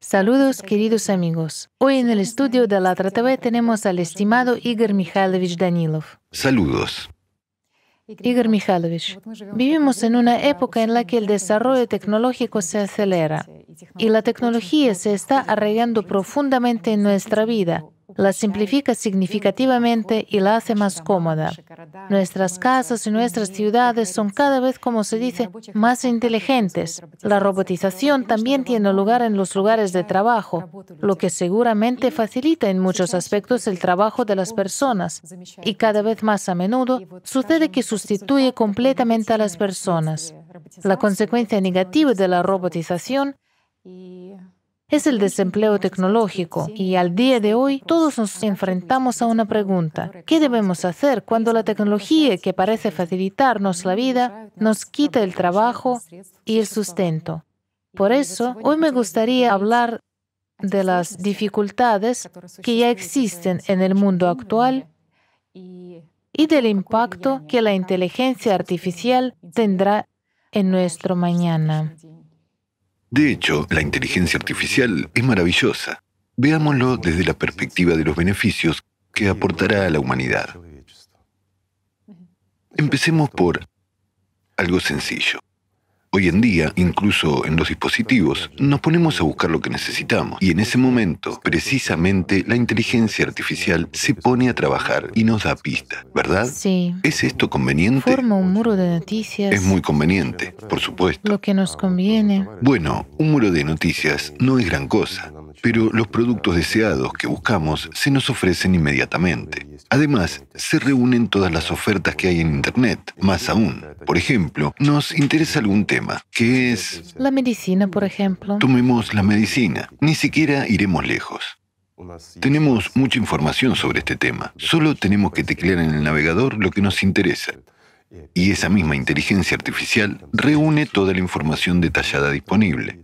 Saludos, queridos amigos. Hoy en el estudio de la TV tenemos al estimado Igor Mikhailovich Danilov. Saludos. Igor Mikhailovich, vivimos en una época en la que el desarrollo tecnológico se acelera y la tecnología se está arraigando profundamente en nuestra vida la simplifica significativamente y la hace más cómoda. Nuestras casas y nuestras ciudades son cada vez, como se dice, más inteligentes. La robotización también tiene lugar en los lugares de trabajo, lo que seguramente facilita en muchos aspectos el trabajo de las personas y cada vez más a menudo sucede que sustituye completamente a las personas. La consecuencia negativa de la robotización es el desempleo tecnológico y al día de hoy todos nos enfrentamos a una pregunta. ¿Qué debemos hacer cuando la tecnología que parece facilitarnos la vida nos quita el trabajo y el sustento? Por eso, hoy me gustaría hablar de las dificultades que ya existen en el mundo actual y del impacto que la inteligencia artificial tendrá en nuestro mañana. De hecho, la inteligencia artificial es maravillosa. Veámoslo desde la perspectiva de los beneficios que aportará a la humanidad. Empecemos por algo sencillo. Hoy en día, incluso en los dispositivos, nos ponemos a buscar lo que necesitamos y en ese momento, precisamente, la inteligencia artificial se pone a trabajar y nos da pistas, ¿verdad? Sí. ¿Es esto conveniente? Forma un muro de noticias. Es muy conveniente, por supuesto. Lo que nos conviene. Bueno, un muro de noticias no es gran cosa, pero los productos deseados que buscamos se nos ofrecen inmediatamente. Además, se reúnen todas las ofertas que hay en Internet. Más aún, por ejemplo, nos interesa algún tema, que es... La medicina, por ejemplo. Tomemos la medicina. Ni siquiera iremos lejos. Tenemos mucha información sobre este tema. Solo tenemos que teclear en el navegador lo que nos interesa. Y esa misma inteligencia artificial reúne toda la información detallada disponible.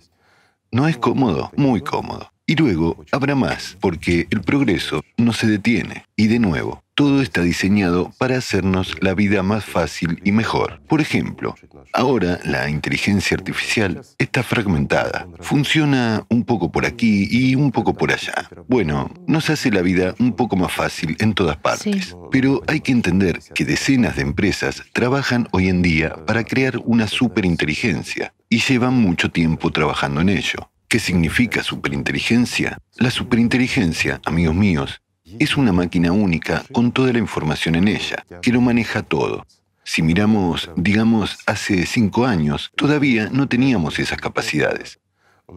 ¿No es cómodo? Muy cómodo. Y luego habrá más, porque el progreso no se detiene. Y de nuevo, todo está diseñado para hacernos la vida más fácil y mejor. Por ejemplo, ahora la inteligencia artificial está fragmentada. Funciona un poco por aquí y un poco por allá. Bueno, nos hace la vida un poco más fácil en todas partes. Pero hay que entender que decenas de empresas trabajan hoy en día para crear una superinteligencia y llevan mucho tiempo trabajando en ello. ¿Qué significa superinteligencia? La superinteligencia, amigos míos, es una máquina única con toda la información en ella, que lo maneja todo. Si miramos, digamos, hace cinco años, todavía no teníamos esas capacidades,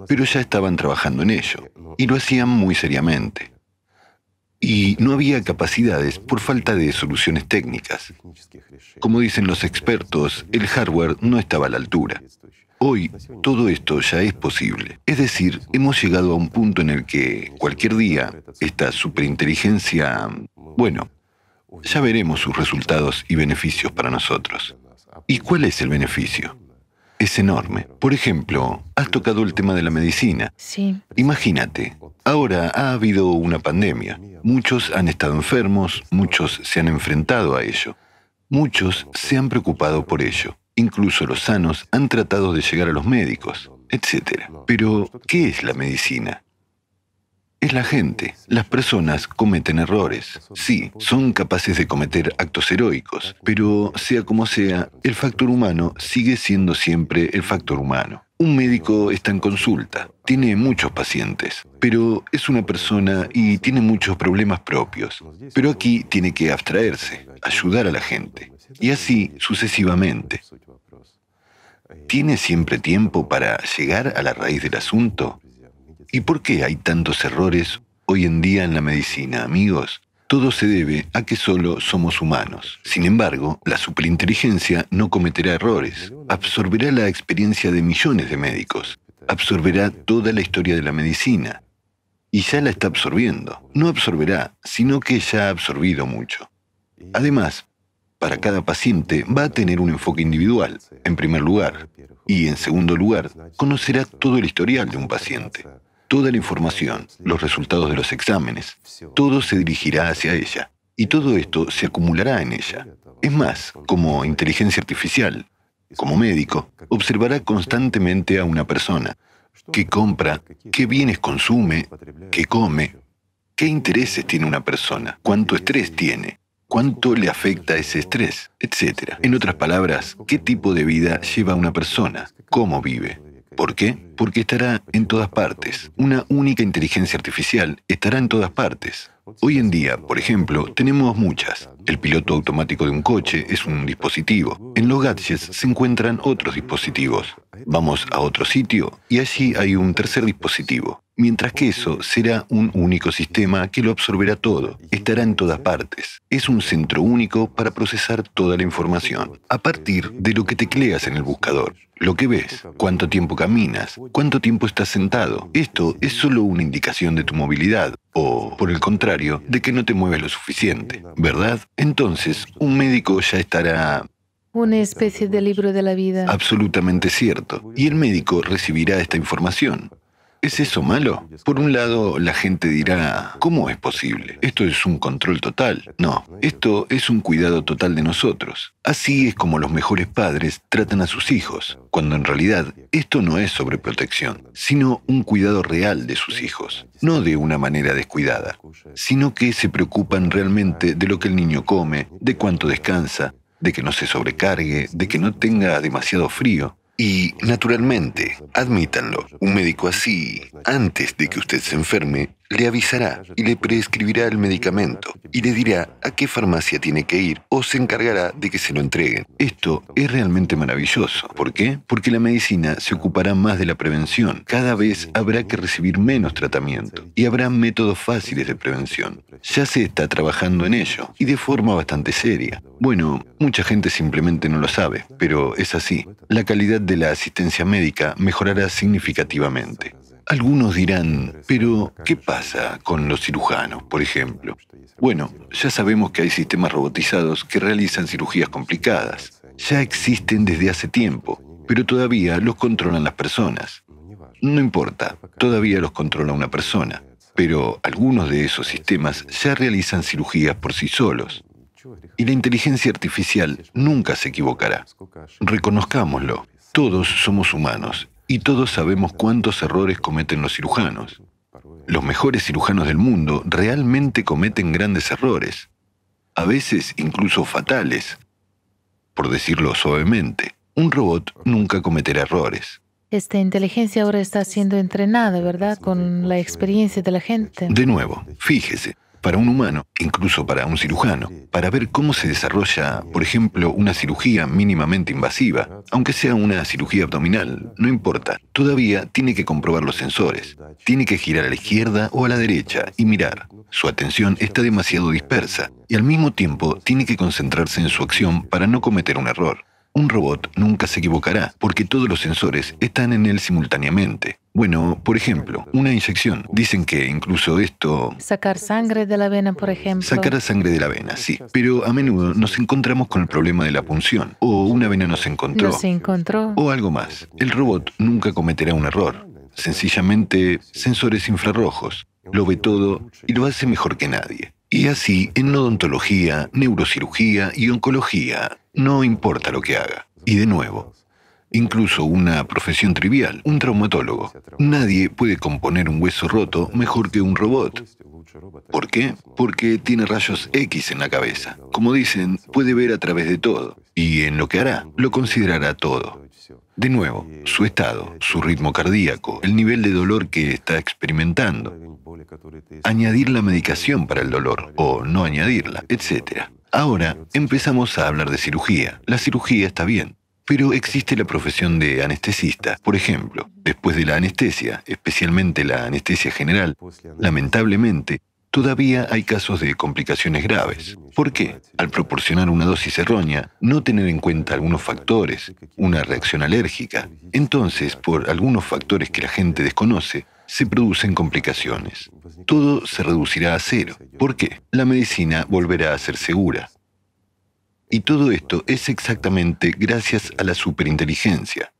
pero ya estaban trabajando en ello, y lo hacían muy seriamente. Y no había capacidades por falta de soluciones técnicas. Como dicen los expertos, el hardware no estaba a la altura. Hoy todo esto ya es posible. Es decir, hemos llegado a un punto en el que cualquier día esta superinteligencia, bueno, ya veremos sus resultados y beneficios para nosotros. ¿Y cuál es el beneficio? Es enorme. Por ejemplo, has tocado el tema de la medicina. Sí. Imagínate, ahora ha habido una pandemia. Muchos han estado enfermos, muchos se han enfrentado a ello. Muchos se han preocupado por ello. Incluso los sanos han tratado de llegar a los médicos, etc. Pero, ¿qué es la medicina? Es la gente. Las personas cometen errores. Sí, son capaces de cometer actos heroicos, pero sea como sea, el factor humano sigue siendo siempre el factor humano. Un médico está en consulta, tiene muchos pacientes, pero es una persona y tiene muchos problemas propios. Pero aquí tiene que abstraerse, ayudar a la gente, y así sucesivamente. ¿Tiene siempre tiempo para llegar a la raíz del asunto? ¿Y por qué hay tantos errores hoy en día en la medicina, amigos? Todo se debe a que solo somos humanos. Sin embargo, la superinteligencia no cometerá errores. Absorberá la experiencia de millones de médicos. Absorberá toda la historia de la medicina. Y ya la está absorbiendo. No absorberá, sino que ya ha absorbido mucho. Además, para cada paciente va a tener un enfoque individual, en primer lugar, y en segundo lugar, conocerá todo el historial de un paciente, toda la información, los resultados de los exámenes, todo se dirigirá hacia ella, y todo esto se acumulará en ella. Es más, como inteligencia artificial, como médico, observará constantemente a una persona, qué compra, qué bienes consume, qué come, qué intereses tiene una persona, cuánto estrés tiene, cuánto le afecta ese estrés, etc. En otras palabras, qué tipo de vida lleva una persona, cómo vive. ¿Por qué? Porque estará en todas partes. Una única inteligencia artificial estará en todas partes. Hoy en día, por ejemplo, tenemos muchas. El piloto automático de un coche es un dispositivo. En los gadgets se encuentran otros dispositivos. Vamos a otro sitio y allí hay un tercer dispositivo. Mientras que eso será un único sistema que lo absorberá todo, estará en todas partes. Es un centro único para procesar toda la información, a partir de lo que tecleas en el buscador, lo que ves, cuánto tiempo caminas, cuánto tiempo estás sentado. Esto es solo una indicación de tu movilidad, o, por el contrario, de que no te mueves lo suficiente, ¿verdad? Entonces, un médico ya estará una especie de libro de la vida. Absolutamente cierto. Y el médico recibirá esta información. ¿Es eso malo? Por un lado, la gente dirá, ¿cómo es posible? Esto es un control total. No, esto es un cuidado total de nosotros. Así es como los mejores padres tratan a sus hijos, cuando en realidad esto no es sobreprotección, sino un cuidado real de sus hijos, no de una manera descuidada, sino que se preocupan realmente de lo que el niño come, de cuánto descansa, de que no se sobrecargue, de que no tenga demasiado frío, y, naturalmente, admítanlo, un médico así, antes de que usted se enferme, le avisará y le prescribirá el medicamento y le dirá a qué farmacia tiene que ir o se encargará de que se lo entreguen. Esto es realmente maravilloso. ¿Por qué? Porque la medicina se ocupará más de la prevención. Cada vez habrá que recibir menos tratamiento y habrá métodos fáciles de prevención. Ya se está trabajando en ello y de forma bastante seria. Bueno, mucha gente simplemente no lo sabe, pero es así. La calidad de la asistencia médica mejorará significativamente. Algunos dirán, pero ¿qué pasa con los cirujanos, por ejemplo? Bueno, ya sabemos que hay sistemas robotizados que realizan cirugías complicadas. Ya existen desde hace tiempo, pero todavía los controlan las personas. No importa, todavía los controla una persona, pero algunos de esos sistemas ya realizan cirugías por sí solos. Y la inteligencia artificial nunca se equivocará. Reconozcámoslo, todos somos humanos y todos sabemos cuántos errores cometen los cirujanos. Los mejores cirujanos del mundo realmente cometen grandes errores, a veces incluso fatales. Por decirlo suavemente, un robot nunca cometerá errores. Esta inteligencia ahora está siendo entrenada, ¿verdad? Con la experiencia de la gente. De nuevo, fíjese, para un humano, incluso para un cirujano, para ver cómo se desarrolla, por ejemplo, una cirugía mínimamente invasiva, aunque sea una cirugía abdominal, no importa, todavía tiene que comprobar los sensores, tiene que girar a la izquierda o a la derecha y mirar. Su atención está demasiado dispersa y al mismo tiempo tiene que concentrarse en su acción para no cometer un error. Un robot nunca se equivocará porque todos los sensores están en él simultáneamente. Bueno, por ejemplo, una inyección. Dicen que incluso esto... Sacar sangre de la vena, por ejemplo. Sacar sangre de la vena, sí. Pero a menudo nos encontramos con el problema de la punción. O una vena nos encontró. se encontró. O algo más. El robot nunca cometerá un error. Sencillamente, sensores infrarrojos. Lo ve todo y lo hace mejor que nadie. Y así, en odontología, neurocirugía y oncología, no importa lo que haga. Y de nuevo, incluso una profesión trivial, un traumatólogo. Nadie puede componer un hueso roto mejor que un robot. ¿Por qué? Porque tiene rayos X en la cabeza. Como dicen, puede ver a través de todo. Y en lo que hará, lo considerará todo. De nuevo, su estado, su ritmo cardíaco, el nivel de dolor que está experimentando, añadir la medicación para el dolor o no añadirla, etc. Ahora empezamos a hablar de cirugía. La cirugía está bien, pero existe la profesión de anestesista. Por ejemplo, después de la anestesia, especialmente la anestesia general, lamentablemente, todavía hay casos de complicaciones graves. ¿Por qué? Al proporcionar una dosis errónea, no tener en cuenta algunos factores, una reacción alérgica, entonces, por algunos factores que la gente desconoce, se producen complicaciones. Todo se reducirá a cero. ¿Por qué? La medicina volverá a ser segura. Y todo esto es exactamente gracias a la superinteligencia.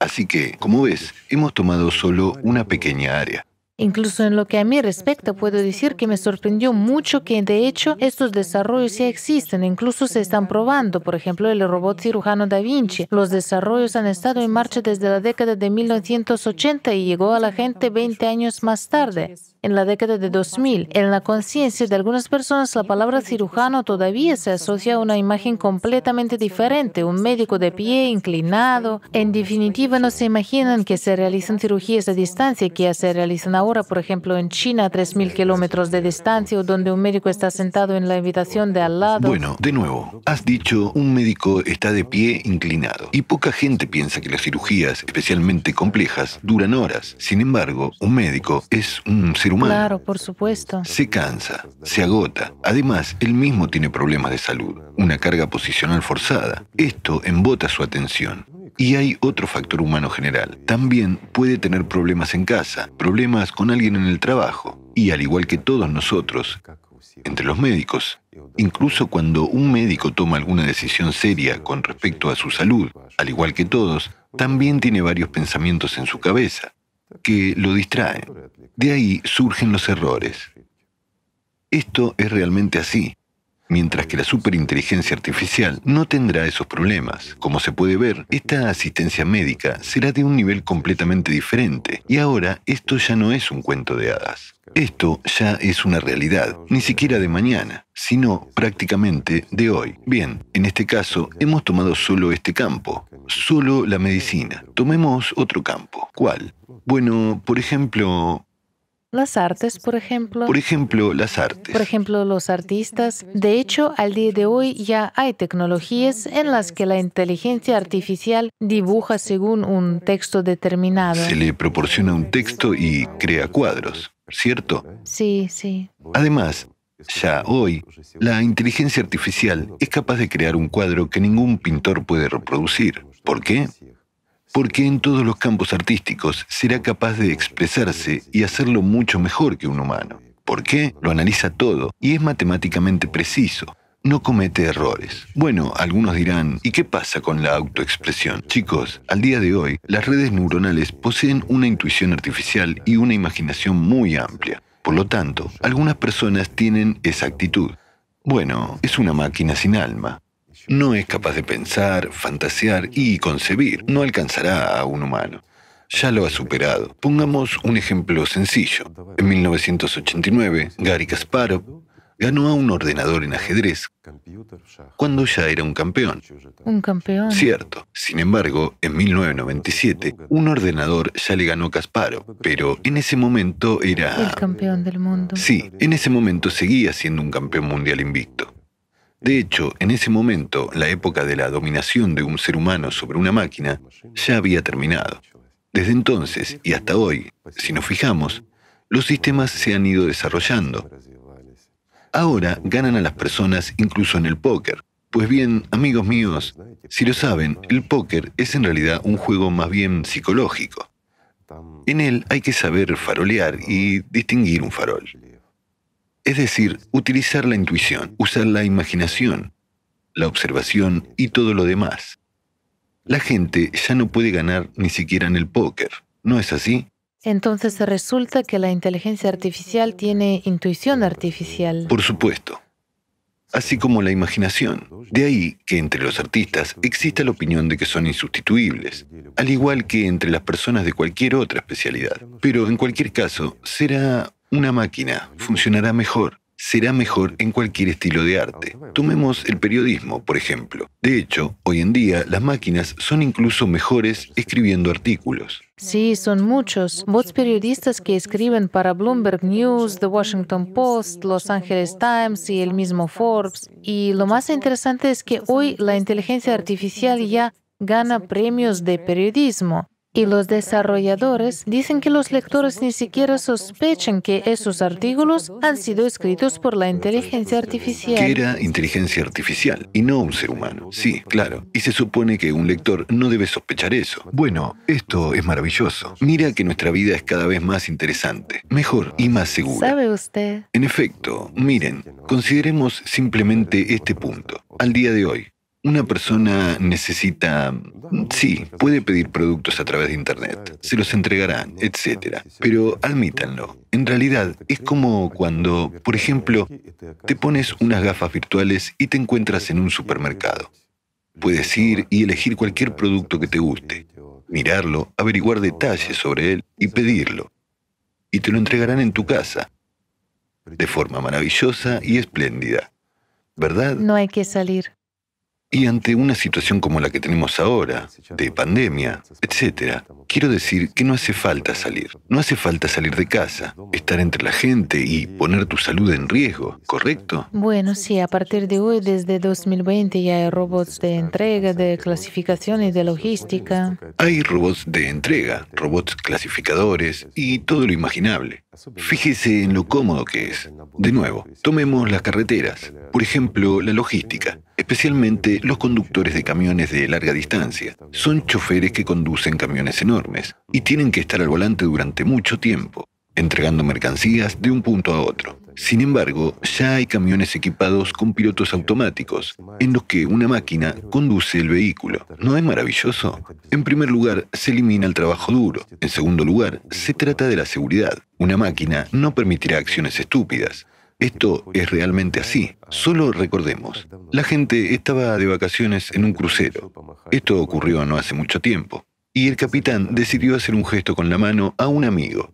Así que, como ves, hemos tomado solo una pequeña área. Incluso en lo que a mí respecta, puedo decir que me sorprendió mucho que de hecho estos desarrollos ya existen, incluso se están probando. Por ejemplo, el robot cirujano Da Vinci. Los desarrollos han estado en marcha desde la década de 1980 y llegó a la gente 20 años más tarde en la década de 2000. En la conciencia de algunas personas, la palabra cirujano todavía se asocia a una imagen completamente diferente, un médico de pie, inclinado. En definitiva, no se imaginan que se realizan cirugías a distancia que ya se realizan ahora, por ejemplo, en China a 3.000 kilómetros de distancia o donde un médico está sentado en la habitación de al lado. Bueno, de nuevo, has dicho un médico está de pie inclinado y poca gente piensa que las cirugías, especialmente complejas, duran horas. Sin embargo, un médico es un cirujano Claro, por supuesto. Se cansa, se agota. Además, él mismo tiene problemas de salud, una carga posicional forzada. Esto embota su atención. Y hay otro factor humano general. También puede tener problemas en casa, problemas con alguien en el trabajo. Y al igual que todos nosotros, entre los médicos, incluso cuando un médico toma alguna decisión seria con respecto a su salud, al igual que todos, también tiene varios pensamientos en su cabeza que lo distraen. De ahí surgen los errores. Esto es realmente así, mientras que la superinteligencia artificial no tendrá esos problemas. Como se puede ver, esta asistencia médica será de un nivel completamente diferente, y ahora esto ya no es un cuento de hadas. Esto ya es una realidad, ni siquiera de mañana, sino prácticamente de hoy. Bien, en este caso hemos tomado solo este campo, solo la medicina. Tomemos otro campo. ¿Cuál? Bueno, por ejemplo... Las artes, por ejemplo. Por ejemplo, las artes. Por ejemplo, los artistas. De hecho, al día de hoy ya hay tecnologías en las que la inteligencia artificial dibuja según un texto determinado. Se le proporciona un texto y crea cuadros, ¿cierto? Sí, sí. Además, ya hoy, la inteligencia artificial es capaz de crear un cuadro que ningún pintor puede reproducir. ¿Por qué? porque en todos los campos artísticos será capaz de expresarse y hacerlo mucho mejor que un humano. ¿Por qué? Lo analiza todo y es matemáticamente preciso. No comete errores. Bueno, algunos dirán, ¿y qué pasa con la autoexpresión? Chicos, al día de hoy, las redes neuronales poseen una intuición artificial y una imaginación muy amplia. Por lo tanto, algunas personas tienen esa actitud. Bueno, es una máquina sin alma. No es capaz de pensar, fantasear y concebir. No alcanzará a un humano. Ya lo ha superado. Pongamos un ejemplo sencillo. En 1989, Gary Kasparov ganó a un ordenador en ajedrez cuando ya era un campeón. Un campeón. Cierto. Sin embargo, en 1997, un ordenador ya le ganó a Kasparov, pero en ese momento era... El campeón del mundo. Sí, en ese momento seguía siendo un campeón mundial invicto. De hecho, en ese momento, la época de la dominación de un ser humano sobre una máquina ya había terminado. Desde entonces y hasta hoy, si nos fijamos, los sistemas se han ido desarrollando. Ahora ganan a las personas incluso en el póker. Pues bien, amigos míos, si lo saben, el póker es en realidad un juego más bien psicológico. En él hay que saber farolear y distinguir un farol. Es decir, utilizar la intuición, usar la imaginación, la observación y todo lo demás. La gente ya no puede ganar ni siquiera en el póker, ¿no es así? Entonces resulta que la inteligencia artificial tiene intuición artificial. Por supuesto. Así como la imaginación. De ahí que entre los artistas exista la opinión de que son insustituibles, al igual que entre las personas de cualquier otra especialidad. Pero en cualquier caso, será una máquina funcionará mejor, será mejor en cualquier estilo de arte. Tomemos el periodismo, por ejemplo. De hecho, hoy en día las máquinas son incluso mejores escribiendo artículos. Sí, son muchos. Bots periodistas que escriben para Bloomberg News, The Washington Post, Los Angeles Times y el mismo Forbes. Y lo más interesante es que hoy la inteligencia artificial ya gana premios de periodismo. Y los desarrolladores dicen que los lectores ni siquiera sospechan que esos artículos han sido escritos por la inteligencia artificial. Que era inteligencia artificial y no un ser humano. Sí, claro. Y se supone que un lector no debe sospechar eso. Bueno, esto es maravilloso. Mira que nuestra vida es cada vez más interesante, mejor y más segura. ¿Sabe usted? En efecto, miren, consideremos simplemente este punto. Al día de hoy, Una persona necesita, sí, puede pedir productos a través de Internet, se los entregarán, etc. Pero admítanlo, en realidad es como cuando, por ejemplo, te pones unas gafas virtuales y te encuentras en un supermercado. Puedes ir y elegir cualquier producto que te guste, mirarlo, averiguar detalles sobre él y pedirlo. Y te lo entregarán en tu casa, de forma maravillosa y espléndida. ¿Verdad? No hay que salir. Y ante una situación como la que tenemos ahora, de pandemia, etc., quiero decir que no hace falta salir. No hace falta salir de casa, estar entre la gente y poner tu salud en riesgo, ¿correcto? Bueno, sí, a partir de hoy, desde 2020, ya hay robots de entrega, de clasificación y de logística. Hay robots de entrega, robots clasificadores y todo lo imaginable. Fíjese en lo cómodo que es. De nuevo, tomemos las carreteras, por ejemplo, la logística especialmente los conductores de camiones de larga distancia. Son choferes que conducen camiones enormes y tienen que estar al volante durante mucho tiempo, entregando mercancías de un punto a otro. Sin embargo, ya hay camiones equipados con pilotos automáticos, en los que una máquina conduce el vehículo. ¿No es maravilloso? En primer lugar, se elimina el trabajo duro. En segundo lugar, se trata de la seguridad. Una máquina no permitirá acciones estúpidas. Esto es realmente así. Solo recordemos, la gente estaba de vacaciones en un crucero. Esto ocurrió no hace mucho tiempo. Y el capitán decidió hacer un gesto con la mano a un amigo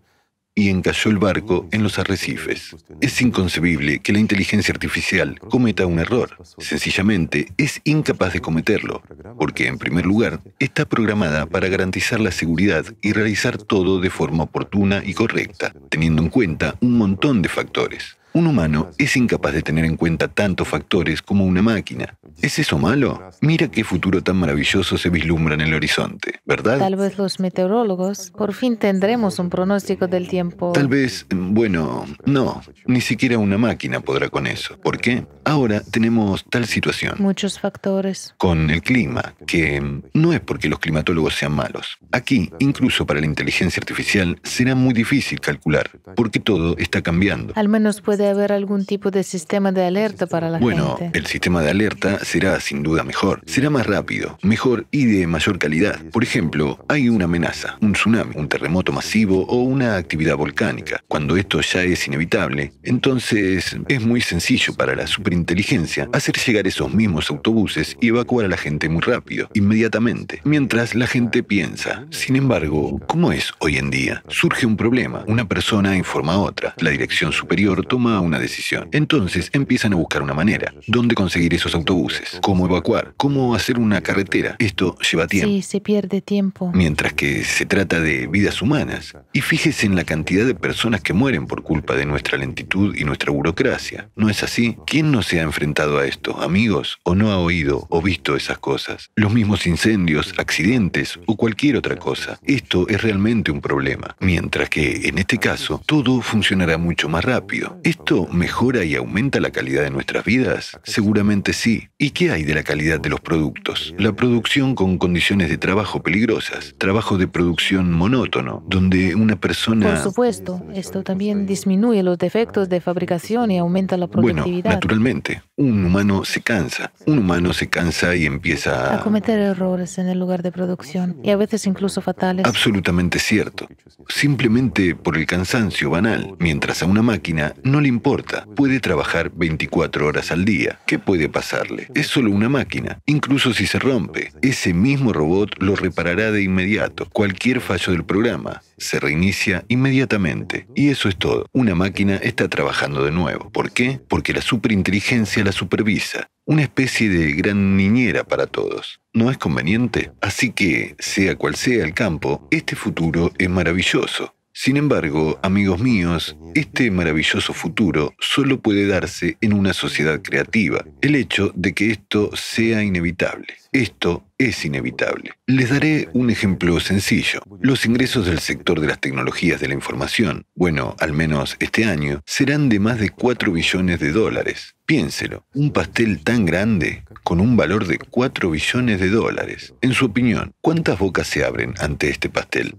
y encalló el barco en los arrecifes. Es inconcebible que la inteligencia artificial cometa un error. Sencillamente es incapaz de cometerlo, porque en primer lugar está programada para garantizar la seguridad y realizar todo de forma oportuna y correcta, teniendo en cuenta un montón de factores. Un humano es incapaz de tener en cuenta tantos factores como una máquina. ¿Es eso malo? Mira qué futuro tan maravilloso se vislumbra en el horizonte, ¿verdad? Tal vez los meteorólogos por fin tendremos un pronóstico del tiempo. Tal vez, bueno, no, ni siquiera una máquina podrá con eso. ¿Por qué? Ahora tenemos tal situación. Muchos factores. Con el clima, que no es porque los climatólogos sean malos. Aquí, incluso para la inteligencia artificial, será muy difícil calcular, porque todo está cambiando. Al menos puede haber algún tipo de sistema de alerta para la bueno, gente. Bueno, el sistema de alerta será sin duda mejor. Será más rápido, mejor y de mayor calidad. Por ejemplo, hay una amenaza, un tsunami, un terremoto masivo o una actividad volcánica. Cuando esto ya es inevitable, entonces es muy sencillo para la superinteligencia hacer llegar esos mismos autobuses y evacuar a la gente muy rápido, inmediatamente, mientras la gente piensa. Sin embargo, ¿cómo es hoy en día? Surge un problema, una persona informa a otra, la dirección superior toma una decisión. Entonces empiezan a buscar una manera. ¿Dónde conseguir esos autobuses? ¿Cómo evacuar? ¿Cómo hacer una carretera? Esto lleva tiempo. Sí, se pierde tiempo. Mientras que se trata de vidas humanas. Y fíjese en la cantidad de personas que mueren por culpa de nuestra lentitud y nuestra burocracia. ¿No es así? ¿Quién no se ha enfrentado a esto, amigos? ¿O no ha oído o visto esas cosas? Los mismos incendios, accidentes o cualquier otra cosa. Esto es realmente un problema. Mientras que, en este caso, todo funcionará mucho más rápido. ¿Esto mejora y aumenta la calidad de nuestras vidas? Seguramente sí. ¿Y qué hay de la calidad de los productos? La producción con condiciones de trabajo peligrosas, trabajo de producción monótono, donde una persona... Por supuesto, esto también disminuye los defectos de fabricación y aumenta la productividad. Bueno, naturalmente, un humano se cansa. Un humano se cansa y empieza a... A cometer errores en el lugar de producción, y a veces incluso fatales. Absolutamente cierto. Simplemente por el cansancio banal, mientras a una máquina no le importa, puede trabajar 24 horas al día. ¿Qué puede pasarle? Es solo una máquina. Incluso si se rompe, ese mismo robot lo reparará de inmediato. Cualquier fallo del programa se reinicia inmediatamente. Y eso es todo. Una máquina está trabajando de nuevo. ¿Por qué? Porque la superinteligencia la supervisa. Una especie de gran niñera para todos. ¿No es conveniente? Así que, sea cual sea el campo, este futuro es maravilloso. Sin embargo, amigos míos, este maravilloso futuro solo puede darse en una sociedad creativa. El hecho de que esto sea inevitable. Esto es inevitable. Les daré un ejemplo sencillo. Los ingresos del sector de las tecnologías de la información, bueno, al menos este año, serán de más de 4 billones de dólares. Piénselo, un pastel tan grande, con un valor de 4 billones de dólares. En su opinión, ¿cuántas bocas se abren ante este pastel?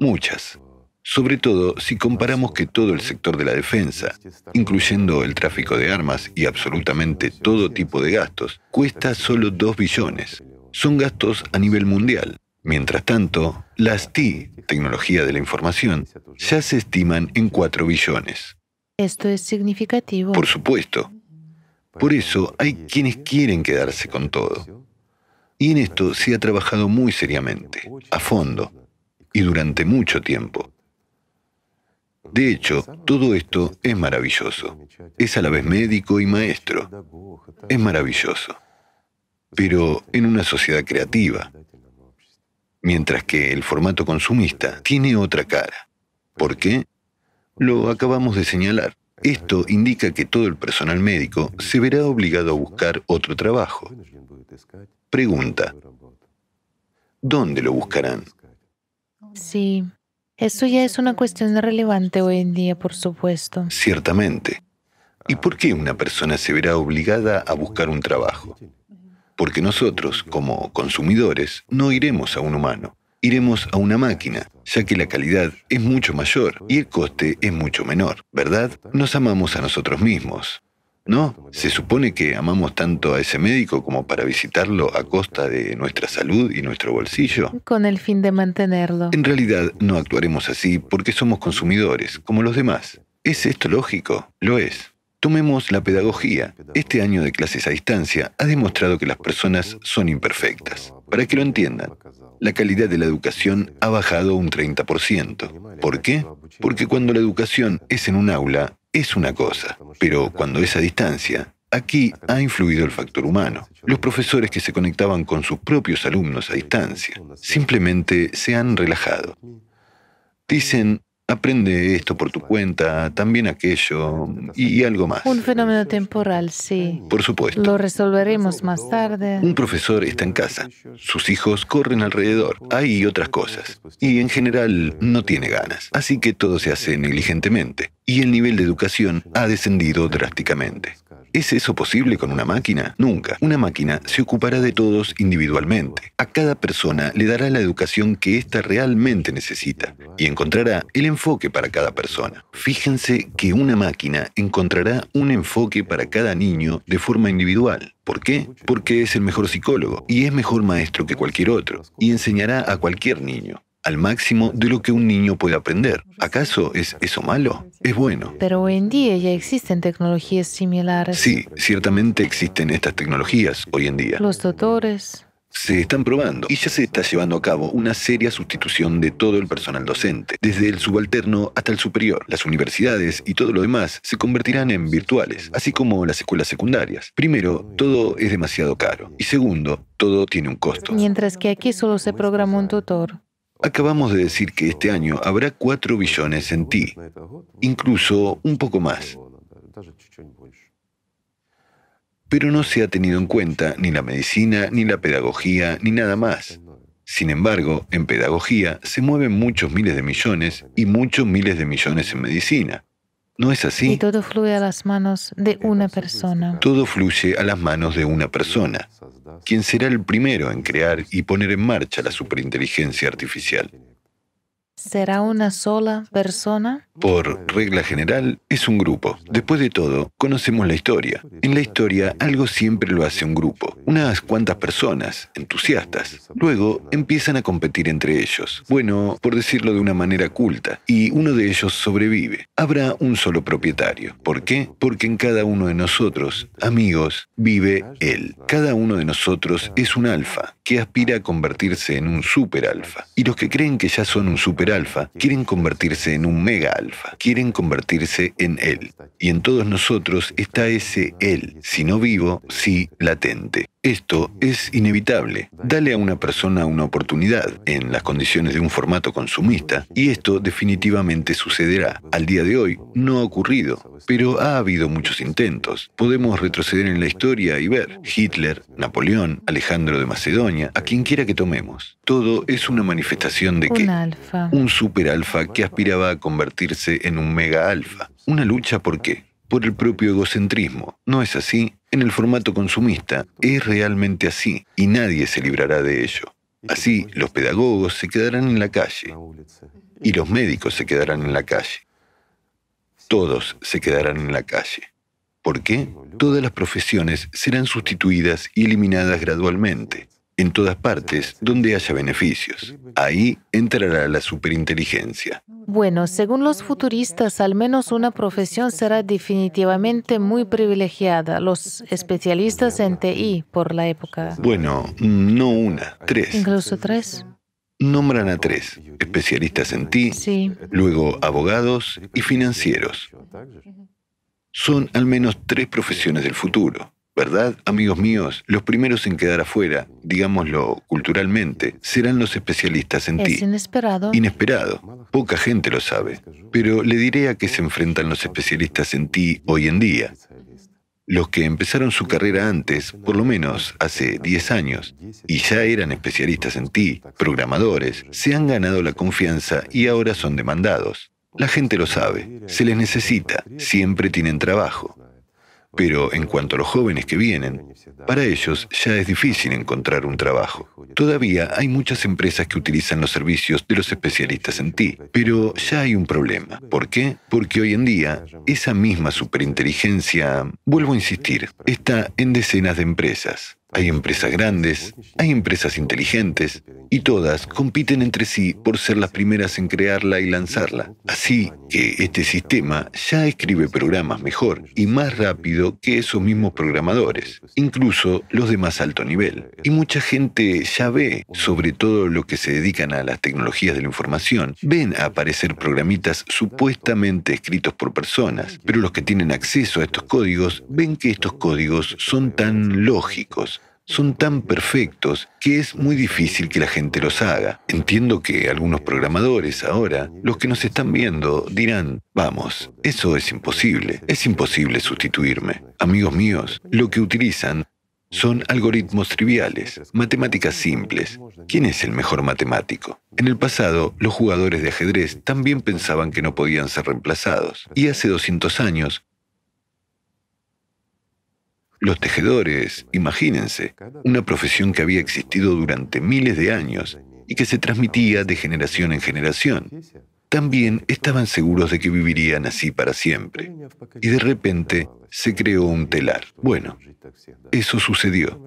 Muchas. Sobre todo si comparamos que todo el sector de la defensa, incluyendo el tráfico de armas y absolutamente todo tipo de gastos, cuesta solo 2 billones. Son gastos a nivel mundial. Mientras tanto, las TI, tecnología de la información, ya se estiman en 4 billones. Esto es significativo. Por supuesto. Por eso hay quienes quieren quedarse con todo. Y en esto se ha trabajado muy seriamente, a fondo, y durante mucho tiempo. De hecho, todo esto es maravilloso. Es a la vez médico y maestro. Es maravilloso. Pero en una sociedad creativa. Mientras que el formato consumista tiene otra cara. ¿Por qué? Lo acabamos de señalar. Esto indica que todo el personal médico se verá obligado a buscar otro trabajo. Pregunta, ¿dónde lo buscarán? Sí, eso ya es una cuestión relevante hoy en día, por supuesto. Ciertamente. ¿Y por qué una persona se verá obligada a buscar un trabajo? Porque nosotros, como consumidores, no iremos a un humano, iremos a una máquina, ya que la calidad es mucho mayor y el coste es mucho menor, ¿verdad? Nos amamos a nosotros mismos. ¿No? Se supone que amamos tanto a ese médico como para visitarlo a costa de nuestra salud y nuestro bolsillo. Con el fin de mantenerlo. En realidad no actuaremos así porque somos consumidores, como los demás. ¿Es esto lógico? Lo es. Tomemos la pedagogía. Este año de clases a distancia ha demostrado que las personas son imperfectas. Para que lo entiendan, la calidad de la educación ha bajado un 30%. ¿Por qué? Porque cuando la educación es en un aula, es una cosa, pero cuando es a distancia, aquí ha influido el factor humano. Los profesores que se conectaban con sus propios alumnos a distancia simplemente se han relajado. Dicen, Aprende esto por tu cuenta, también aquello y, algo más. Un fenómeno temporal, sí. Por supuesto. Lo resolveremos más tarde. Un profesor está en casa. Sus hijos corren alrededor. Hay otras cosas. Y en general no tiene ganas. Así que todo se hace negligentemente. Y el nivel de educación ha descendido drásticamente. ¿Es eso posible con una máquina? Nunca. Una máquina se ocupará de todos individualmente. A cada persona le dará la educación que ésta realmente necesita y encontrará el enfoque para cada persona. Fíjense que una máquina encontrará un enfoque para cada niño de forma individual. ¿Por qué? Porque es el mejor psicólogo y es mejor maestro que cualquier otro y enseñará a cualquier niño al máximo de lo que un niño puede aprender. ¿Acaso es eso malo? Es bueno. Pero hoy en día ya existen tecnologías similares. Sí, ciertamente existen estas tecnologías hoy en día. Los doctores. Se están probando y ya se está llevando a cabo una seria sustitución de todo el personal docente, desde el subalterno hasta el superior. Las universidades y todo lo demás se convertirán en virtuales, así como las escuelas secundarias. Primero, todo es demasiado caro y segundo, todo tiene un costo. Mientras que aquí solo se programa un tutor. Acabamos de decir que este año habrá 4 billones en ti, incluso un poco más. Pero no se ha tenido en cuenta ni la medicina, ni la pedagogía, ni nada más. Sin embargo, en pedagogía se mueven muchos miles de millones y muchos miles de millones en medicina. ¿No es así? Y todo fluye a las manos de una persona. Todo fluye a las manos de una persona, quien será el primero en crear y poner en marcha la superinteligencia artificial. ¿Será una sola persona? Por regla general, es un grupo. Después de todo, conocemos la historia. En la historia, algo siempre lo hace un grupo. Unas cuantas personas, entusiastas. Luego, empiezan a competir entre ellos. Bueno, por decirlo de una manera culta. Y uno de ellos sobrevive. Habrá un solo propietario. ¿Por qué? Porque en cada uno de nosotros, amigos, vive él. Cada uno de nosotros es un alfa que aspira a convertirse en un super alfa. Y los que creen que ya son un super alfa quieren convertirse en un mega alfa, quieren convertirse en él. Y en todos nosotros está ese él, si no vivo, sí latente. Esto es inevitable. Dale a una persona una oportunidad en las condiciones de un formato consumista y esto definitivamente sucederá. Al día de hoy no ha ocurrido, pero ha habido muchos intentos. Podemos retroceder en la historia y ver Hitler, Napoleón, Alejandro de Macedonia, a quien quiera que tomemos. Todo es una manifestación de que Un alfa. un super alfa que aspiraba a convertirse en un mega alfa. Una lucha por qué? Por el propio egocentrismo. ¿No es así? En el formato consumista es realmente así y nadie se librará de ello. Así, los pedagogos se quedarán en la calle. y los médicos se quedarán en la calle. Todos se quedarán en la calle. ¿Por qué? Todas las profesiones serán sustituidas y eliminadas gradualmente, en todas partes donde haya beneficios. Ahí entrará la superinteligencia. Bueno, según los futuristas, al menos una profesión será definitivamente muy privilegiada, los especialistas en TI por la época. Bueno, no una, tres. Incluso tres. Nombran a tres, especialistas en TI, Sí. luego abogados y financieros. Son al menos tres profesiones del futuro. ¿Verdad, amigos míos? Los primeros en quedar afuera, digámoslo culturalmente, serán los especialistas en Es TI. inesperado. Inesperado. Poca gente lo sabe. Pero le diré a qué se enfrentan los especialistas en TI hoy en día. Los que empezaron su carrera antes, por lo menos hace 10 años, y ya eran especialistas en TI, programadores, se han ganado la confianza y ahora son demandados. La gente lo sabe, se les necesita, siempre tienen trabajo. Pero en cuanto a los jóvenes que vienen, para ellos ya es difícil encontrar un trabajo. Todavía hay muchas empresas que utilizan los servicios de los especialistas en TI, pero ya hay un problema. ¿Por qué? Porque hoy en día esa misma superinteligencia, vuelvo a insistir, está en decenas de empresas. Hay empresas grandes, hay empresas inteligentes, y todas compiten entre sí por ser las primeras en crearla y lanzarla. Así que este sistema ya escribe programas mejor y más rápido que esos mismos programadores, incluso los de más alto nivel. Y mucha gente ya ve, sobre todo los que se dedican a las tecnologías de la información, ven aparecer programitas supuestamente escritos por personas, pero los que tienen acceso a estos códigos ven que estos códigos son tan lógicos, son tan perfectos que es muy difícil que la gente los haga. Entiendo que algunos programadores ahora, los que nos están viendo, dirán, vamos, eso es imposible, es imposible sustituirme. Amigos míos, lo que utilizan son algoritmos triviales, matemáticas simples. ¿Quién es el mejor matemático? En el pasado, los jugadores de ajedrez también pensaban que no podían ser reemplazados. Y hace 200 años, los tejedores, imagínense, una profesión que había existido durante miles de años y que se transmitía de generación en generación. También estaban seguros de que vivirían así para siempre. Y de repente se creó un telar. Bueno, eso sucedió.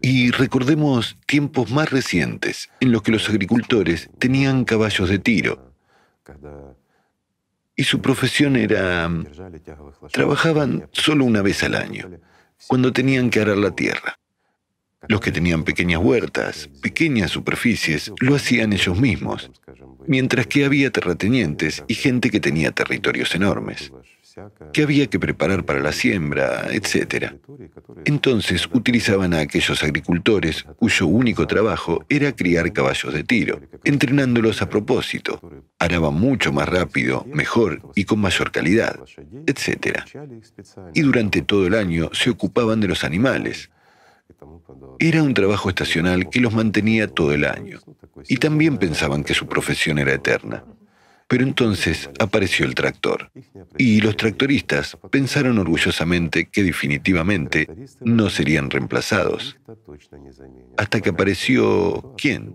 Y recordemos tiempos más recientes en los que los agricultores tenían caballos de tiro y su profesión era... Trabajaban solo una vez al año, cuando tenían que arar la tierra. Los que tenían pequeñas huertas, pequeñas superficies, lo hacían ellos mismos, mientras que había terratenientes y gente que tenía territorios enormes, que había que preparar para la siembra, etc. Entonces utilizaban a aquellos agricultores cuyo único trabajo era criar caballos de tiro, entrenándolos a propósito. Araban mucho más rápido, mejor y con mayor calidad, etc. Y durante todo el año se ocupaban de los animales, era un trabajo estacional que los mantenía todo el año. Y también pensaban que su profesión era eterna. Pero entonces apareció el tractor. Y los tractoristas pensaron orgullosamente que definitivamente no serían reemplazados. Hasta que apareció... ¿quién?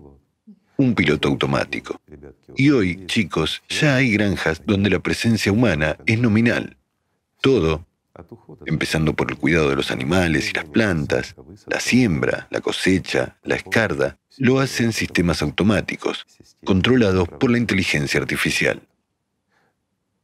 Un piloto automático. Y hoy, chicos, ya hay granjas donde la presencia humana es nominal. Todo empezando por el cuidado de los animales y las plantas, la siembra, la cosecha, la escarda, lo hacen sistemas automáticos, controlados por la inteligencia artificial.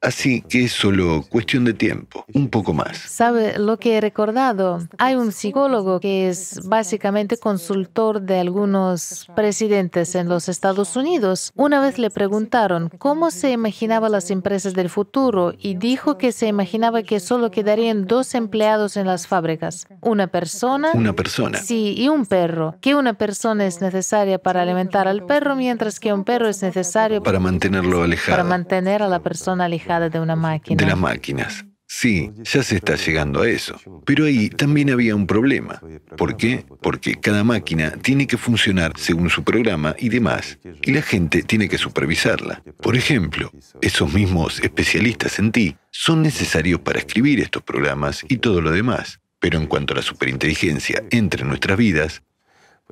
Así que es solo cuestión de tiempo, un poco más. ¿Sabe lo que he recordado? Hay un psicólogo que es básicamente consultor de algunos presidentes en los Estados Unidos. Una vez le preguntaron cómo se imaginaba las empresas del futuro y dijo que se imaginaba que solo quedarían dos empleados en las fábricas. Una persona. Una persona. Sí, y un perro. Que una persona es necesaria para alimentar al perro, mientras que un perro es necesario Para mantenerlo alejado. para mantener a la persona alejada de una máquina. De las máquinas. Sí, ya se está llegando a eso. Pero ahí también había un problema. ¿Por qué? Porque cada máquina tiene que funcionar según su programa y demás, y la gente tiene que supervisarla. Por ejemplo, esos mismos especialistas en ti son necesarios para escribir estos programas y todo lo demás. Pero en cuanto a la superinteligencia entre en nuestras vidas,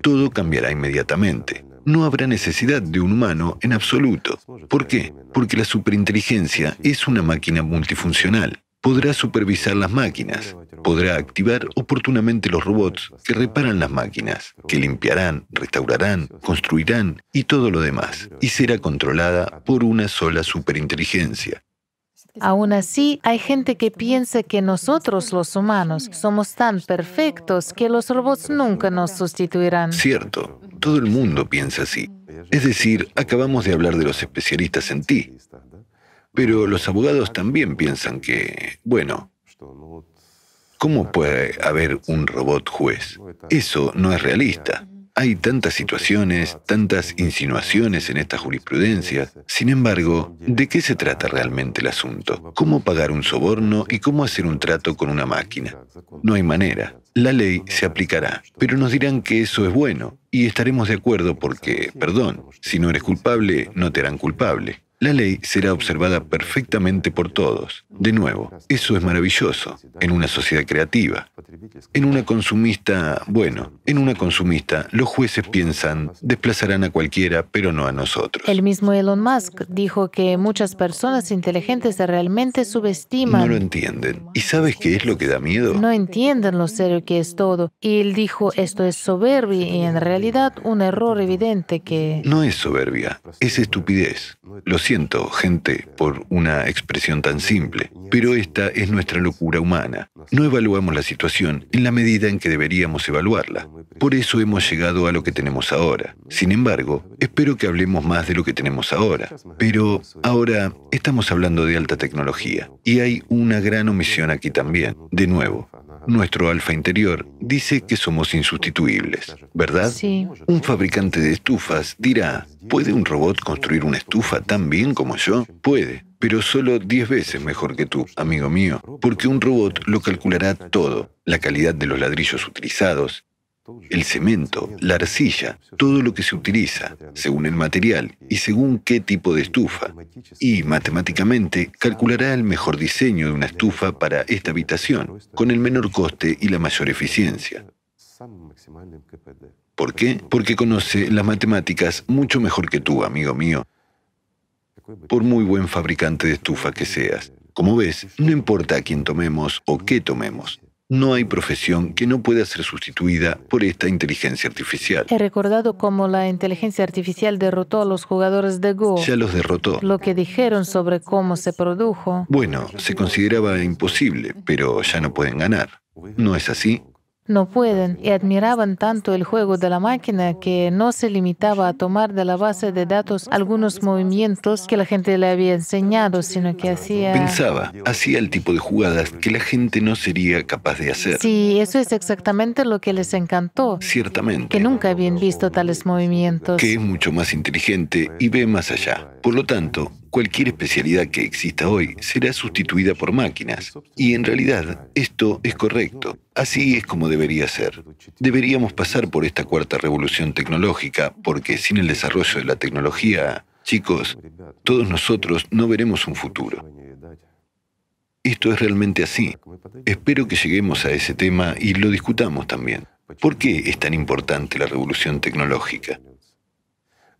todo cambiará inmediatamente. No habrá necesidad de un humano en absoluto. ¿Por qué? Porque la superinteligencia es una máquina multifuncional. Podrá supervisar las máquinas, podrá activar oportunamente los robots que reparan las máquinas, que limpiarán, restaurarán, construirán y todo lo demás, y será controlada por una sola superinteligencia. Aún así, hay gente que piensa que nosotros los humanos somos tan perfectos que los robots nunca nos sustituirán. Cierto, todo el mundo piensa así. Es decir, acabamos de hablar de los especialistas en ti. Pero los abogados también piensan que, bueno, ¿cómo puede haber un robot juez? Eso no es realista. Hay tantas situaciones, tantas insinuaciones en esta jurisprudencia. Sin embargo, ¿de qué se trata realmente el asunto? ¿Cómo pagar un soborno y cómo hacer un trato con una máquina? No hay manera. La ley se aplicará, pero nos dirán que eso es bueno y estaremos de acuerdo porque, perdón, si no eres culpable, no te harán culpable. La ley será observada perfectamente por todos. De nuevo, eso es maravilloso en una sociedad creativa. En una consumista, bueno, en una consumista los jueces piensan, desplazarán a cualquiera, pero no a nosotros. El mismo Elon Musk dijo que muchas personas inteligentes realmente subestiman. No lo entienden. ¿Y sabes qué es lo que da miedo? No entienden lo serio que es todo. Y él dijo, esto es soberbia y en realidad un error evidente que... No es soberbia, es estupidez. Siento, gente, por una expresión tan simple, pero esta es nuestra locura humana. No evaluamos la situación en la medida en que deberíamos evaluarla. Por eso hemos llegado a lo que tenemos ahora. Sin embargo, espero que hablemos más de lo que tenemos ahora. Pero ahora estamos hablando de alta tecnología y hay una gran omisión aquí también. De nuevo, nuestro alfa interior dice que somos insustituibles, ¿verdad? Sí. Un fabricante de estufas dirá, ¿puede un robot construir una estufa tan bien como yo? Puede, pero solo 10 veces mejor que tú, amigo mío, porque un robot lo calculará todo, la calidad de los ladrillos utilizados, el cemento, la arcilla, todo lo que se utiliza, según el material y según qué tipo de estufa. Y matemáticamente calculará el mejor diseño de una estufa para esta habitación, con el menor coste y la mayor eficiencia. ¿Por qué? Porque conoce las matemáticas mucho mejor que tú, amigo mío, por muy buen fabricante de estufa que seas. Como ves, no importa a quién tomemos o qué tomemos, no hay profesión que no pueda ser sustituida por esta inteligencia artificial. He recordado cómo la inteligencia artificial derrotó a los jugadores de Go. Ya los derrotó. Lo que dijeron sobre cómo se produjo. Bueno, se consideraba imposible, pero ya no pueden ganar. ¿No es así? No pueden y admiraban tanto el juego de la máquina que no se limitaba a tomar de la base de datos algunos movimientos que la gente le había enseñado, sino que hacía... Pensaba, hacía el tipo de jugadas que la gente no sería capaz de hacer. Sí, eso es exactamente lo que les encantó. Ciertamente. Que nunca habían visto tales movimientos. Que es mucho más inteligente y ve más allá. Por lo tanto, cualquier especialidad que exista hoy será sustituida por máquinas. Y en realidad esto es correcto. Así es como debería ser. Deberíamos pasar por esta cuarta revolución tecnológica porque sin el desarrollo de la tecnología, chicos, todos nosotros no veremos un futuro. Esto es realmente así. Espero que lleguemos a ese tema y lo discutamos también. ¿Por qué es tan importante la revolución tecnológica?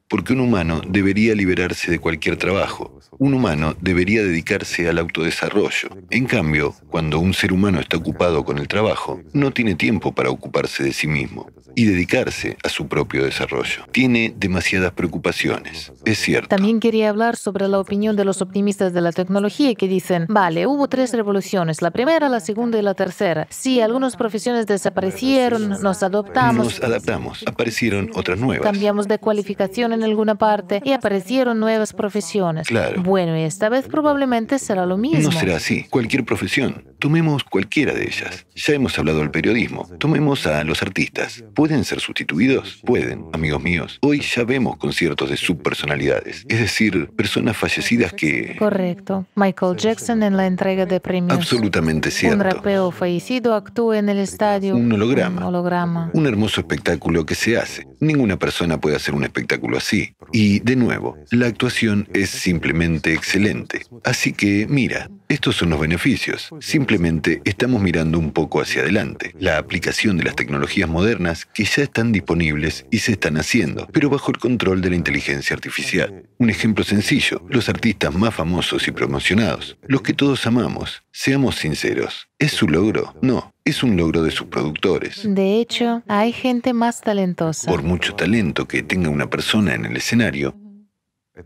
Porque un humano debería liberarse de cualquier trabajo. Un humano debería dedicarse al autodesarrollo. En cambio, cuando un ser humano está ocupado con el trabajo, no tiene tiempo para ocuparse de sí mismo y dedicarse a su propio desarrollo. Tiene demasiadas preocupaciones, es cierto. También quería hablar sobre la opinión de los optimistas de la tecnología que dicen, vale, hubo tres revoluciones, la primera, la segunda y la tercera. Sí, algunas profesiones desaparecieron, nos adoptamos. Nos adaptamos, aparecieron otras nuevas. Cambiamos de cualificación en alguna parte y aparecieron nuevas profesiones. Claro. Bueno, y esta vez probablemente será lo mismo. No será así. Cualquier profesión. Tomemos cualquiera de ellas. Ya hemos hablado del periodismo. Tomemos a los artistas. ¿Pueden ser sustituidos? Pueden, amigos míos. Hoy ya vemos conciertos de subpersonalidades, es decir, personas fallecidas que... Correcto. Michael Jackson en la entrega de premios. Absolutamente cierto. Un rapeo fallecido actúa en el estadio. Un holograma. Un holograma. Un hermoso espectáculo que se hace. Ninguna persona puede hacer un espectáculo así. Y, de nuevo, la actuación es simplemente excelente. Así que, mira, estos son los beneficios. Simplemente Simplemente estamos mirando un poco hacia adelante, la aplicación de las tecnologías modernas que ya están disponibles y se están haciendo, pero bajo el control de la inteligencia artificial. Un ejemplo sencillo, los artistas más famosos y promocionados, los que todos amamos, seamos sinceros, ¿es su logro? No, es un logro de sus productores. De hecho, hay gente más talentosa. Por mucho talento que tenga una persona en el escenario,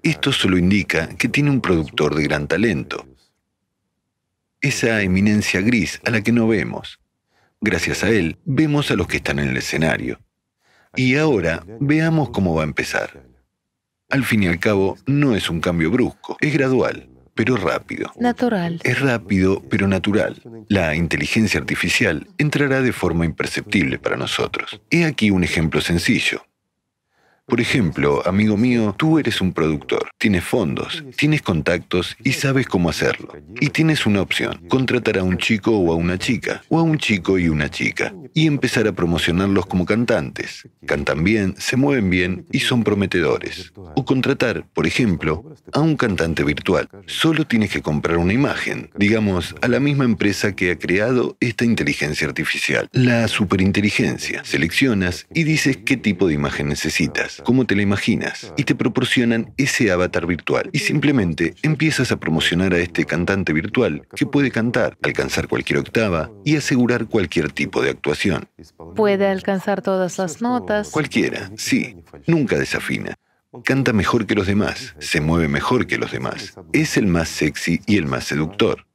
esto solo indica que tiene un productor de gran talento. Esa eminencia gris a la que no vemos. Gracias a él, vemos a los que están en el escenario. Y ahora veamos cómo va a empezar. Al fin y al cabo, no es un cambio brusco, es gradual, pero rápido. Natural. Es rápido, pero natural. La inteligencia artificial entrará de forma imperceptible para nosotros. He aquí un ejemplo sencillo. Por ejemplo, amigo mío, tú eres un productor, tienes fondos, tienes contactos y sabes cómo hacerlo. Y tienes una opción, contratar a un chico o a una chica, o a un chico y una chica, y empezar a promocionarlos como cantantes. Cantan bien, se mueven bien y son prometedores. O contratar, por ejemplo, a un cantante virtual. Solo tienes que comprar una imagen, digamos, a la misma empresa que ha creado esta inteligencia artificial, la superinteligencia. Seleccionas y dices qué tipo de imagen necesitas cómo te la imaginas, y te proporcionan ese avatar virtual. Y simplemente empiezas a promocionar a este cantante virtual que puede cantar, alcanzar cualquier octava y asegurar cualquier tipo de actuación. Puede alcanzar todas las notas. Cualquiera, sí, nunca desafina. Canta mejor que los demás, se mueve mejor que los demás, es el más sexy y el más seductor.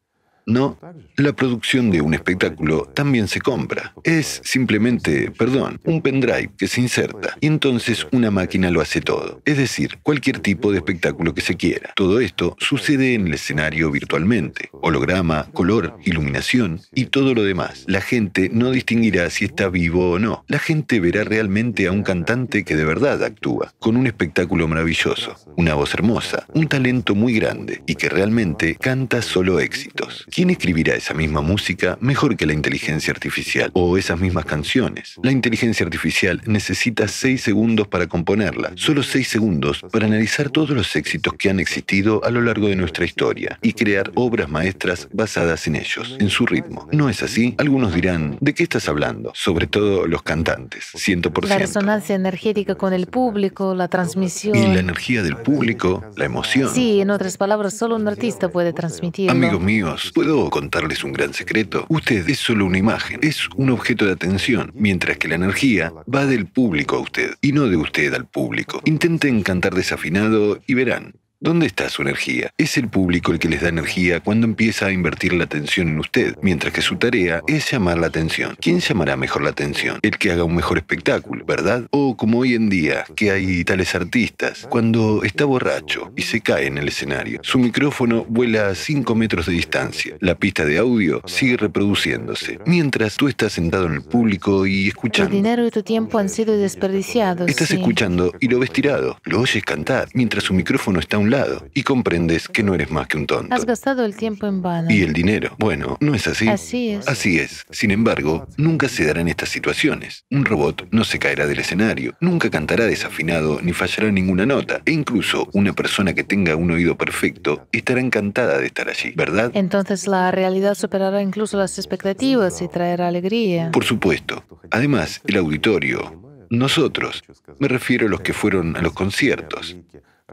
No, la producción de un espectáculo también se compra. Es simplemente, perdón, un pendrive que se inserta y entonces una máquina lo hace todo. Es decir, cualquier tipo de espectáculo que se quiera. Todo esto sucede en el escenario virtualmente. Holograma, color, iluminación y todo lo demás. La gente no distinguirá si está vivo o no. La gente verá realmente a un cantante que de verdad actúa, con un espectáculo maravilloso, una voz hermosa, un talento muy grande y que realmente canta solo éxitos. ¿Quién escribirá esa misma música mejor que la inteligencia artificial? O esas mismas canciones. La inteligencia artificial necesita seis segundos para componerla, solo seis segundos para analizar todos los éxitos que han existido a lo largo de nuestra historia y crear obras maestras basadas en ellos, en su ritmo. ¿No es así? Algunos dirán, ¿de qué estás hablando? Sobre todo los cantantes, 100%. La resonancia energética con el público, la transmisión. Y la energía del público, la emoción. Sí, en otras palabras, solo un artista puede transmitirlo. Amigos míos, ¿Puedo contarles un gran secreto? Usted es solo una imagen, es un objeto de atención, mientras que la energía va del público a usted y no de usted al público. Intenten cantar desafinado y verán. ¿Dónde está su energía? Es el público el que les da energía cuando empieza a invertir la atención en usted, mientras que su tarea es llamar la atención. ¿Quién llamará mejor la atención? El que haga un mejor espectáculo, ¿verdad? O como hoy en día, que hay tales artistas, cuando está borracho y se cae en el escenario, su micrófono vuela a 5 metros de distancia, la pista de audio sigue reproduciéndose, mientras tú estás sentado en el público y escuchando. Tu dinero y tu tiempo han sido desperdiciados. Estás escuchando y lo ves tirado, lo oyes cantar, mientras su micrófono está a un lado y comprendes que no eres más que un tonto. Has gastado el tiempo en vano. Y el dinero. Bueno, ¿no es así? Así es. Así es. Sin embargo, nunca se darán estas situaciones. Un robot no se caerá del escenario, nunca cantará desafinado ni fallará ninguna nota. E incluso una persona que tenga un oído perfecto estará encantada de estar allí, ¿verdad? Entonces la realidad superará incluso las expectativas y traerá alegría. Por supuesto. Además, el auditorio, nosotros, me refiero a los que fueron a los conciertos,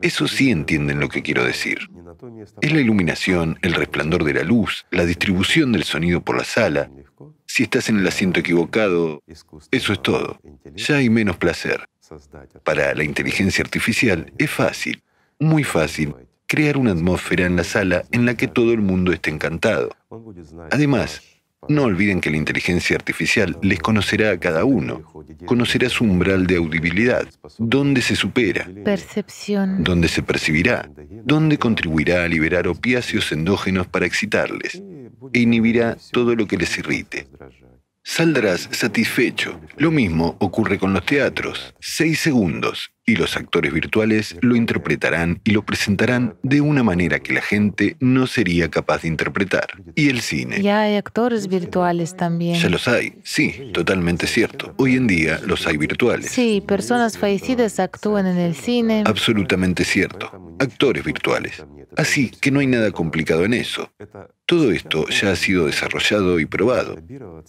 eso sí entienden lo que quiero decir. Es la iluminación, el resplandor de la luz, la distribución del sonido por la sala. Si estás en el asiento equivocado, eso es todo. Ya hay menos placer. Para la inteligencia artificial es fácil, muy fácil, crear una atmósfera en la sala en la que todo el mundo esté encantado. Además, no olviden que la inteligencia artificial les conocerá a cada uno, conocerá su umbral de audibilidad, dónde se supera, percepción, dónde se percibirá, dónde contribuirá a liberar opiáceos endógenos para excitarles e inhibirá todo lo que les irrite. Saldrás satisfecho. Lo mismo ocurre con los teatros. Seis segundos y los actores virtuales lo interpretarán y lo presentarán de una manera que la gente no sería capaz de interpretar. Y el cine. Ya hay actores virtuales también. Ya los hay, sí, totalmente cierto. Hoy en día los hay virtuales. Sí, personas fallecidas actúan en el cine. Absolutamente cierto. Actores virtuales. Así que no hay nada complicado en eso. Todo esto ya ha sido desarrollado y probado.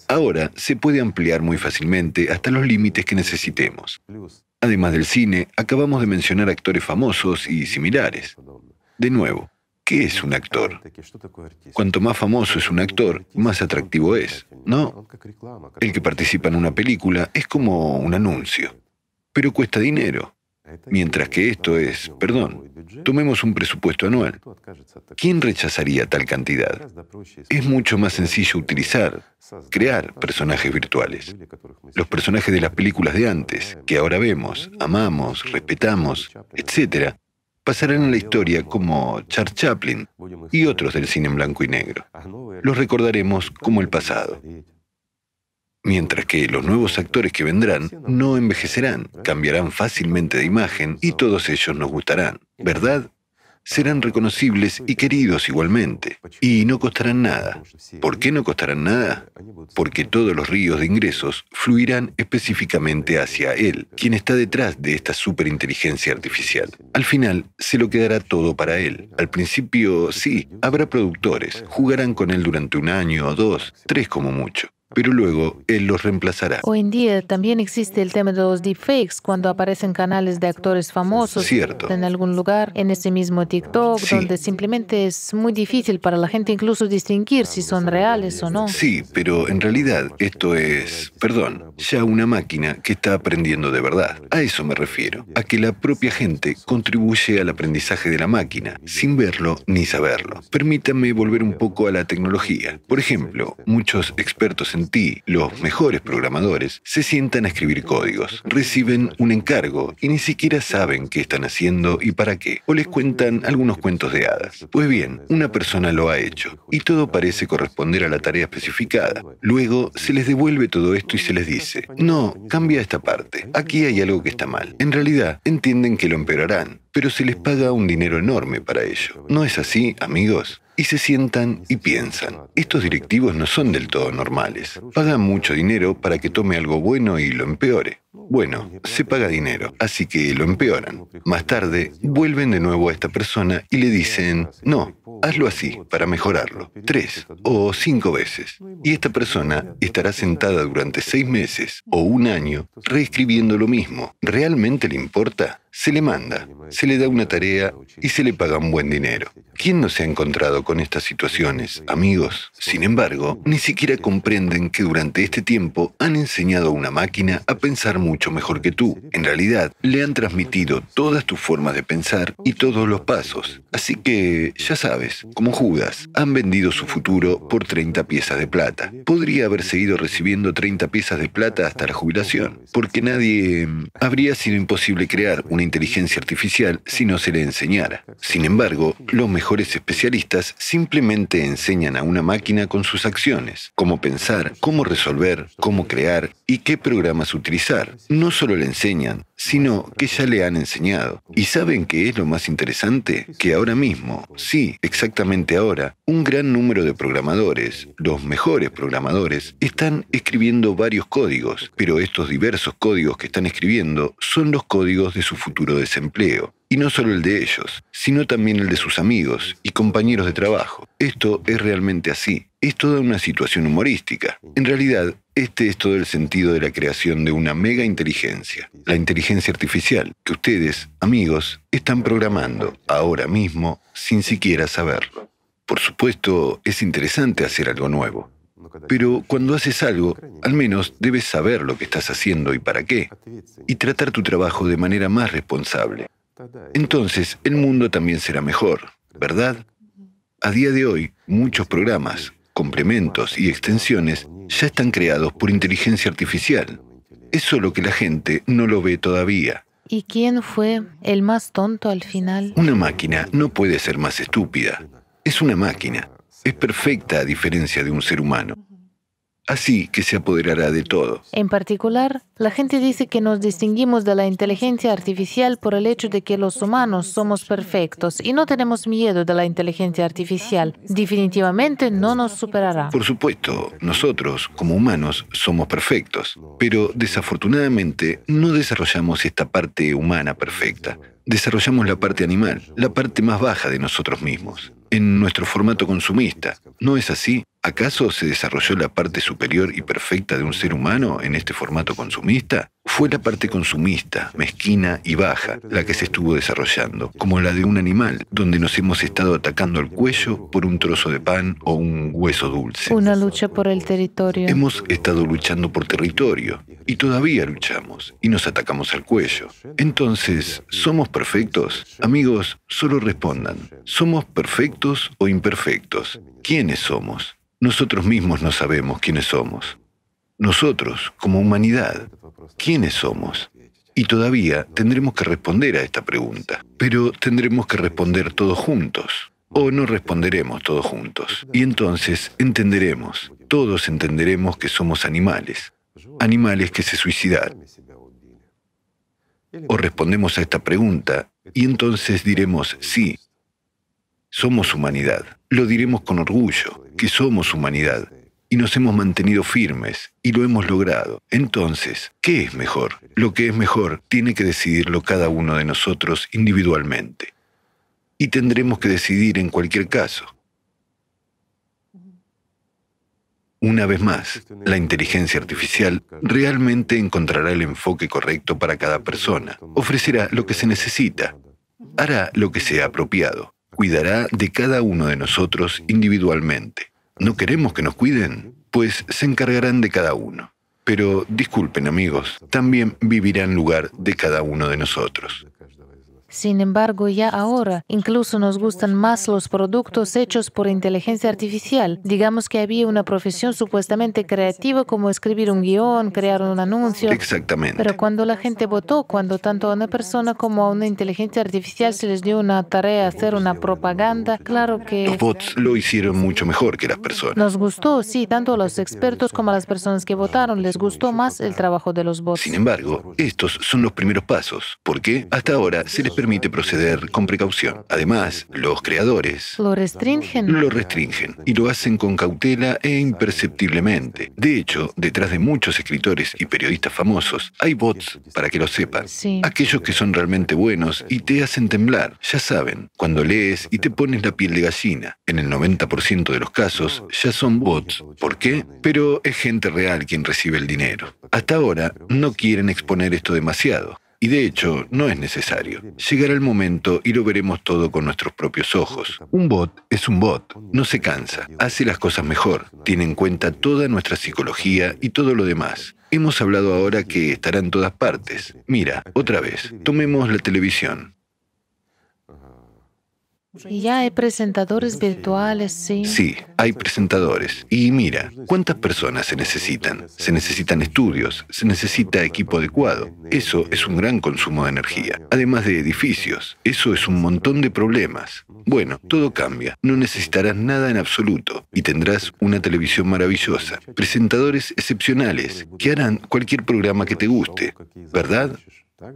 Ahora se puede ampliar muy fácilmente hasta los límites que necesitemos. Además del cine, acabamos de mencionar actores famosos y similares. De nuevo, ¿qué es un actor? Cuanto más famoso es un actor, más atractivo es, ¿no? El que participa en una película es como un anuncio, pero cuesta dinero. Mientras que esto es, perdón, tomemos un presupuesto anual. ¿Quién rechazaría tal cantidad? Es mucho más sencillo utilizar, crear personajes virtuales. Los personajes de las películas de antes, que ahora vemos, amamos, respetamos, etc., pasarán a la historia como Charles Chaplin y otros del cine en blanco y negro. Los recordaremos como el pasado mientras que los nuevos actores que vendrán no envejecerán, cambiarán fácilmente de imagen y todos ellos nos gustarán, ¿verdad? Serán reconocibles y queridos igualmente, y no costarán nada. ¿Por qué no costarán nada? Porque todos los ríos de ingresos fluirán específicamente hacia él, quien está detrás de esta superinteligencia artificial. Al final, se lo quedará todo para él. Al principio, sí, habrá productores, jugarán con él durante un año o dos, tres como mucho pero luego él los reemplazará. Hoy en día también existe el tema de los deepfakes, cuando aparecen canales de actores famosos en algún lugar, en ese mismo TikTok, donde simplemente es muy difícil para la gente incluso distinguir si son reales o no. Sí, pero en realidad esto es, perdón, ya una máquina que está aprendiendo de verdad. A eso me refiero, a que la propia gente contribuye al aprendizaje de la máquina, sin verlo ni saberlo. Permítame volver un poco a la tecnología. Por ejemplo, muchos expertos en los mejores programadores, se sientan a escribir códigos, reciben un encargo y ni siquiera saben qué están haciendo y para qué, o les cuentan algunos cuentos de hadas. Pues bien, una persona lo ha hecho y todo parece corresponder a la tarea especificada. Luego se les devuelve todo esto y se les dice, no, cambia esta parte, aquí hay algo que está mal. En realidad, entienden que lo empeorarán, pero se les paga un dinero enorme para ello. ¿No es así, amigos? y se sientan y piensan, estos directivos no son del todo normales. Pagan mucho dinero para que tome algo bueno y lo empeore. Bueno, se paga dinero, así que lo empeoran. Más tarde, vuelven de nuevo a esta persona y le dicen, no, hazlo así, para mejorarlo, tres o cinco veces. Y esta persona estará sentada durante seis meses o un año reescribiendo lo mismo. ¿Realmente le importa? Se le manda, le da una tarea y se le paga un buen dinero. ¿Quién no se ha encontrado con estas situaciones, amigos? Sin embargo, ni siquiera comprenden que durante este tiempo han enseñado a una máquina a pensar mucho mejor que tú. En realidad, le han transmitido todas tus formas de pensar y todos los pasos. Así que, ya sabes, como Judas, han vendido su futuro por 30 piezas de plata. Podría haber seguido recibiendo 30 piezas de plata hasta la jubilación, porque nadie... Habría sido imposible crear una inteligencia artificial si no se le enseñara. Sin embargo, los mejores especialistas simplemente enseñan a una máquina con sus acciones, cómo pensar, cómo resolver, cómo crear y qué programas utilizar. No solo le enseñan, sino que ya le han enseñado. ¿Y saben qué es lo más interesante? Que ahora mismo, sí, exactamente ahora, un gran número de programadores, los mejores programadores, están escribiendo varios códigos, pero estos diversos códigos que están escribiendo son los códigos de su futuro desempleo. Y no solo el de ellos, sino también el de sus amigos y compañeros de trabajo. Esto es realmente así. Es toda una situación humorística. En realidad, este es todo el sentido de la creación de una mega inteligencia, la inteligencia artificial, que ustedes, amigos, están programando ahora mismo sin siquiera saberlo. Por supuesto, es interesante hacer algo nuevo, pero cuando haces algo, al menos debes saber lo que estás haciendo y para qué, y tratar tu trabajo de manera más responsable. Entonces el mundo también será mejor, ¿verdad? A día de hoy, muchos programas, complementos y extensiones ya están creados por inteligencia artificial. Es solo que la gente no lo ve todavía. ¿Y quién fue el más tonto al final? Una máquina no puede ser más estúpida. Es una máquina. Es perfecta a diferencia de un ser humano. Así que se apoderará de todo. En particular, la gente dice que nos distinguimos de la inteligencia artificial por el hecho de que los humanos somos perfectos y no tenemos miedo de la inteligencia artificial. Definitivamente no nos superará. Por supuesto, nosotros, como humanos, somos perfectos, pero desafortunadamente no desarrollamos esta parte humana perfecta. Desarrollamos la parte animal, la parte más baja de nosotros mismos en nuestro formato consumista. ¿No es así? ¿Acaso se desarrolló la parte superior y perfecta de un ser humano en este formato consumista? Fue la parte consumista, mezquina y baja, la que se estuvo desarrollando, como la de un animal, donde nos hemos estado atacando al cuello por un trozo de pan o un hueso dulce. Una lucha por el territorio. Hemos estado luchando por territorio y todavía luchamos y nos atacamos al cuello. Entonces, ¿somos perfectos? Amigos, solo respondan, ¿somos perfectos o imperfectos? ¿Quiénes somos? Nosotros mismos no sabemos quiénes somos. Nosotros, como humanidad, ¿quiénes somos? Y todavía tendremos que responder a esta pregunta, pero tendremos que responder todos juntos, o no responderemos todos juntos. Y entonces entenderemos, todos entenderemos que somos animales, animales que se suicidan. O respondemos a esta pregunta y entonces diremos, sí, somos humanidad. Lo diremos con orgullo, que somos humanidad y nos hemos mantenido firmes y lo hemos logrado. Entonces, ¿qué es mejor? Lo que es mejor tiene que decidirlo cada uno de nosotros individualmente. Y tendremos que decidir en cualquier caso. Una vez más, la inteligencia artificial realmente encontrará el enfoque correcto para cada persona, ofrecerá lo que se necesita, hará lo que sea apropiado, cuidará de cada uno de nosotros individualmente. ¿No queremos que nos cuiden? Pues se encargarán de cada uno. Pero disculpen amigos, también vivirán en lugar de cada uno de nosotros. Sin embargo, ya ahora incluso nos gustan más los productos hechos por inteligencia artificial. Digamos que había una profesión supuestamente creativa como escribir un guion, crear un anuncio. Exactamente. Pero cuando la gente votó, cuando tanto a una persona como a una inteligencia artificial se les dio una tarea hacer una propaganda, claro que... Los bots lo hicieron mucho mejor que las personas. Nos gustó, sí, tanto a los expertos como a las personas que votaron les gustó más el trabajo de los bots. Sin embargo, estos son los primeros pasos. ¿Por qué? Hasta ahora se les permite proceder con precaución. Además, los creadores lo restringen. Lo restringen y lo hacen con cautela e imperceptiblemente. De hecho, detrás de muchos escritores y periodistas famosos hay bots para que lo sepan. Aquellos que son realmente buenos y te hacen temblar. Ya saben, cuando lees y te pones la piel de gallina. En el 90% de los casos ya son bots. ¿Por qué? Pero es gente real quien recibe el dinero. Hasta ahora no quieren exponer esto demasiado. Y de hecho, no es necesario. Llegará el momento y lo veremos todo con nuestros propios ojos. Un bot es un bot, no se cansa, hace las cosas mejor, tiene en cuenta toda nuestra psicología y todo lo demás. Hemos hablado ahora que estará en todas partes. Mira, otra vez, tomemos la televisión. Y ya hay presentadores virtuales, sí. Sí, hay presentadores. Y mira, ¿cuántas personas se necesitan? Se necesitan estudios, se necesita equipo adecuado. Eso es un gran consumo de energía. Además de edificios, eso es un montón de problemas. Bueno, todo cambia. No necesitarás nada en absoluto y tendrás una televisión maravillosa. Presentadores excepcionales que harán cualquier programa que te guste, ¿verdad?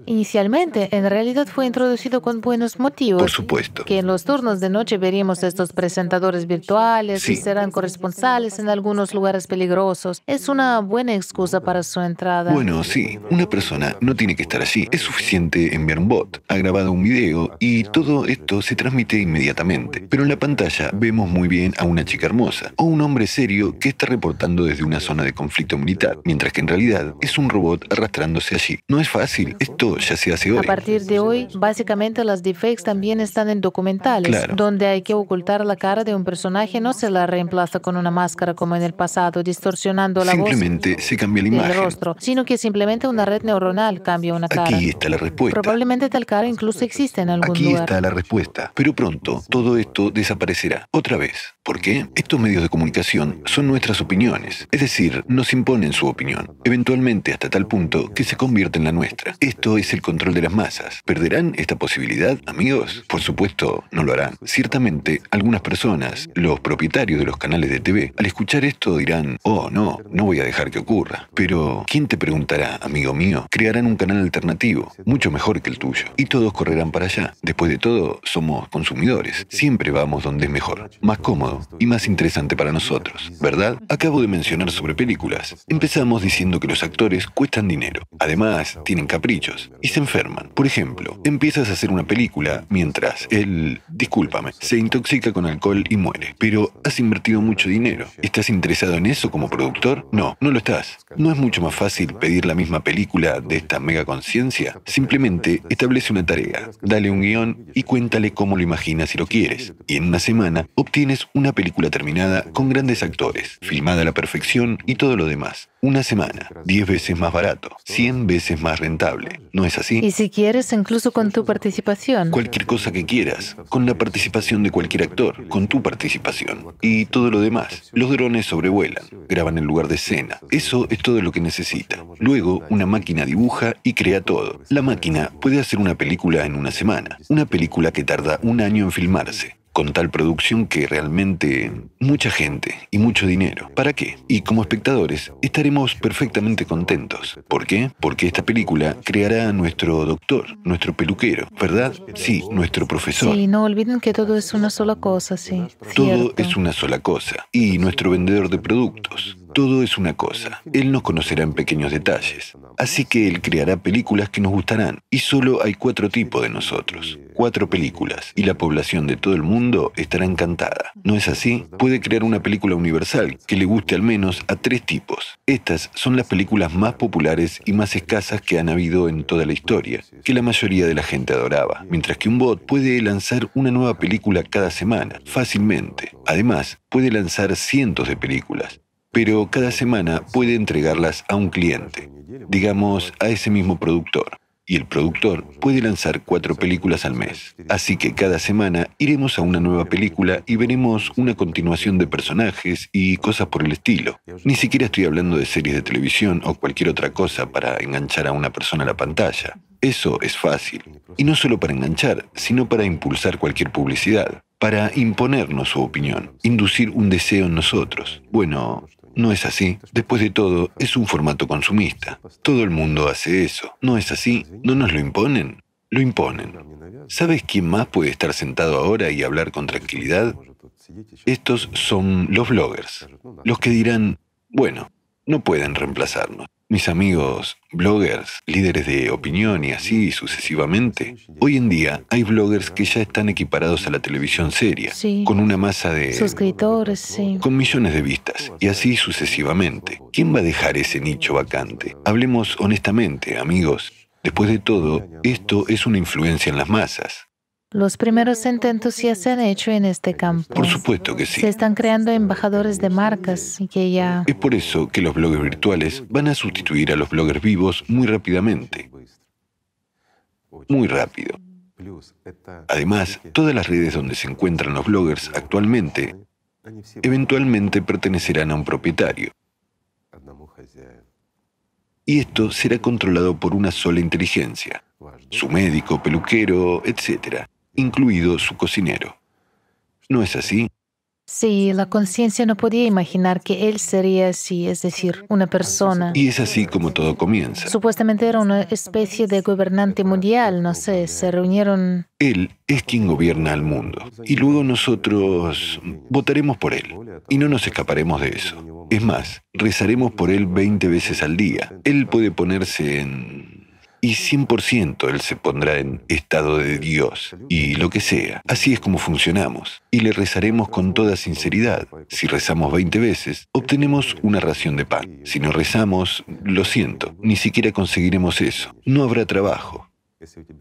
Inicialmente, en realidad fue introducido con buenos motivos. Por supuesto. Que en los turnos de noche veríamos estos presentadores virtuales y serán corresponsales en algunos lugares peligrosos. Es una buena excusa para su entrada. Bueno, sí. Una persona no tiene que estar allí. Es suficiente enviar un bot. Ha grabado un video y todo esto se transmite inmediatamente. Pero en la pantalla vemos muy bien a una chica hermosa o un hombre serio que está reportando desde una zona de conflicto militar, mientras que en realidad es un robot arrastrándose allí. No es fácil. Esto ya se hace hoy. A partir de hoy, básicamente las deepfakes también están en documentales, donde hay que ocultar la cara de un personaje, no se la reemplaza con una máscara como en el pasado, distorsionando la voz. Simplemente se cambia la imagen. rostro, sino que simplemente una red neuronal cambia una cara. Aquí está la respuesta. Probablemente tal cara incluso existe en algún Aquí lugar. Aquí está la respuesta. Pero pronto todo esto desaparecerá. Otra vez. ¿Por qué? Estos medios de comunicación son nuestras opiniones. Es decir, nos imponen su opinión. Eventualmente hasta tal punto que se convierte en la nuestra. Esto Esto es el control de las masas. ¿Perderán esta posibilidad, amigos? Por supuesto, no lo harán. Ciertamente, algunas personas, los propietarios de los canales de TV, al escuchar esto dirán, oh, no, no voy a dejar que ocurra. Pero, ¿quién te preguntará, amigo mío? Crearán un canal alternativo, mucho mejor que el tuyo, y todos correrán para allá. Después de todo, somos consumidores. Siempre vamos donde es mejor, más cómodo y más interesante para nosotros, ¿verdad? Acabo de mencionar sobre películas. Empezamos diciendo que los actores cuestan dinero. Además, tienen y se enferman. Por ejemplo, empiezas a hacer una película mientras él, discúlpame, se intoxica con alcohol y muere. Pero has invertido mucho dinero. ¿Estás interesado en eso como productor? No, no lo estás. ¿No es mucho más fácil pedir la misma película de esta mega conciencia? Simplemente establece una tarea, dale un guion y cuéntale cómo lo imaginas si lo quieres. Y en una semana obtienes una película terminada con grandes actores, filmada a la perfección y todo lo demás. Una semana, 10 veces más barato, 100 veces más rentable. ¿No es así? Y si quieres, incluso con tu participación. Cualquier cosa que quieras, con la participación de cualquier actor, con tu participación. Y todo lo demás. Los drones sobrevuelan, graban en lugar de escena. Eso es todo lo que necesita. Luego, una máquina dibuja y crea todo. La máquina puede hacer una película en una semana. Una película que tarda un año en filmarse con tal producción que realmente mucha gente y mucho dinero. ¿Para qué? Y como espectadores estaremos perfectamente contentos. ¿Por qué? Porque esta película creará a nuestro doctor, nuestro peluquero, ¿verdad? Sí, nuestro profesor. Sí, no olviden que todo es una sola cosa, sí. Todo es una sola cosa. Y nuestro vendedor de productos. Todo es una cosa. Él nos conocerá en pequeños detalles. Así que Él creará películas que nos gustarán. Y solo hay cuatro tipos de nosotros. Cuatro películas. Y la población de todo el mundo estará encantada. ¿No es así? Puede crear una película universal que le guste al menos a tres tipos. Estas son las películas más populares y más escasas que han habido en toda la historia, que la mayoría de la gente adoraba. Mientras que un bot puede lanzar una nueva película cada semana, fácilmente. Además, puede lanzar cientos de películas pero cada semana puede entregarlas a un cliente, digamos a ese mismo productor. Y el productor puede lanzar cuatro películas al mes. Así que cada semana iremos a una nueva película y veremos una continuación de personajes y cosas por el estilo. Ni siquiera estoy hablando de series de televisión o cualquier otra cosa para enganchar a una persona a la pantalla. Eso es fácil. Y no solo para enganchar, sino para impulsar cualquier publicidad, para imponernos su opinión, inducir un deseo en nosotros. Bueno, no es así. Después de todo, es un formato consumista. Todo el mundo hace eso. ¿No es así? ¿No nos lo imponen? Lo imponen. ¿Sabes quién más puede estar sentado ahora y hablar con tranquilidad? Estos son los bloggers. Los que dirán, bueno, no pueden reemplazarnos. Mis amigos bloggers, líderes de opinión y así sucesivamente, hoy en día hay bloggers que ya están equiparados a la televisión seria, con una masa de suscriptores, sí. con millones de vistas y así sucesivamente. ¿Quién va a dejar ese nicho vacante? Hablemos honestamente, amigos. Después de todo, esto es una influencia en las masas. Los primeros intentos ya se han hecho en este campo. Por supuesto que sí. Se están creando embajadores de marcas y que ya... Es por eso que los bloggers virtuales van a sustituir a los bloggers vivos muy rápidamente. Muy rápido. Además, todas las redes donde se encuentran los bloggers actualmente eventualmente pertenecerán a un propietario. Y esto será controlado por una sola inteligencia, su médico, peluquero, etc incluido su cocinero. ¿No es así? Sí, la conciencia no podía imaginar que él sería así, es decir, una persona. Y es así como todo comienza. Supuestamente era una especie de gobernante mundial, no sé, se reunieron... Él es quien gobierna al mundo. Y luego nosotros votaremos por él. Y no nos escaparemos de eso. Es más, rezaremos por él 20 veces al día. Él puede ponerse en y 100% Él se pondrá en estado de Dios y lo que sea. Así es como funcionamos. Y le rezaremos con toda sinceridad. Si rezamos 20 veces, obtenemos una ración de pan. Si no rezamos, lo siento, ni siquiera conseguiremos eso. No habrá trabajo.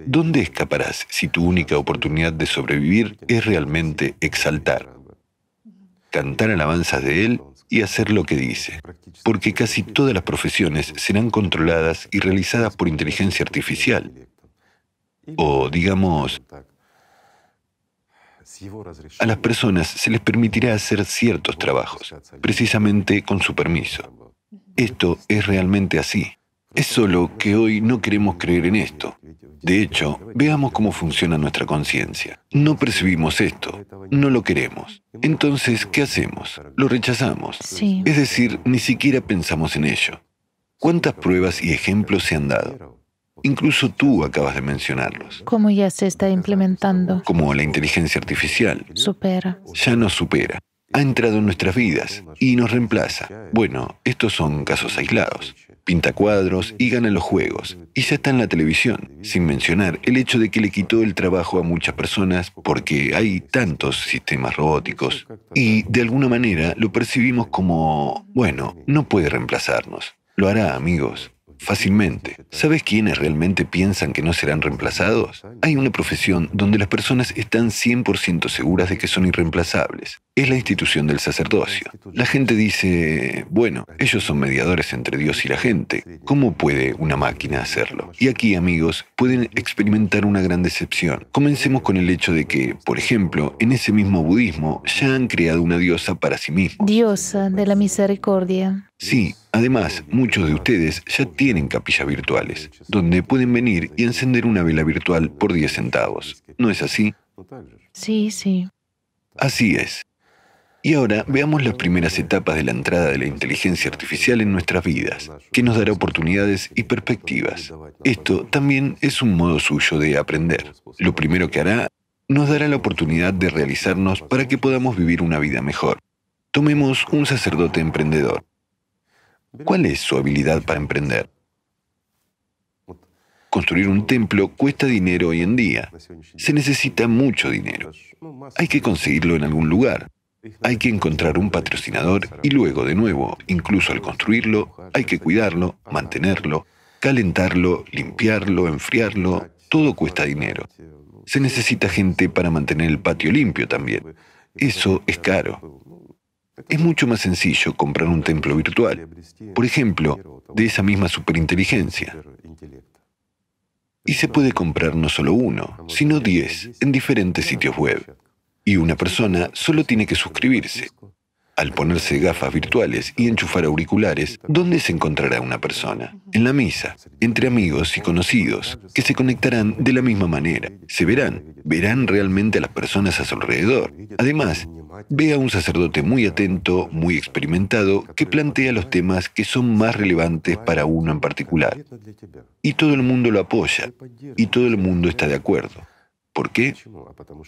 ¿Dónde escaparás si tu única oportunidad de sobrevivir es realmente exaltar? Cantar alabanzas de Él y hacer lo que dice, porque casi todas las profesiones serán controladas y realizadas por inteligencia artificial. O, digamos, a las personas se les permitirá hacer ciertos trabajos, precisamente con su permiso. Esto es realmente así. Es solo que hoy no queremos creer en esto. De hecho, veamos cómo funciona nuestra conciencia. No percibimos esto, no lo queremos. Entonces, ¿qué hacemos? Lo rechazamos. Es decir, ni siquiera pensamos en ello. ¿Cuántas pruebas y ejemplos se han dado? Incluso tú acabas de mencionarlos. ¿Cómo ya se está implementando? Como la inteligencia artificial. Supera. Ya nos supera. Ha entrado en nuestras vidas y nos reemplaza. Bueno, estos son casos aislados pinta cuadros y gana los juegos. Y ya está en la televisión, sin mencionar el hecho de que le quitó el trabajo a muchas personas porque hay tantos sistemas robóticos. Y de alguna manera lo percibimos como, bueno, no puede reemplazarnos. Lo hará, amigos fácilmente. ¿Sabes quiénes realmente piensan que no serán reemplazados? Hay una profesión donde las personas están 100% seguras de que son irreemplazables. Es la institución del sacerdocio. La gente dice, bueno, ellos son mediadores entre Dios y la gente. ¿Cómo puede una máquina hacerlo? Y aquí, amigos, pueden experimentar una gran decepción. Comencemos con el hecho de que, por ejemplo, en ese mismo budismo ya han creado una diosa para sí mismos. Diosa de la misericordia. Sí, además, muchos de ustedes ya tienen capillas virtuales, donde pueden venir y encender una vela virtual por 10 centavos. ¿No es así? Sí, sí. Así es. Y ahora veamos las primeras etapas de la entrada de la inteligencia artificial en nuestras vidas, que nos dará oportunidades y perspectivas. Esto también es un modo suyo de aprender. Lo primero que hará nos dará la oportunidad de realizarnos para que podamos vivir una vida mejor. Tomemos un sacerdote emprendedor. ¿Cuál es su habilidad para emprender? Construir un templo cuesta dinero hoy en día. Se necesita mucho dinero. Hay que conseguirlo en algún lugar. Hay que encontrar un patrocinador y luego, de nuevo, incluso al construirlo, hay que cuidarlo, mantenerlo, calentarlo, limpiarlo, enfriarlo. Todo cuesta dinero. Se necesita gente para mantener el patio limpio también. Eso es caro. Es mucho más sencillo comprar un templo virtual, por ejemplo, de esa misma superinteligencia. Y se puede comprar no solo uno, sino diez en diferentes sitios web. Y una persona solo tiene que suscribirse. Al ponerse gafas virtuales y enchufar auriculares, ¿dónde se encontrará una persona? En la misa, entre amigos y conocidos, que se conectarán de la misma manera. Se verán, verán realmente a las personas a su alrededor. Además, ve a un sacerdote muy atento, muy experimentado, que plantea los temas que son más relevantes para uno en particular. Y todo el mundo lo apoya, y todo el mundo está de acuerdo. ¿Por qué?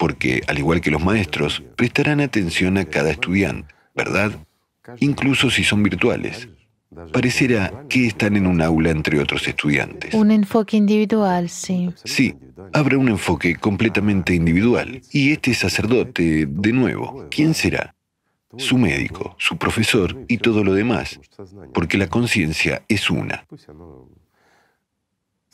Porque, al igual que los maestros, prestarán atención a cada estudiante ¿verdad? Incluso si son virtuales. Pareciera que están en un aula entre otros estudiantes. Un enfoque individual, sí. Sí, habrá un enfoque completamente individual. Y este sacerdote, de nuevo, ¿quién será? Su médico, su profesor y todo lo demás, porque la conciencia es una.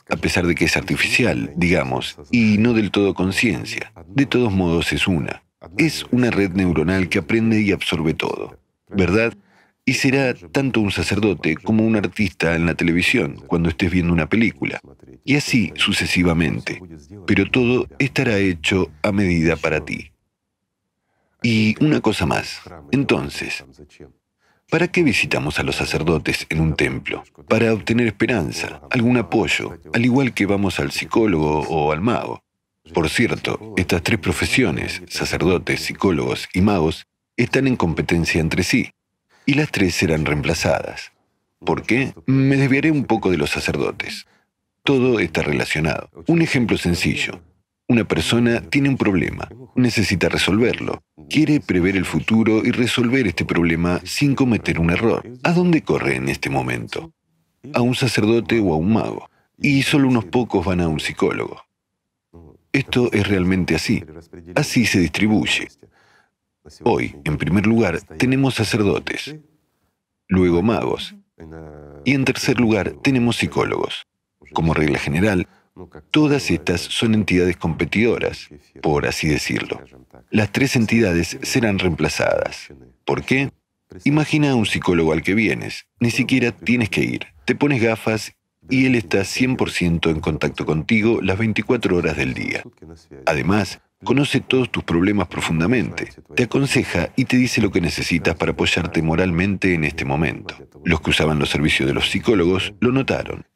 A pesar de que es artificial, digamos, y no del todo conciencia, de todos modos es una. Es una red neuronal que aprende y absorbe todo, ¿verdad? Y será tanto un sacerdote como un artista en la televisión cuando estés viendo una película. Y así sucesivamente. Pero todo estará hecho a medida para ti. Y una cosa más. Entonces, ¿para qué visitamos a los sacerdotes en un templo? Para obtener esperanza, algún apoyo, al igual que vamos al psicólogo o al mago. Por cierto, estas tres profesiones, sacerdotes, psicólogos y magos, están en competencia entre sí, y las tres serán reemplazadas. ¿Por qué? Me desviaré un poco de los sacerdotes. Todo está relacionado. Un ejemplo sencillo. Una persona tiene un problema, necesita resolverlo, quiere prever el futuro y resolver este problema sin cometer un error. ¿A dónde corre en este momento? A un sacerdote o a un mago. Y solo unos pocos van a un psicólogo. Esto es realmente así. Así se distribuye. Hoy, en primer lugar, tenemos sacerdotes, luego magos, y en tercer lugar tenemos psicólogos. Como regla general, todas estas son entidades competidoras, por así decirlo. Las tres entidades serán reemplazadas. ¿Por qué? Imagina a un psicólogo al que vienes. Ni siquiera tienes que ir. Te pones gafas y él está 100% en contacto contigo las 24 horas del día. Además, Conoce todos tus problemas profundamente, te aconseja y te dice lo que necesitas para apoyarte moralmente en este momento. Los que usaban los servicios de los psicólogos lo notaron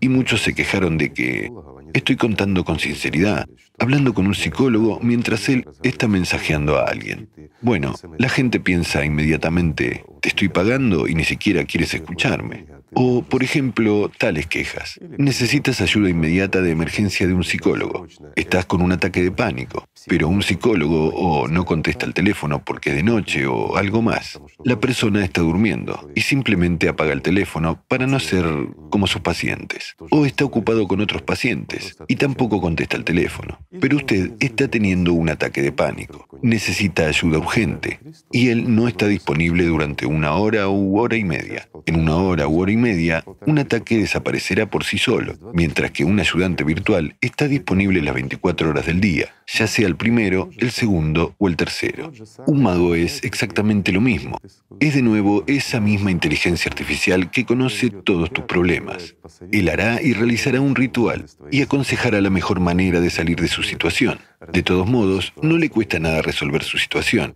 y muchos se quejaron de que estoy contando con sinceridad, hablando con un psicólogo mientras él está mensajeando a alguien. Bueno, la gente piensa inmediatamente, te estoy pagando y ni siquiera quieres escucharme. O, por ejemplo, tales quejas. Necesitas ayuda inmediata de emergencia de un psicólogo. Estás con un ataque de pánico, pero un psicólogo o no contesta el teléfono porque es de noche o algo más. La persona está durmiendo y simplemente apaga el teléfono para no ser como sus pacientes. O está ocupado con otros pacientes y tampoco contesta el teléfono. Pero usted está teniendo un ataque de pánico. Necesita ayuda urgente y él no está disponible durante una hora u hora y media. En una hora u hora y media, un ataque desaparecerá por sí solo, mientras que un ayudante virtual está disponible las 24 horas del día, ya sea el primero, el segundo o el tercero. Un mago es exactamente lo mismo. Es de nuevo esa misma inteligencia artificial que conoce todos tus problemas. Él hará y realizará un ritual y aconsejará la mejor manera de salir de su situación. De todos modos, no le cuesta nada resolver su situación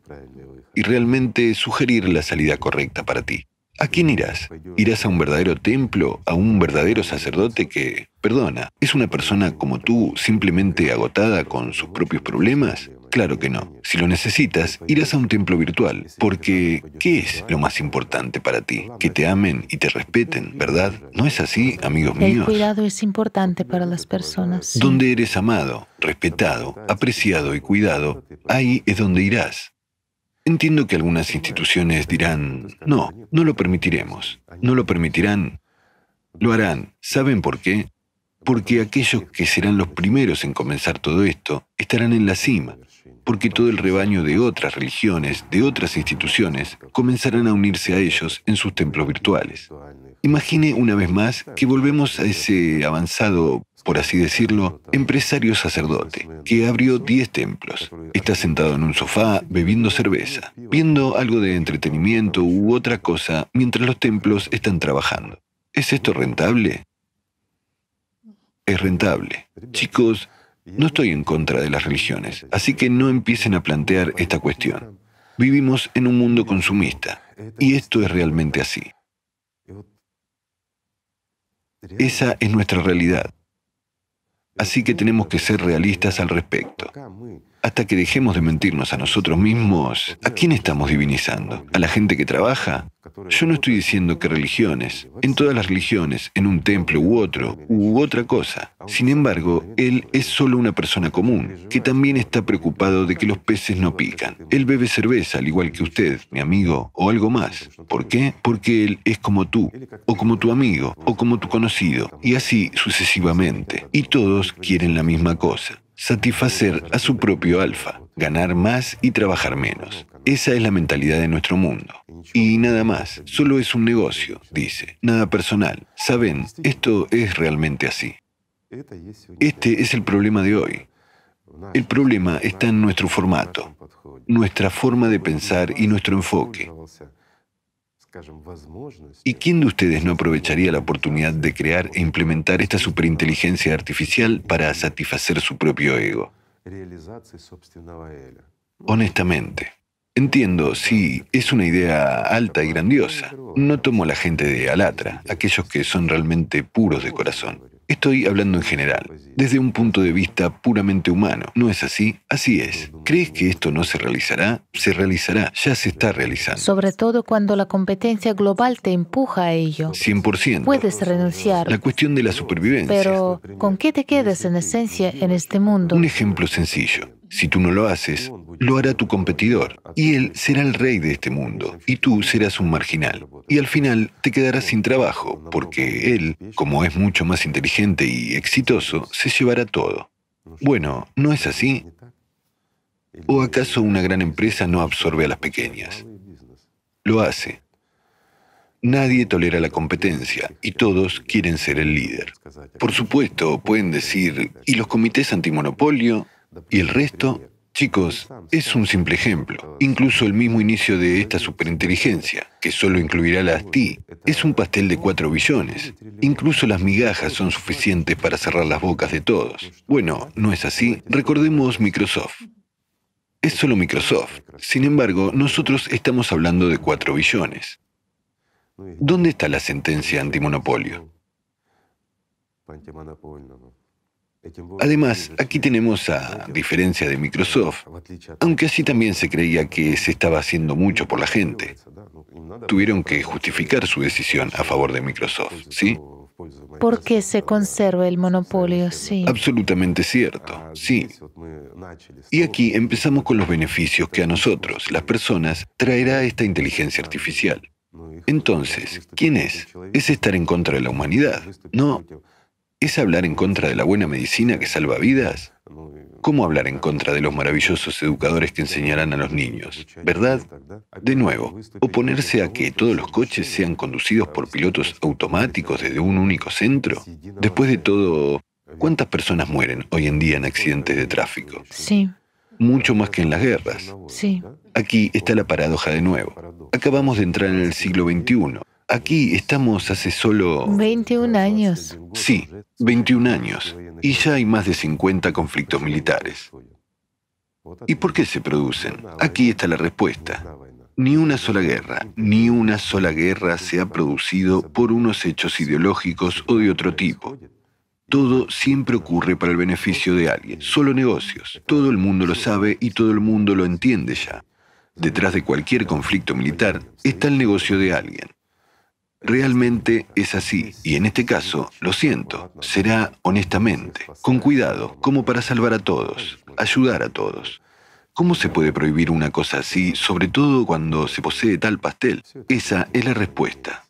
y realmente sugerir la salida correcta para ti. ¿A quién irás? ¿Irás a un verdadero templo, a un verdadero sacerdote que, perdona, es una persona como tú, simplemente agotada con sus propios problemas? Claro que no. Si lo necesitas, irás a un templo virtual, porque ¿qué es lo más importante para ti? Que te amen y te respeten, ¿verdad? ¿No es así, amigos míos? El cuidado es importante para las personas. Donde eres amado, respetado, apreciado y cuidado, ahí es donde irás. Entiendo que algunas instituciones dirán, no, no lo permitiremos, no lo permitirán, lo harán. ¿Saben por qué? Porque aquellos que serán los primeros en comenzar todo esto estarán en la cima, porque todo el rebaño de otras religiones, de otras instituciones, comenzarán a unirse a ellos en sus templos virtuales. Imagine una vez más que volvemos a ese avanzado por así decirlo, empresario sacerdote, que abrió 10 templos. Está sentado en un sofá bebiendo cerveza, viendo algo de entretenimiento u otra cosa mientras los templos están trabajando. ¿Es esto rentable? Es rentable. Chicos, no estoy en contra de las religiones, así que no empiecen a plantear esta cuestión. Vivimos en un mundo consumista, y esto es realmente así. Esa es nuestra realidad. Así que tenemos que ser realistas al respecto. Hasta que dejemos de mentirnos a nosotros mismos, ¿a quién estamos divinizando? ¿A la gente que trabaja? Yo no estoy diciendo que religiones, en todas las religiones, en un templo u otro, u otra cosa. Sin embargo, él es solo una persona común, que también está preocupado de que los peces no pican. Él bebe cerveza, al igual que usted, mi amigo, o algo más. ¿Por qué? Porque él es como tú, o como tu amigo, o como tu conocido, y así sucesivamente. Y todos quieren la misma cosa satisfacer a su propio alfa, ganar más y trabajar menos. Esa es la mentalidad de nuestro mundo. Y nada más, solo es un negocio, dice, nada personal. Saben, esto es realmente así. Este es el problema de hoy. El problema está en nuestro formato, nuestra forma de pensar y nuestro enfoque. ¿Y quién de ustedes no aprovecharía la oportunidad de crear e implementar esta superinteligencia artificial para satisfacer su propio ego? Honestamente, entiendo, sí, es una idea alta y grandiosa. No tomo a la gente de Alatra, aquellos que son realmente puros de corazón. Estoy hablando en general, desde un punto de vista puramente humano. ¿No es así? Así es. ¿Crees que esto no se realizará? Se realizará, ya se está realizando. Sobre todo cuando la competencia global te empuja a ello. 100%. Puedes renunciar. La cuestión de la supervivencia. Pero, ¿con qué te quedas en esencia en este mundo? Un ejemplo sencillo. Si tú no lo haces, lo hará tu competidor y él será el rey de este mundo y tú serás un marginal. Y al final te quedarás sin trabajo porque él, como es mucho más inteligente y exitoso, se llevará todo. Bueno, ¿no es así? ¿O acaso una gran empresa no absorbe a las pequeñas? Lo hace. Nadie tolera la competencia y todos quieren ser el líder. Por supuesto, pueden decir, ¿y los comités antimonopolio? ¿Y el resto? Chicos, es un simple ejemplo. Incluso el mismo inicio de esta superinteligencia, que solo incluirá las TI, es un pastel de 4 billones. Incluso las migajas son suficientes para cerrar las bocas de todos. Bueno, no es así. Recordemos Microsoft. Es solo Microsoft. Sin embargo, nosotros estamos hablando de 4 billones. ¿Dónde está la sentencia antimonopolio? Además, aquí tenemos, a diferencia de Microsoft, aunque así también se creía que se estaba haciendo mucho por la gente, tuvieron que justificar su decisión a favor de Microsoft, ¿sí? Porque se conserva el monopolio, sí. Absolutamente cierto, sí. Y aquí empezamos con los beneficios que a nosotros, las personas, traerá esta inteligencia artificial. Entonces, ¿quién es? Es estar en contra de la humanidad. No, ¿Es hablar en contra de la buena medicina que salva vidas? ¿Cómo hablar en contra de los maravillosos educadores que enseñarán a los niños? ¿Verdad? De nuevo, oponerse a que todos los coches sean conducidos por pilotos automáticos desde un único centro. Después de todo, ¿cuántas personas mueren hoy en día en accidentes de tráfico? Sí. Mucho más que en las guerras. Sí. Aquí está la paradoja de nuevo. Acabamos de entrar en el siglo XXI Aquí estamos hace solo... 21 años. Sí, 21 años. Y ya hay más de 50 conflictos militares. ¿Y por qué se producen? Aquí está la respuesta. Ni una sola guerra, ni una sola guerra se ha producido por unos hechos ideológicos o de otro tipo. Todo siempre ocurre para el beneficio de alguien, solo negocios. Todo el mundo lo sabe y todo el mundo lo entiende ya. Detrás de cualquier conflicto militar está el negocio de alguien. Realmente es así, y en este caso, lo siento, será honestamente, con cuidado, como para salvar a todos, ayudar a todos. ¿Cómo se puede prohibir una cosa así, sobre todo cuando se posee tal pastel? Esa es la respuesta.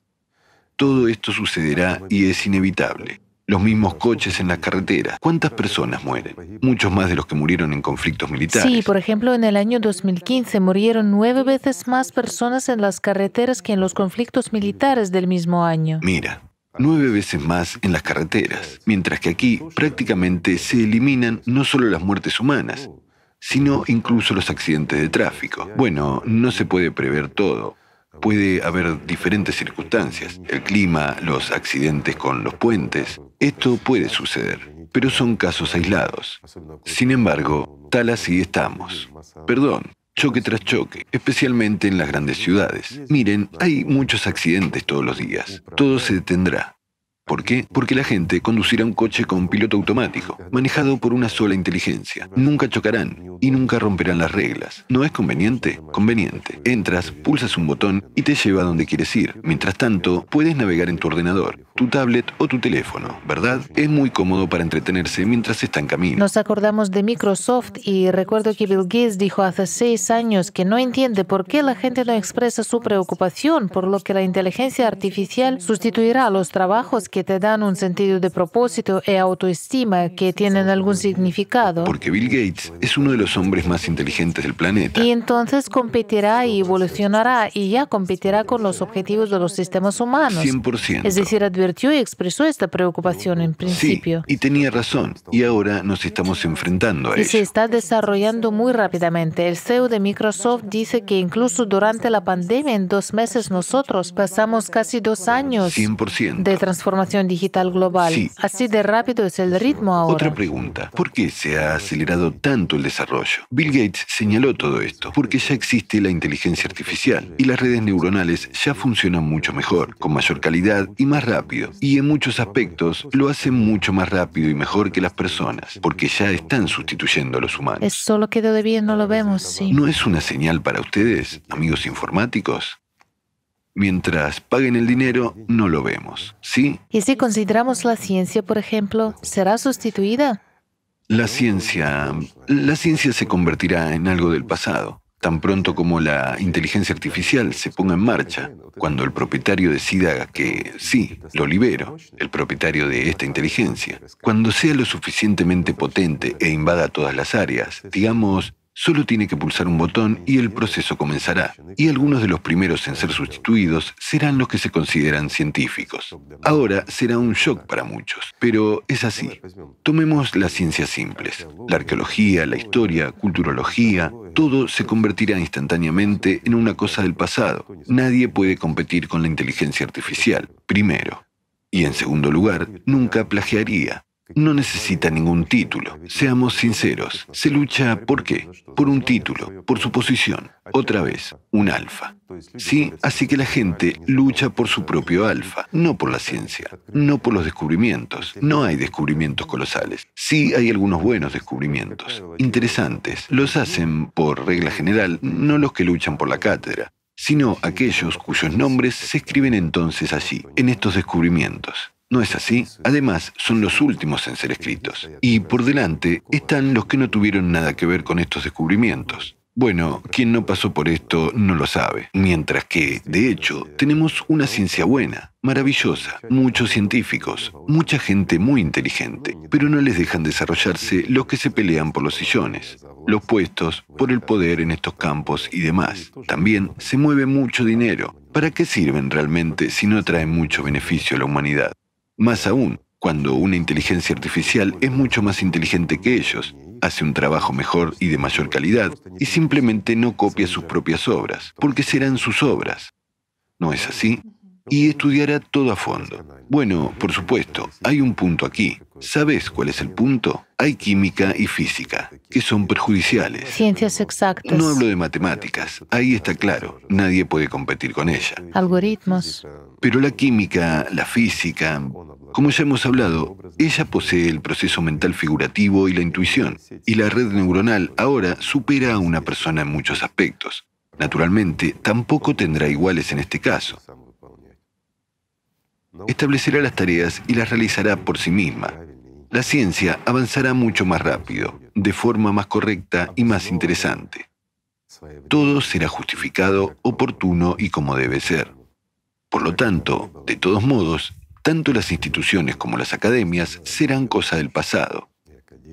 Todo esto sucederá y es inevitable los mismos coches en las carreteras. ¿Cuántas personas mueren? Muchos más de los que murieron en conflictos militares. Sí, por ejemplo, en el año 2015 murieron nueve veces más personas en las carreteras que en los conflictos militares del mismo año. Mira, nueve veces más en las carreteras, mientras que aquí prácticamente se eliminan no solo las muertes humanas, sino incluso los accidentes de tráfico. Bueno, no se puede prever todo, Puede haber diferentes circunstancias, el clima, los accidentes con los puentes. Esto puede suceder, pero son casos aislados. Sin embargo, tal así estamos. Perdón, choque tras choque, especialmente en las grandes ciudades. Miren, hay muchos accidentes todos los días. Todo se detendrá. ¿Por qué? Porque la gente conducirá un coche con piloto automático, manejado por una sola inteligencia. Nunca chocarán y nunca romperán las reglas. ¿No es conveniente? Conveniente. Entras, pulsas un botón y te lleva a donde quieres ir. Mientras tanto, puedes navegar en tu ordenador, tu tablet o tu teléfono, ¿verdad? Es muy cómodo para entretenerse mientras está en camino. Nos acordamos de Microsoft y recuerdo que Bill Gates dijo hace seis años que no entiende por qué la gente no expresa su preocupación por lo que la inteligencia artificial sustituirá a los trabajos que que te dan un sentido de propósito y autoestima que tienen algún significado. Porque Bill Gates es uno de los hombres más inteligentes del planeta. Y entonces competirá y evolucionará y ya competirá con los objetivos de los sistemas humanos. 100%. Es decir, advirtió y expresó esta preocupación en principio. Sí, y tenía razón. Y ahora nos estamos enfrentando a eso. Y se está desarrollando muy rápidamente. El CEO de Microsoft dice que incluso durante la pandemia, en dos meses, nosotros pasamos casi dos años 100%. de transformación digital global. Así de rápido es el ritmo ahora. Otra pregunta. ¿Por qué se ha acelerado tanto el desarrollo? Bill Gates señaló todo esto. Porque ya existe la inteligencia artificial y las redes neuronales ya funcionan mucho mejor, con mayor calidad y más rápido. Y en muchos aspectos lo hacen mucho más rápido y mejor que las personas, porque ya están sustituyendo a los humanos. Es solo que todavía no lo vemos, sí. ¿No es una señal para ustedes, amigos informáticos? Mientras paguen el dinero, no lo vemos, ¿sí? ¿Y si consideramos la ciencia, por ejemplo, será sustituida? La ciencia, la ciencia se convertirá en algo del pasado, tan pronto como la inteligencia artificial se ponga en marcha, cuando el propietario decida que sí, lo libero, el propietario de esta inteligencia, cuando sea lo suficientemente potente e invada todas las áreas, digamos, Solo tiene que pulsar un botón y el proceso comenzará. Y algunos de los primeros en ser sustituidos serán los que se consideran científicos. Ahora será un shock para muchos, pero es así. Tomemos las ciencias simples. La arqueología, la historia, culturología, todo se convertirá instantáneamente en una cosa del pasado. Nadie puede competir con la inteligencia artificial, primero. Y en segundo lugar, nunca plagiaría. No necesita ningún título. Seamos sinceros. Se lucha ¿por qué? Por un título, por su posición. Otra vez, un alfa. Sí, así que la gente lucha por su propio alfa, no por la ciencia, no por los descubrimientos. No hay descubrimientos colosales. Sí hay algunos buenos descubrimientos, interesantes. Los hacen, por regla general, no los que luchan por la cátedra, sino aquellos cuyos nombres se escriben entonces allí, en estos descubrimientos. ¿No es así? Además, son los últimos en ser escritos. Y por delante están los que no tuvieron nada que ver con estos descubrimientos. Bueno, quien no pasó por esto no lo sabe. Mientras que, de hecho, tenemos una ciencia buena, maravillosa, muchos científicos, mucha gente muy inteligente, pero no les dejan desarrollarse los que se pelean por los sillones, los puestos, por el poder en estos campos y demás. También se mueve mucho dinero. ¿Para qué sirven realmente si no traen mucho beneficio a la humanidad? Más aún, cuando una inteligencia artificial es mucho más inteligente que ellos, hace un trabajo mejor y de mayor calidad, y simplemente no copia sus propias obras, porque serán sus obras. ¿No es así? Y estudiará todo a fondo. Bueno, por supuesto, hay un punto aquí. ¿Sabes cuál es el punto? Hay química y física, que son perjudiciales. Ciencias exactas. No hablo de matemáticas, ahí está claro, nadie puede competir con ella. Algoritmos. Pero la química, la física, como ya hemos hablado, ella posee el proceso mental figurativo y la intuición, y la red neuronal ahora supera a una persona en muchos aspectos. Naturalmente, tampoco tendrá iguales en este caso. Establecerá las tareas y las realizará por sí misma. La ciencia avanzará mucho más rápido, de forma más correcta y más interesante. Todo será justificado, oportuno y como debe ser. Por lo tanto, de todos modos, tanto las instituciones como las academias serán cosa del pasado.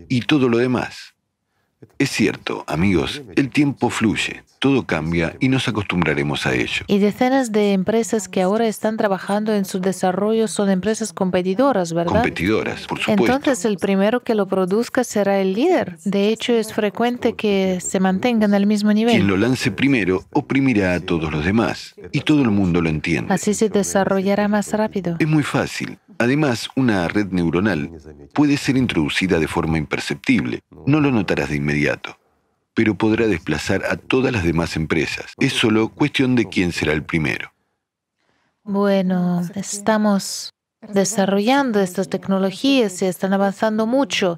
Y todo lo demás, es cierto, amigos, el tiempo fluye, todo cambia y nos acostumbraremos a ello. Y decenas de empresas que ahora están trabajando en su desarrollo son empresas competidoras, ¿verdad? Competidoras, por supuesto. Entonces el primero que lo produzca será el líder. De hecho, es frecuente que se mantengan al mismo nivel. Quien lo lance primero oprimirá a todos los demás y todo el mundo lo entiende. Así se desarrollará más rápido. Es muy fácil. Además, una red neuronal puede ser introducida de forma imperceptible. No lo notarás de inmediato, pero podrá desplazar a todas las demás empresas. Es solo cuestión de quién será el primero. Bueno, estamos desarrollando estas tecnologías y están avanzando mucho.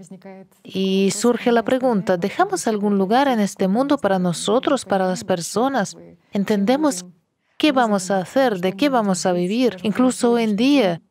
Y surge la pregunta, ¿dejamos algún lugar en este mundo para nosotros, para las personas? ¿Entendemos qué vamos a hacer, de qué vamos a vivir? Incluso hoy en día,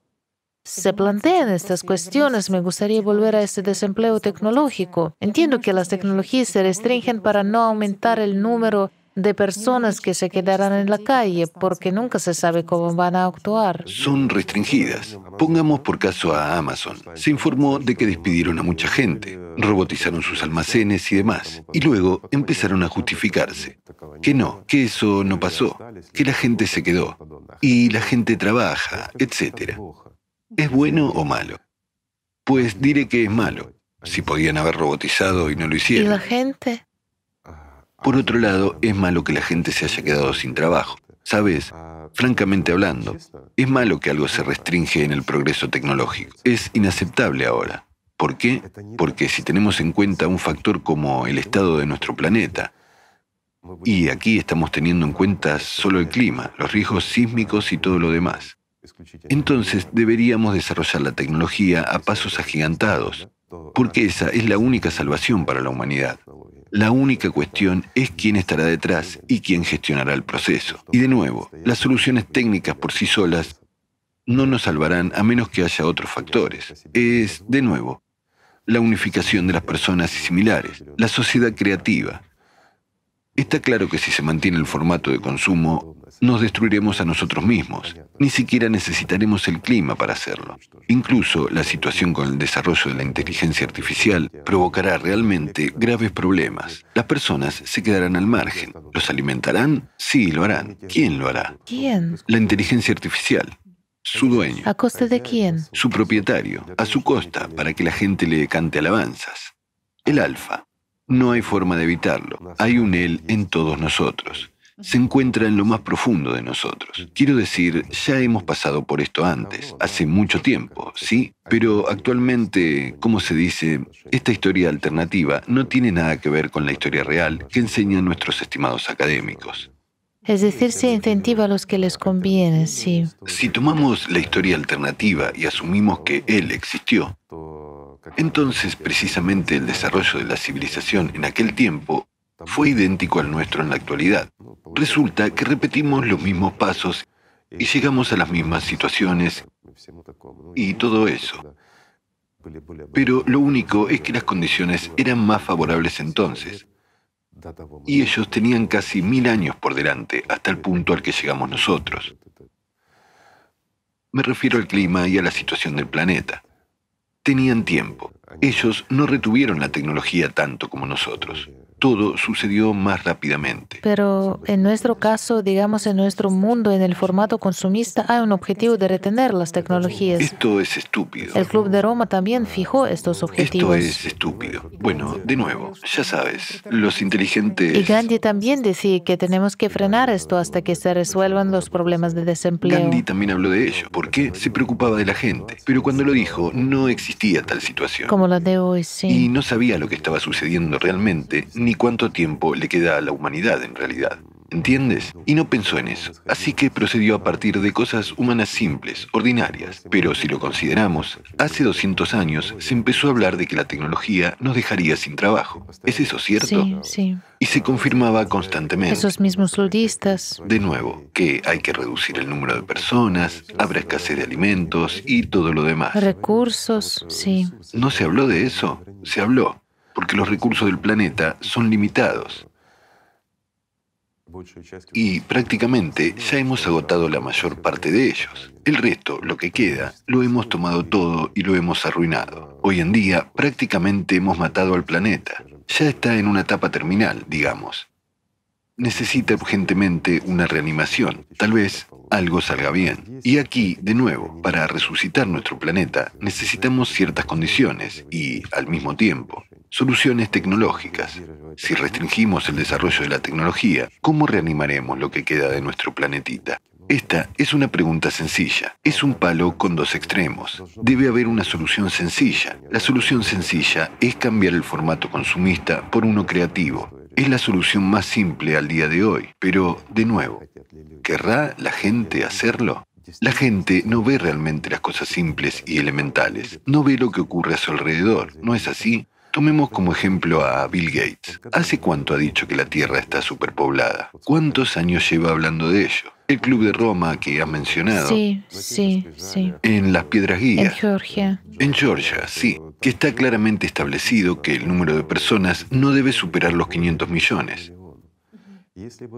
se plantean estas cuestiones, me gustaría volver a ese desempleo tecnológico. Entiendo que las tecnologías se restringen para no aumentar el número de personas que se quedarán en la calle porque nunca se sabe cómo van a actuar. Son restringidas. Pongamos por caso a Amazon. Se informó de que despidieron a mucha gente, robotizaron sus almacenes y demás, y luego empezaron a justificarse. Que no, que eso no pasó, que la gente se quedó, y la gente trabaja, etc. ¿Es bueno o malo? Pues diré que es malo, si podían haber robotizado y no lo hicieron. ¿Y la gente? Por otro lado, es malo que la gente se haya quedado sin trabajo. Sabes, francamente hablando, es malo que algo se restringe en el progreso tecnológico. Es inaceptable ahora. ¿Por qué? Porque si tenemos en cuenta un factor como el estado de nuestro planeta, y aquí estamos teniendo en cuenta solo el clima, los riesgos sísmicos y todo lo demás, entonces deberíamos desarrollar la tecnología a pasos agigantados, porque esa es la única salvación para la humanidad. La única cuestión es quién estará detrás y quién gestionará el proceso. Y de nuevo, las soluciones técnicas por sí solas no nos salvarán a menos que haya otros factores. Es, de nuevo, la unificación de las personas y similares, la sociedad creativa. Está claro que si se mantiene el formato de consumo, nos destruiremos a nosotros mismos. Ni siquiera necesitaremos el clima para hacerlo. Incluso la situación con el desarrollo de la inteligencia artificial provocará realmente graves problemas. Las personas se quedarán al margen. ¿Los alimentarán? Sí, lo harán. ¿Quién lo hará? ¿Quién? La inteligencia artificial. Su dueño. ¿A costa de quién? Su propietario. A su costa, para que la gente le cante alabanzas. El alfa. No hay forma de evitarlo. Hay un él en todos nosotros se encuentra en lo más profundo de nosotros. Quiero decir, ya hemos pasado por esto antes, hace mucho tiempo, ¿sí? Pero actualmente, como se dice, esta historia alternativa no tiene nada que ver con la historia real que enseñan nuestros estimados académicos. Es decir, se incentiva a los que les conviene, sí. Si tomamos la historia alternativa y asumimos que él existió, entonces precisamente el desarrollo de la civilización en aquel tiempo fue idéntico al nuestro en la actualidad. Resulta que repetimos los mismos pasos y llegamos a las mismas situaciones y todo eso. Pero lo único es que las condiciones eran más favorables entonces. Y ellos tenían casi mil años por delante hasta el punto al que llegamos nosotros. Me refiero al clima y a la situación del planeta. Tenían tiempo. Ellos no retuvieron la tecnología tanto como nosotros todo sucedió más rápidamente. Pero en nuestro caso, digamos en nuestro mundo, en el formato consumista, hay un objetivo de retener las tecnologías. Esto es estúpido. El Club de Roma también fijó estos objetivos. Esto es estúpido. Bueno, de nuevo, ya sabes, los inteligentes... Y Gandhi también decía que tenemos que frenar esto hasta que se resuelvan los problemas de desempleo. Gandhi también habló de ello, porque se preocupaba de la gente. Pero cuando lo dijo, no existía tal situación. Como la de hoy, sí. Y no sabía lo que estaba sucediendo realmente, ni cuánto tiempo le queda a la humanidad en realidad. ¿Entiendes? Y no pensó en eso. Así que procedió a partir de cosas humanas simples, ordinarias. Pero si lo consideramos, hace 200 años se empezó a hablar de que la tecnología nos dejaría sin trabajo. ¿Es eso cierto? Sí, sí. Y se confirmaba constantemente. Esos mismos ludistas. De nuevo, que hay que reducir el número de personas, habrá escasez de alimentos y todo lo demás. Recursos, sí. ¿No se habló de eso? Se habló porque los recursos del planeta son limitados. Y prácticamente ya hemos agotado la mayor parte de ellos. El resto, lo que queda, lo hemos tomado todo y lo hemos arruinado. Hoy en día prácticamente hemos matado al planeta. Ya está en una etapa terminal, digamos. Necesita urgentemente una reanimación. Tal vez algo salga bien. Y aquí, de nuevo, para resucitar nuestro planeta, necesitamos ciertas condiciones y, al mismo tiempo, soluciones tecnológicas. Si restringimos el desarrollo de la tecnología, ¿cómo reanimaremos lo que queda de nuestro planetita? Esta es una pregunta sencilla. Es un palo con dos extremos. Debe haber una solución sencilla. La solución sencilla es cambiar el formato consumista por uno creativo. Es la solución más simple al día de hoy. Pero, de nuevo, ¿querrá la gente hacerlo? La gente no ve realmente las cosas simples y elementales. No ve lo que ocurre a su alrededor. ¿No es así? Tomemos como ejemplo a Bill Gates. ¿Hace cuánto ha dicho que la Tierra está superpoblada? ¿Cuántos años lleva hablando de ello? El Club de Roma que ha mencionado. Sí, sí, sí. En las Piedras Guías. En Georgia. En Georgia, sí. Que está claramente establecido que el número de personas no debe superar los 500 millones.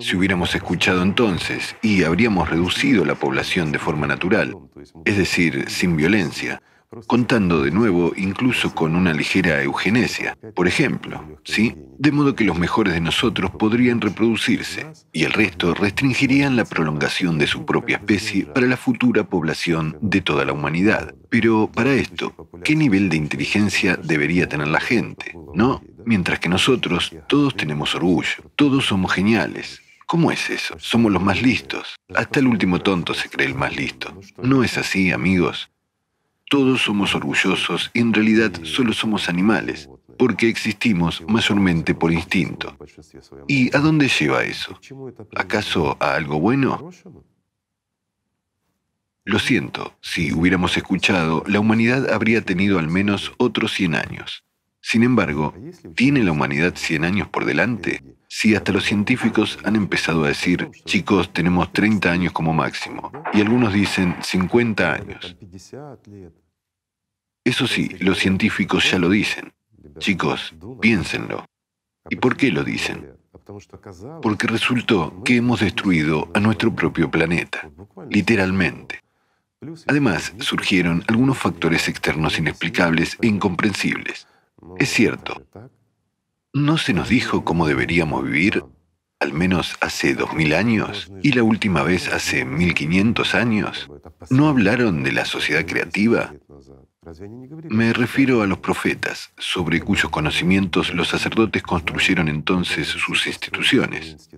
Si hubiéramos escuchado entonces y habríamos reducido la población de forma natural, es decir, sin violencia, contando de nuevo incluso con una ligera eugenesia, por ejemplo, ¿sí? De modo que los mejores de nosotros podrían reproducirse y el resto restringirían la prolongación de su propia especie para la futura población de toda la humanidad. Pero para esto, ¿qué nivel de inteligencia debería tener la gente? ¿No? Mientras que nosotros todos tenemos orgullo, todos somos geniales, ¿Cómo es eso? Somos los más listos. Hasta el último tonto se cree el más listo. ¿No es así, amigos? Todos somos orgullosos y en realidad solo somos animales, porque existimos mayormente por instinto. ¿Y a dónde lleva eso? ¿Acaso a algo bueno? Lo siento, si hubiéramos escuchado, la humanidad habría tenido al menos otros 100 años. Sin embargo, ¿tiene la humanidad 100 años por delante? Si hasta los científicos han empezado a decir, chicos, tenemos 30 años como máximo, y algunos dicen 50 años. Eso sí, los científicos ya lo dicen. Chicos, piénsenlo. ¿Y por qué lo dicen? Porque resultó que hemos destruido a nuestro propio planeta, literalmente. Además, surgieron algunos factores externos inexplicables e incomprensibles. Es cierto, no se nos dijo cómo deberíamos vivir al menos hace 2000 años y la última vez hace 1500 años? ¿No hablaron de la sociedad creativa? Me refiero a los profetas, sobre cuyos conocimientos los sacerdotes construyeron entonces sus instituciones.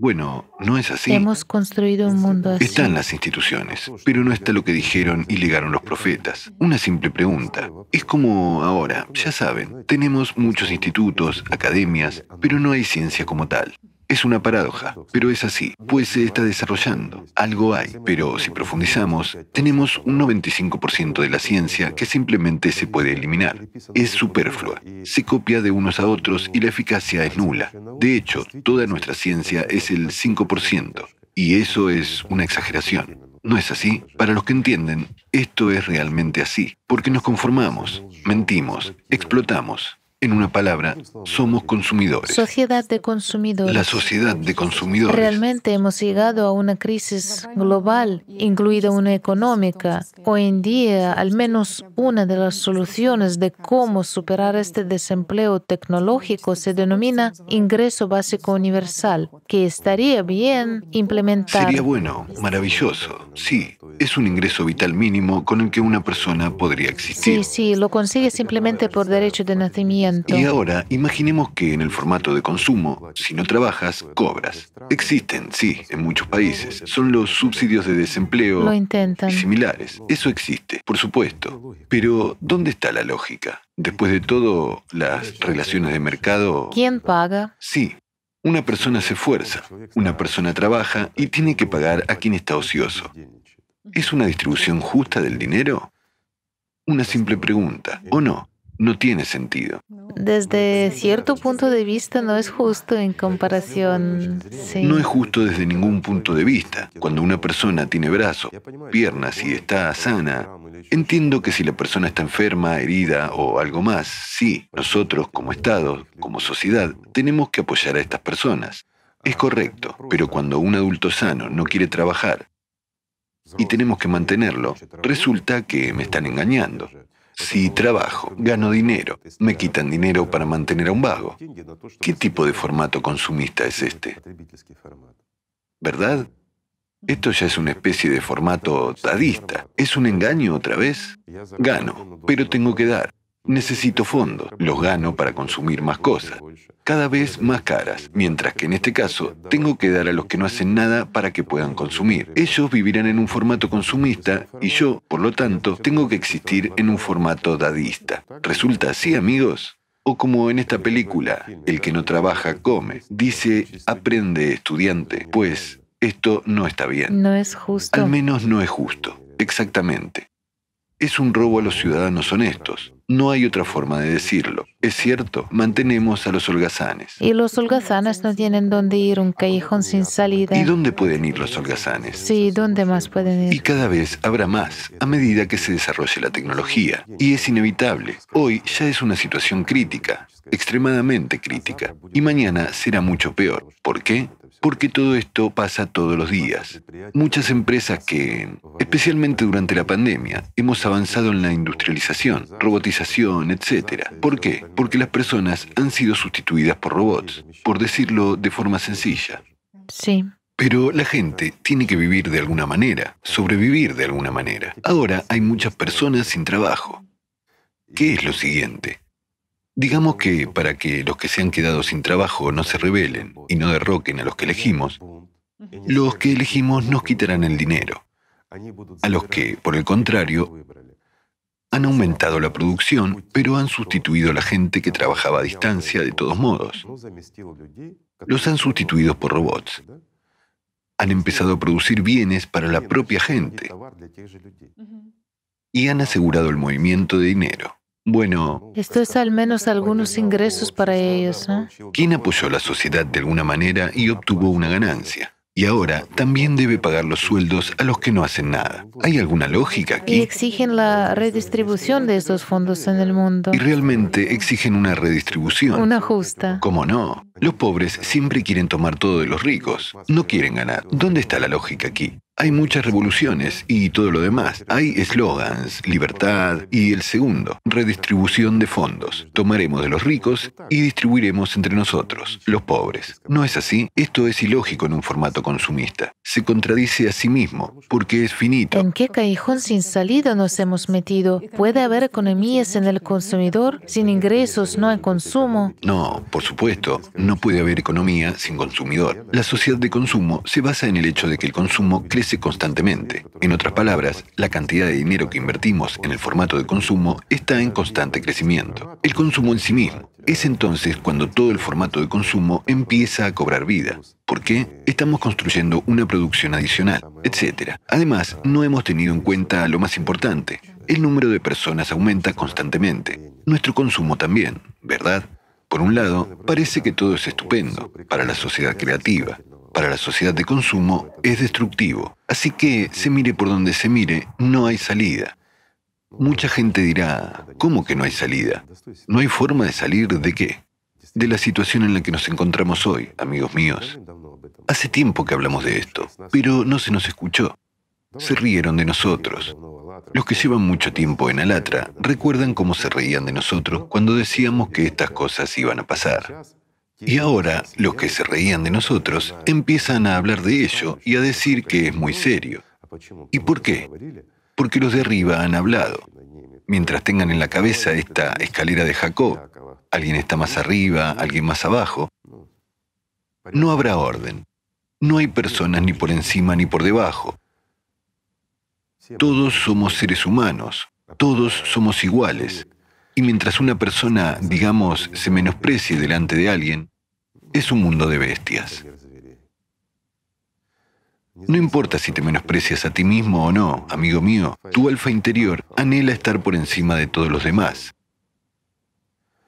Bueno, no es así. Hemos construido un mundo así. Están las instituciones, pero no está lo que dijeron y legaron los profetas. Una simple pregunta. Es como ahora, ya saben, tenemos muchos institutos, academias, pero no hay ciencia como tal. Es una paradoja, pero es así, pues se está desarrollando. Algo hay, pero si profundizamos, tenemos un 95% de la ciencia que simplemente se puede eliminar. Es superflua, se copia de unos a otros y la eficacia es nula. De hecho, toda nuestra ciencia es el 5%, y eso es una exageración. ¿No es así? Para los que entienden, esto es realmente así, porque nos conformamos, mentimos, explotamos, en una palabra, somos consumidores. Sociedad de consumidores. La sociedad de consumidores. Realmente hemos llegado a una crisis global, incluida una económica. Hoy en día, al menos una de las soluciones de cómo superar este desempleo tecnológico se denomina ingreso básico universal, que estaría bien implementar. Sería bueno, maravilloso, sí. Es un ingreso vital mínimo con el que una persona podría existir. Sí, sí, lo consigue simplemente por derecho de nacimiento. Y ahora, imaginemos que en el formato de consumo, si no trabajas, cobras. Existen, sí, en muchos países. Son los subsidios de desempleo Lo intentan. y similares. Eso existe, por supuesto. Pero, ¿dónde está la lógica? Después de todo, las relaciones de mercado... ¿Quién paga? Sí, una persona se esfuerza, una persona trabaja y tiene que pagar a quien está ocioso. ¿Es una distribución justa del dinero? Una simple pregunta, ¿o no? No tiene sentido. Desde cierto punto de vista no es justo en comparación. No es justo desde ningún punto de vista. Cuando una persona tiene brazos, piernas y está sana, entiendo que si la persona está enferma, herida o algo más, sí, nosotros como Estado, como sociedad, tenemos que apoyar a estas personas. Es correcto, pero cuando un adulto sano no quiere trabajar y tenemos que mantenerlo, resulta que me están engañando. Si trabajo, gano dinero, me quitan dinero para mantener a un vago. ¿Qué tipo de formato consumista es este? ¿Verdad? Esto ya es una especie de formato dadista. ¿Es un engaño otra vez? Gano, pero tengo que dar. Necesito fondos, los gano para consumir más cosas, cada vez más caras, mientras que en este caso tengo que dar a los que no hacen nada para que puedan consumir. Ellos vivirán en un formato consumista y yo, por lo tanto, tengo que existir en un formato dadista. ¿Resulta así, amigos? O como en esta película, el que no trabaja come. Dice, aprende estudiante, pues esto no está bien. No es justo. Al menos no es justo. Exactamente. Es un robo a los ciudadanos honestos. No hay otra forma de decirlo. Es cierto, mantenemos a los holgazanes. Y los holgazanes no tienen dónde ir, un callejón sin salida. ¿Y dónde pueden ir los holgazanes? Sí, ¿dónde más pueden ir? Y cada vez habrá más, a medida que se desarrolle la tecnología. Y es inevitable. Hoy ya es una situación crítica, extremadamente crítica. Y mañana será mucho peor. ¿Por qué? Porque todo esto pasa todos los días. Muchas empresas que, especialmente durante la pandemia, hemos avanzado en la industrialización, robotización, etc. ¿Por qué? Porque las personas han sido sustituidas por robots, por decirlo de forma sencilla. Sí. Pero la gente tiene que vivir de alguna manera, sobrevivir de alguna manera. Ahora hay muchas personas sin trabajo. ¿Qué es lo siguiente? Digamos que para que los que se han quedado sin trabajo no se rebelen y no derroquen a los que elegimos, los que elegimos nos quitarán el dinero. A los que, por el contrario, han aumentado la producción, pero han sustituido a la gente que trabajaba a distancia de todos modos. Los han sustituido por robots. Han empezado a producir bienes para la propia gente y han asegurado el movimiento de dinero. Bueno. Esto es al menos algunos ingresos para ellos. ¿Quién apoyó a la sociedad de alguna manera y obtuvo una ganancia? Y ahora también debe pagar los sueldos a los que no hacen nada. ¿Hay alguna lógica aquí? Y exigen la redistribución de esos fondos en el mundo. Y realmente exigen una redistribución. Una justa. ¿Cómo no? Los pobres siempre quieren tomar todo de los ricos. No quieren ganar. ¿Dónde está la lógica aquí? Hay muchas revoluciones y todo lo demás. Hay eslogans, libertad y el segundo, redistribución de fondos. Tomaremos de los ricos y distribuiremos entre nosotros, los pobres. ¿No es así? Esto es ilógico en un formato consumista. Se contradice a sí mismo porque es finito. ¿En qué callejón sin salida nos hemos metido? ¿Puede haber economías en el consumidor? Sin ingresos no hay consumo. No, por supuesto, no puede haber economía sin consumidor. La sociedad de consumo se basa en el hecho de que el consumo crece constantemente. En otras palabras, la cantidad de dinero que invertimos en el formato de consumo está en constante crecimiento. El consumo en sí mismo. Es entonces cuando todo el formato de consumo empieza a cobrar vida. ¿Por qué? Estamos construyendo una producción adicional, etc. Además, no hemos tenido en cuenta lo más importante. El número de personas aumenta constantemente. Nuestro consumo también, ¿verdad? Por un lado, parece que todo es estupendo para la sociedad creativa, para la sociedad de consumo es destructivo. Así que, se mire por donde se mire, no hay salida. Mucha gente dirá, ¿cómo que no hay salida? ¿No hay forma de salir de qué? De la situación en la que nos encontramos hoy, amigos míos. Hace tiempo que hablamos de esto, pero no se nos escuchó. Se rieron de nosotros. Los que llevan mucho tiempo en Alatra recuerdan cómo se reían de nosotros cuando decíamos que estas cosas iban a pasar. Y ahora los que se reían de nosotros empiezan a hablar de ello y a decir que es muy serio. ¿Y por qué? Porque los de arriba han hablado. Mientras tengan en la cabeza esta escalera de Jacob, alguien está más arriba, alguien más abajo, no habrá orden. No hay personas ni por encima ni por debajo. Todos somos seres humanos, todos somos iguales. Y mientras una persona, digamos, se menosprecie delante de alguien, es un mundo de bestias. No importa si te menosprecias a ti mismo o no, amigo mío, tu alfa interior anhela estar por encima de todos los demás.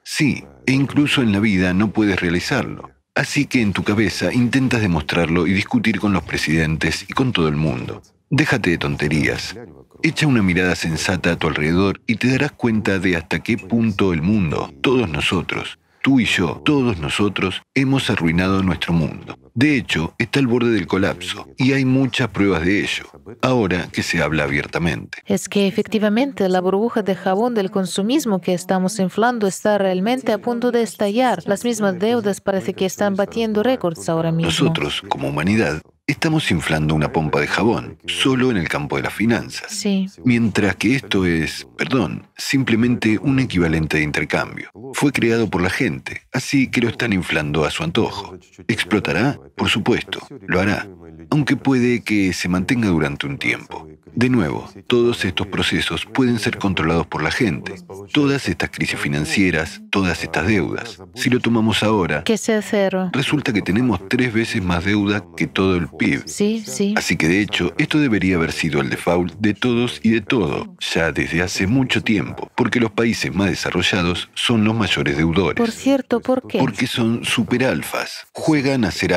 Sí, e incluso en la vida no puedes realizarlo. Así que en tu cabeza intentas demostrarlo y discutir con los presidentes y con todo el mundo. Déjate de tonterías. Echa una mirada sensata a tu alrededor y te darás cuenta de hasta qué punto el mundo, todos nosotros, tú y yo, todos nosotros, hemos arruinado nuestro mundo. De hecho, está al borde del colapso y hay muchas pruebas de ello, ahora que se habla abiertamente. Es que efectivamente la burbuja de jabón del consumismo que estamos inflando está realmente a punto de estallar. Las mismas deudas parece que están batiendo récords ahora mismo. Nosotros, como humanidad, Estamos inflando una pompa de jabón, solo en el campo de las finanzas. Sí. Mientras que esto es, perdón, simplemente un equivalente de intercambio. Fue creado por la gente, así que lo están inflando a su antojo. ¿Explotará? Por supuesto, lo hará, aunque puede que se mantenga durante un tiempo. De nuevo, todos estos procesos pueden ser controlados por la gente. Todas estas crisis financieras, todas estas deudas. Si lo tomamos ahora, que sea cero. Resulta que tenemos tres veces más deuda que todo el PIB. Sí, sí. Así que de hecho, esto debería haber sido el default de todos y de todo, ya desde hace mucho tiempo, porque los países más desarrollados son los mayores deudores. Por cierto, ¿por qué? Porque son superalfas, juegan a ser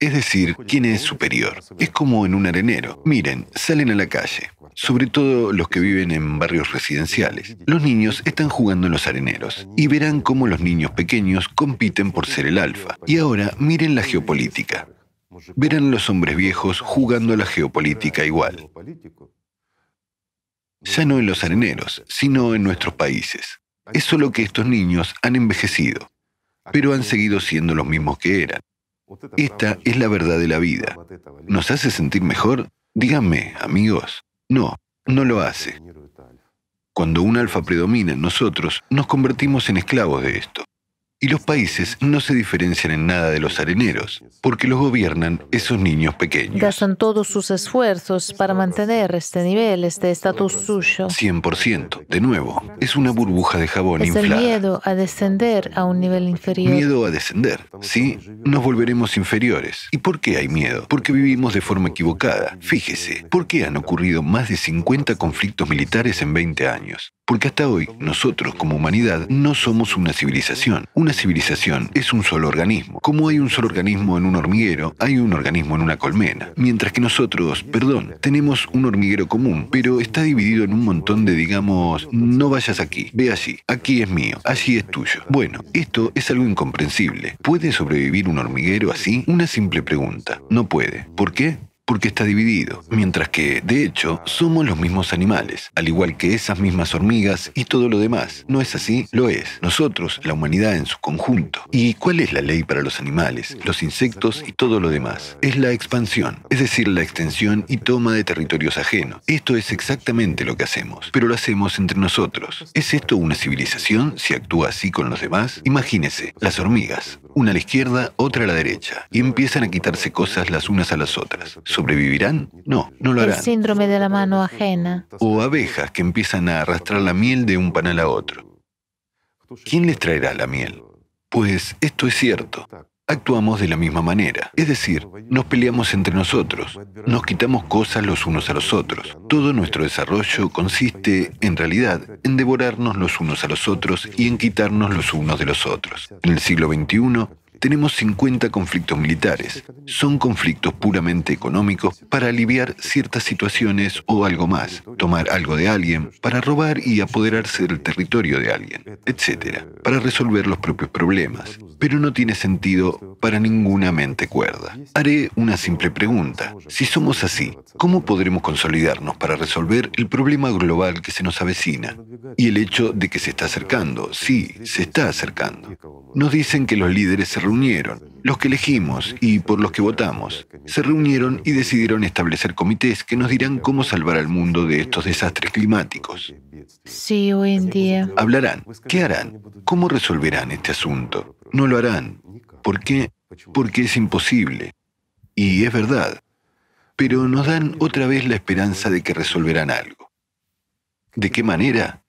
Es decir, ¿quién es superior? Es como en un arenero. Miren, salen a la calle, sobre todo los que viven en barrios residenciales. Los niños están jugando en los areneros y verán cómo los niños pequeños compiten por ser el alfa. Y ahora miren la geopolítica. Verán los hombres viejos jugando la geopolítica igual. Ya no en los areneros, sino en nuestros países. Es solo que estos niños han envejecido, pero han seguido siendo los mismos que eran. Esta es la verdad de la vida. ¿Nos hace sentir mejor? Díganme, amigos. No, no lo hace. Cuando un alfa predomina en nosotros, nos convertimos en esclavos de esto. Y los países no se diferencian en nada de los areneros, porque los gobiernan esos niños pequeños. Gastan todos sus esfuerzos para mantener este nivel, este estatus suyo. 100%. De nuevo, es una burbuja de jabón es inflada. el miedo a descender a un nivel inferior. Miedo a descender. Sí, nos volveremos inferiores. ¿Y por qué hay miedo? Porque vivimos de forma equivocada. Fíjese, ¿por qué han ocurrido más de 50 conflictos militares en 20 años? Porque hasta hoy, nosotros como humanidad no somos una civilización. Una civilización es un solo organismo. Como hay un solo organismo en un hormiguero, hay un organismo en una colmena. Mientras que nosotros, perdón, tenemos un hormiguero común, pero está dividido en un montón de, digamos, no vayas aquí, ve allí, aquí es mío, allí es tuyo. Bueno, esto es algo incomprensible. ¿Puede sobrevivir un hormiguero así? Una simple pregunta. No puede. ¿Por qué? Porque está dividido, mientras que, de hecho, somos los mismos animales, al igual que esas mismas hormigas y todo lo demás. ¿No es así? Lo es. Nosotros, la humanidad en su conjunto. ¿Y cuál es la ley para los animales, los insectos y todo lo demás? Es la expansión, es decir, la extensión y toma de territorios ajenos. Esto es exactamente lo que hacemos, pero lo hacemos entre nosotros. ¿Es esto una civilización si actúa así con los demás? Imagínese, las hormigas, una a la izquierda, otra a la derecha, y empiezan a quitarse cosas las unas a las otras. ¿Sobrevivirán? No, no lo harán. El síndrome de la mano ajena. O abejas que empiezan a arrastrar la miel de un panal a otro. ¿Quién les traerá la miel? Pues esto es cierto. Actuamos de la misma manera, es decir, nos peleamos entre nosotros, nos quitamos cosas los unos a los otros. Todo nuestro desarrollo consiste, en realidad, en devorarnos los unos a los otros y en quitarnos los unos de los otros. En el siglo XXI, tenemos 50 conflictos militares. Son conflictos puramente económicos para aliviar ciertas situaciones o algo más, tomar algo de alguien, para robar y apoderarse del territorio de alguien, etc., para resolver los propios problemas. Pero no tiene sentido para ninguna mente cuerda. Haré una simple pregunta. Si somos así, ¿cómo podremos consolidarnos para resolver el problema global que se nos avecina? Y el hecho de que se está acercando, sí, se está acercando. Nos dicen que los líderes se reunieron, los que elegimos y por los que votamos, se reunieron y decidieron establecer comités que nos dirán cómo salvar al mundo de estos desastres climáticos. Sí, hoy en día. Hablarán, ¿qué harán? ¿Cómo resolverán este asunto? No lo harán. ¿Por qué? Porque es imposible. Y es verdad. Pero nos dan otra vez la esperanza de que resolverán algo. ¿De qué manera?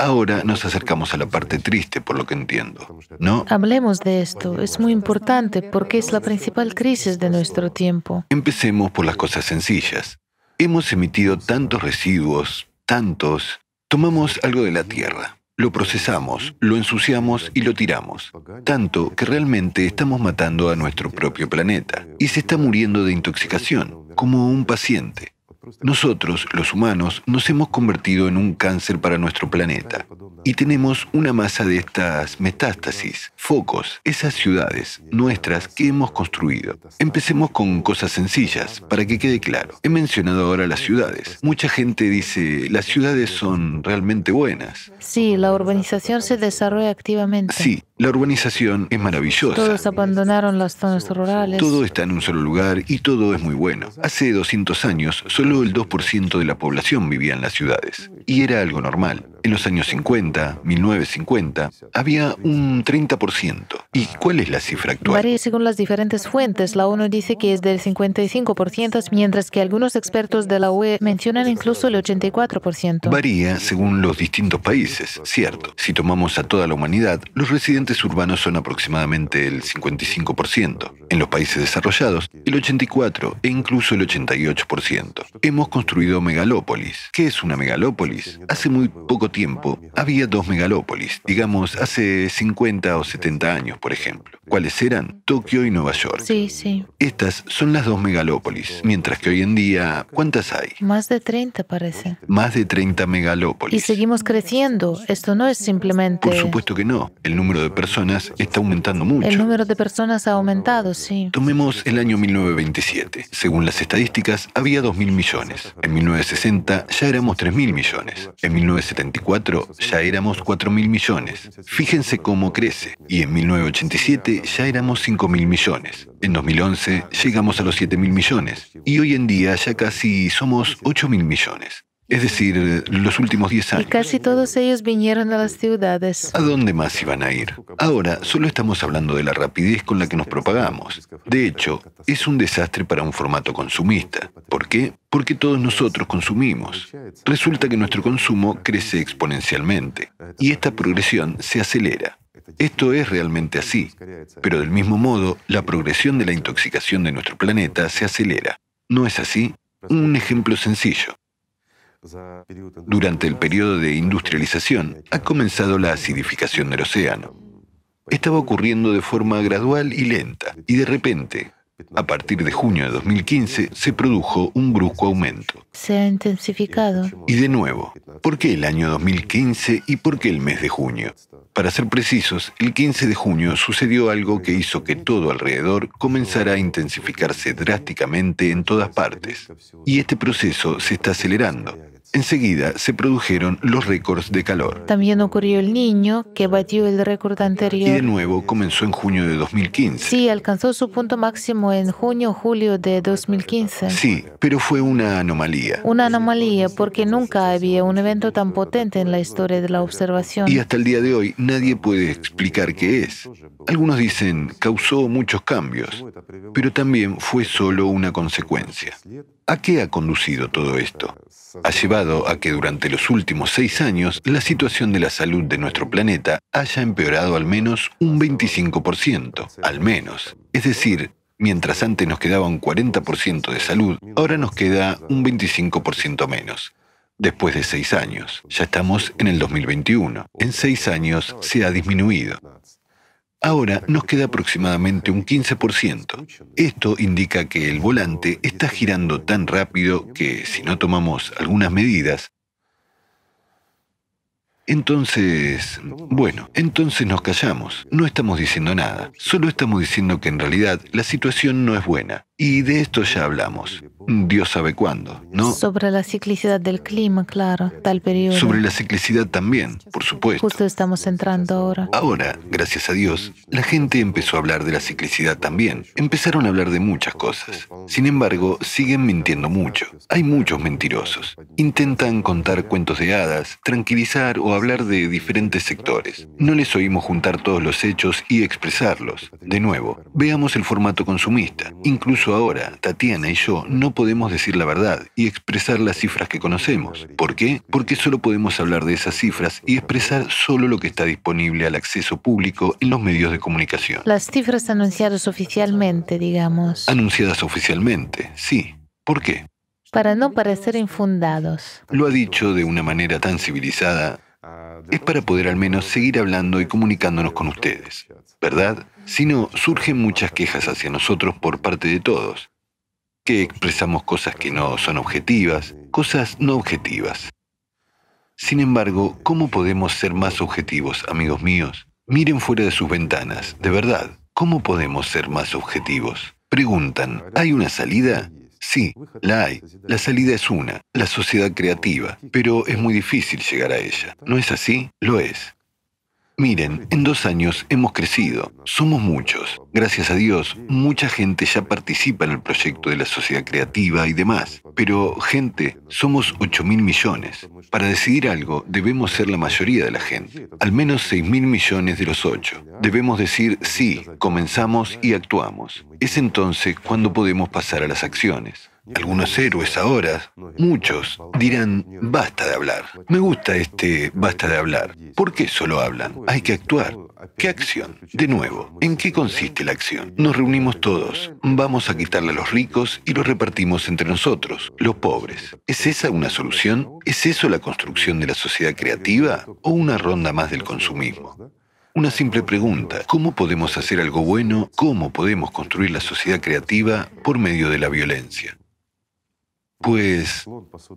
Ahora nos acercamos a la parte triste, por lo que entiendo, ¿no? Hablemos de esto. Es muy importante porque es la principal crisis de nuestro tiempo. Empecemos por las cosas sencillas. Hemos emitido tantos residuos, tantos. Tomamos algo de la tierra, lo procesamos, lo ensuciamos y lo tiramos. Tanto que realmente estamos matando a nuestro propio planeta. Y se está muriendo de intoxicación, como un paciente. Nosotros, los humanos, nos hemos convertido en un cáncer para nuestro planeta y tenemos una masa de estas metástasis, focos, esas ciudades nuestras que hemos construido. Empecemos con cosas sencillas, para que quede claro. He mencionado ahora las ciudades. Mucha gente dice, las ciudades son realmente buenas. Sí, la urbanización se desarrolla activamente. Sí, la urbanización es maravillosa. Todos abandonaron las zonas rurales. Todo está en un solo lugar y todo es muy bueno. Hace 200 años, solo el 2% de la población vivía en las ciudades. Y era algo normal. En los años 50, 1950, había un 30%. ¿Y cuál es la cifra actual? Varía según las diferentes fuentes. La ONU dice que es del 55%, mientras que algunos expertos de la UE mencionan incluso el 84%. Varía según los distintos países, cierto. Si tomamos a toda la humanidad, los residentes urbanos son aproximadamente el 55%. En los países desarrollados, el 84% e incluso el 88%. Hemos construido megalópolis. ¿Qué es una megalópolis? Hace muy poco tiempo había dos megalópolis, digamos hace 50 o 70 años, por ejemplo. ¿Cuáles eran? Tokio y Nueva York. Sí, sí. Estas son las dos megalópolis, mientras que hoy en día, ¿cuántas hay? Más de 30 parece. Más de 30 megalópolis. Y seguimos creciendo. Esto no es simplemente... Por supuesto que no. El número de personas está aumentando mucho. El número de personas ha aumentado, sí. Tomemos el año 1927. Según las estadísticas, había 2.000 millones. En 1960 ya éramos 3.000 millones. En 1974 ya éramos 4.000 millones. Fíjense cómo crece. Y en 1987 ya éramos 5 mil millones. En 2011 llegamos a los 7 mil millones. Y hoy en día ya casi somos 8 mil millones. Es decir, los últimos 10 años. Y casi todos ellos vinieron a las ciudades. ¿A dónde más iban a ir? Ahora, solo estamos hablando de la rapidez con la que nos propagamos. De hecho, es un desastre para un formato consumista. ¿Por qué? Porque todos nosotros consumimos. Resulta que nuestro consumo crece exponencialmente. Y esta progresión se acelera. Esto es realmente así, pero del mismo modo, la progresión de la intoxicación de nuestro planeta se acelera. ¿No es así? Un ejemplo sencillo. Durante el periodo de industrialización ha comenzado la acidificación del océano. Estaba ocurriendo de forma gradual y lenta, y de repente, a partir de junio de 2015 se produjo un brusco aumento. Se ha intensificado. Y de nuevo, ¿por qué el año 2015 y por qué el mes de junio? Para ser precisos, el 15 de junio sucedió algo que hizo que todo alrededor comenzara a intensificarse drásticamente en todas partes. Y este proceso se está acelerando. Enseguida se produjeron los récords de calor. También ocurrió el niño, que batió el récord anterior. Y de nuevo comenzó en junio de 2015. Sí, alcanzó su punto máximo en junio o julio de 2015. Sí, pero fue una anomalía. Una anomalía porque nunca había un evento tan potente en la historia de la observación. Y hasta el día de hoy nadie puede explicar qué es. Algunos dicen causó muchos cambios, pero también fue solo una consecuencia. ¿A qué ha conducido todo esto? ha llevado a que durante los últimos seis años la situación de la salud de nuestro planeta haya empeorado al menos un 25%, al menos. Es decir, mientras antes nos quedaba un 40% de salud, ahora nos queda un 25% menos. Después de seis años, ya estamos en el 2021. En seis años se ha disminuido. Ahora nos queda aproximadamente un 15%. Esto indica que el volante está girando tan rápido que si no tomamos algunas medidas, entonces, bueno, entonces nos callamos. No estamos diciendo nada. Solo estamos diciendo que en realidad la situación no es buena. Y de esto ya hablamos. Dios sabe cuándo, ¿no? Sobre la ciclicidad del clima, claro, tal periodo. Sobre la ciclicidad también, por supuesto. Justo estamos entrando ahora. Ahora, gracias a Dios, la gente empezó a hablar de la ciclicidad también. Empezaron a hablar de muchas cosas. Sin embargo, siguen mintiendo mucho. Hay muchos mentirosos. Intentan contar cuentos de hadas, tranquilizar o hablar de diferentes sectores. No les oímos juntar todos los hechos y expresarlos. De nuevo, veamos el formato consumista. Incluso ahora, Tatiana y yo no podemos decir la verdad y expresar las cifras que conocemos. ¿Por qué? Porque solo podemos hablar de esas cifras y expresar solo lo que está disponible al acceso público en los medios de comunicación. Las cifras anunciadas oficialmente, digamos. Anunciadas oficialmente, sí. ¿Por qué? Para no parecer infundados. Lo ha dicho de una manera tan civilizada. Es para poder al menos seguir hablando y comunicándonos con ustedes, ¿verdad? Sino surgen muchas quejas hacia nosotros por parte de todos, que expresamos cosas que no son objetivas, cosas no objetivas. Sin embargo, ¿cómo podemos ser más objetivos, amigos míos? Miren fuera de sus ventanas, de verdad, ¿cómo podemos ser más objetivos? Preguntan, ¿hay una salida? Sí, la hay. La salida es una, la sociedad creativa, pero es muy difícil llegar a ella. ¿No es así? Lo es. Miren, en dos años hemos crecido, somos muchos. Gracias a Dios, mucha gente ya participa en el proyecto de la sociedad creativa y demás. Pero, gente, somos 8 mil millones. Para decidir algo, debemos ser la mayoría de la gente, al menos 6 mil millones de los 8. Debemos decir sí, comenzamos y actuamos. Es entonces cuando podemos pasar a las acciones. Algunos héroes ahora, muchos, dirán, basta de hablar. Me gusta este basta de hablar. ¿Por qué solo hablan? Hay que actuar. ¿Qué acción? De nuevo, ¿en qué consiste la acción? Nos reunimos todos, vamos a quitarle a los ricos y los repartimos entre nosotros, los pobres. ¿Es esa una solución? ¿Es eso la construcción de la sociedad creativa o una ronda más del consumismo? Una simple pregunta, ¿cómo podemos hacer algo bueno? ¿Cómo podemos construir la sociedad creativa por medio de la violencia? Pues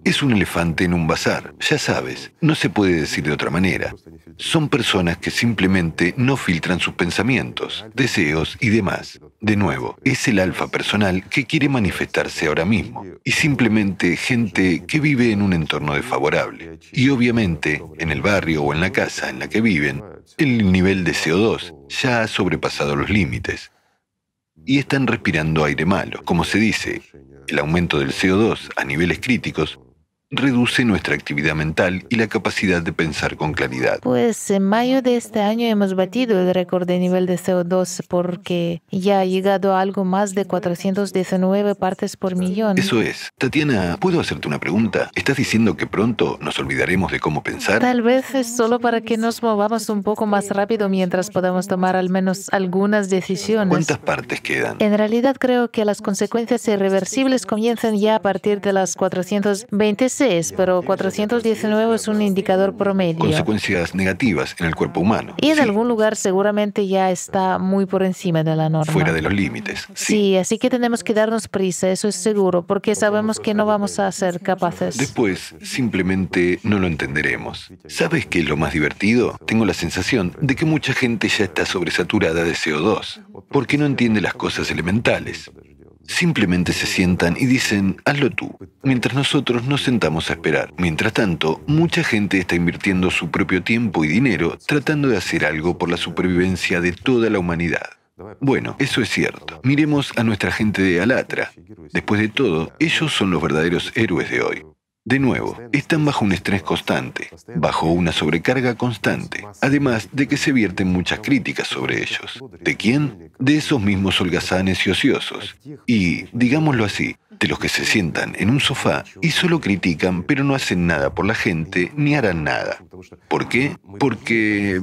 es un elefante en un bazar, ya sabes, no se puede decir de otra manera. Son personas que simplemente no filtran sus pensamientos, deseos y demás. De nuevo, es el alfa personal que quiere manifestarse ahora mismo, y simplemente gente que vive en un entorno desfavorable. Y obviamente, en el barrio o en la casa en la que viven, el nivel de CO2 ya ha sobrepasado los límites. Y están respirando aire malo, como se dice, el aumento del CO2 a niveles críticos reduce nuestra actividad mental y la capacidad de pensar con claridad. Pues en mayo de este año hemos batido el récord de nivel de CO2 porque ya ha llegado a algo más de 419 partes por millón. Eso es. Tatiana, ¿puedo hacerte una pregunta? ¿Estás diciendo que pronto nos olvidaremos de cómo pensar? Tal vez es solo para que nos movamos un poco más rápido mientras podamos tomar al menos algunas decisiones. ¿Cuántas partes quedan? En realidad creo que las consecuencias irreversibles comienzan ya a partir de las 426 16, pero 419 es un indicador promedio. Consecuencias negativas en el cuerpo humano. Y en algún lugar seguramente ya está muy por encima de la norma. Fuera de los límites. Sí. así que tenemos que darnos prisa, eso es seguro, porque sabemos que no vamos a ser capaces. Después, simplemente no lo entenderemos. ¿Sabes qué es lo más divertido? Tengo la sensación de que mucha gente ya está sobresaturada de CO2, porque no entiende las cosas elementales. Simplemente se sientan y dicen, hazlo tú, mientras nosotros nos sentamos a esperar. Mientras tanto, mucha gente está invirtiendo su propio tiempo y dinero tratando de hacer algo por la supervivencia de toda la humanidad. Bueno, eso es cierto. Miremos a nuestra gente de Alatra. Después de todo, ellos son los verdaderos héroes de hoy. De nuevo, están bajo un estrés constante, bajo una sobrecarga constante, además de que se vierten muchas críticas sobre ellos. ¿De quién? De esos mismos holgazanes y ociosos. Y, digámoslo así, de los que se sientan en un sofá y solo critican pero no hacen nada por la gente ni harán nada. ¿Por qué? Porque...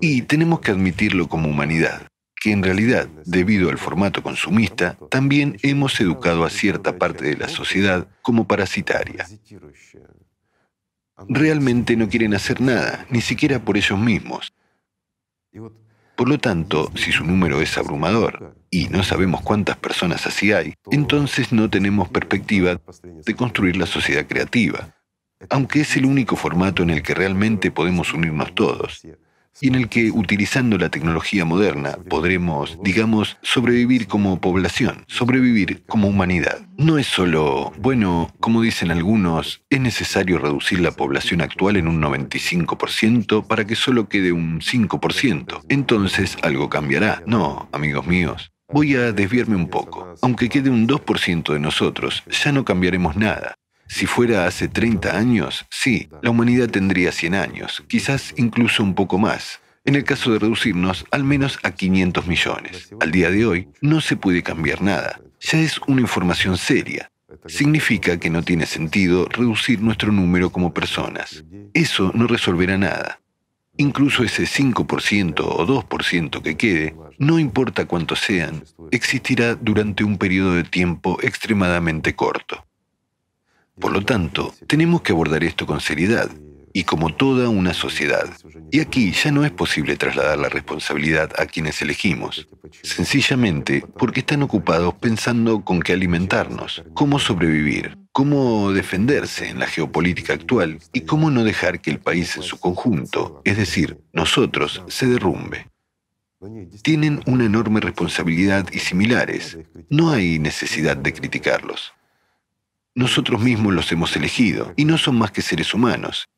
Y tenemos que admitirlo como humanidad que en realidad, debido al formato consumista, también hemos educado a cierta parte de la sociedad como parasitaria. Realmente no quieren hacer nada, ni siquiera por ellos mismos. Por lo tanto, si su número es abrumador y no sabemos cuántas personas así hay, entonces no tenemos perspectiva de construir la sociedad creativa, aunque es el único formato en el que realmente podemos unirnos todos y en el que, utilizando la tecnología moderna, podremos, digamos, sobrevivir como población, sobrevivir como humanidad. No es solo, bueno, como dicen algunos, es necesario reducir la población actual en un 95% para que solo quede un 5%. Entonces algo cambiará. No, amigos míos. Voy a desviarme un poco. Aunque quede un 2% de nosotros, ya no cambiaremos nada. Si fuera hace 30 años, sí, la humanidad tendría 100 años, quizás incluso un poco más. En el caso de reducirnos al menos a 500 millones. Al día de hoy no se puede cambiar nada. Ya es una información seria. Significa que no tiene sentido reducir nuestro número como personas. Eso no resolverá nada. Incluso ese 5% o 2% que quede, no importa cuántos sean, existirá durante un periodo de tiempo extremadamente corto. Por lo tanto, tenemos que abordar esto con seriedad y como toda una sociedad. Y aquí ya no es posible trasladar la responsabilidad a quienes elegimos, sencillamente porque están ocupados pensando con qué alimentarnos, cómo sobrevivir, cómo defenderse en la geopolítica actual y cómo no dejar que el país en su conjunto, es decir, nosotros, se derrumbe. Tienen una enorme responsabilidad y similares. No hay necesidad de criticarlos. Nosotros mismos los hemos elegido y no son más que seres humanos,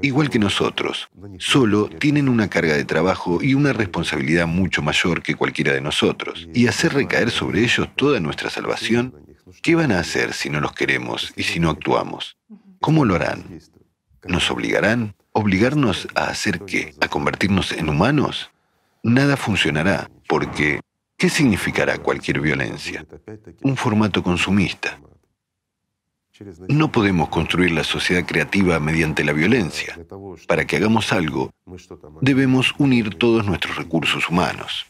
igual que nosotros. Solo tienen una carga de trabajo y una responsabilidad mucho mayor que cualquiera de nosotros. Y hacer recaer sobre ellos toda nuestra salvación, ¿qué van a hacer si no los queremos y si no actuamos? ¿Cómo lo harán? ¿Nos obligarán? ¿Obligarnos a hacer qué? ¿A convertirnos en humanos? Nada funcionará, porque ¿qué significará cualquier violencia? Un formato consumista. No podemos construir la sociedad creativa mediante la violencia. Para que hagamos algo, debemos unir todos nuestros recursos humanos.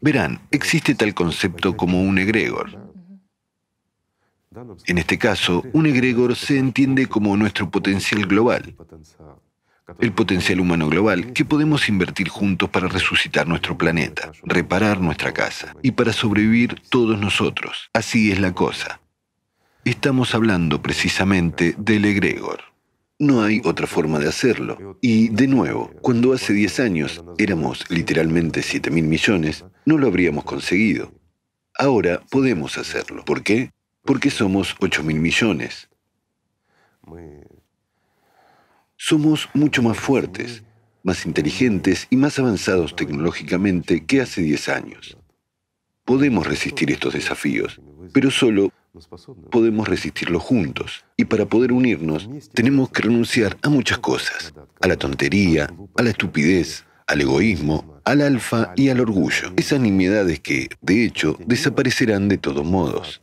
Verán, existe tal concepto como un egregor. En este caso, un egregor se entiende como nuestro potencial global, el potencial humano global que podemos invertir juntos para resucitar nuestro planeta, reparar nuestra casa y para sobrevivir todos nosotros. Así es la cosa. Estamos hablando precisamente del egregor. No hay otra forma de hacerlo. Y de nuevo, cuando hace 10 años éramos literalmente 7 mil millones, no lo habríamos conseguido. Ahora podemos hacerlo. ¿Por qué? Porque somos 8 mil millones. Somos mucho más fuertes, más inteligentes y más avanzados tecnológicamente que hace 10 años. Podemos resistir estos desafíos, pero solo podemos resistirlo juntos. Y para poder unirnos, tenemos que renunciar a muchas cosas. A la tontería, a la estupidez, al egoísmo, al alfa y al orgullo. Esas nimiedades que, de hecho, desaparecerán de todos modos.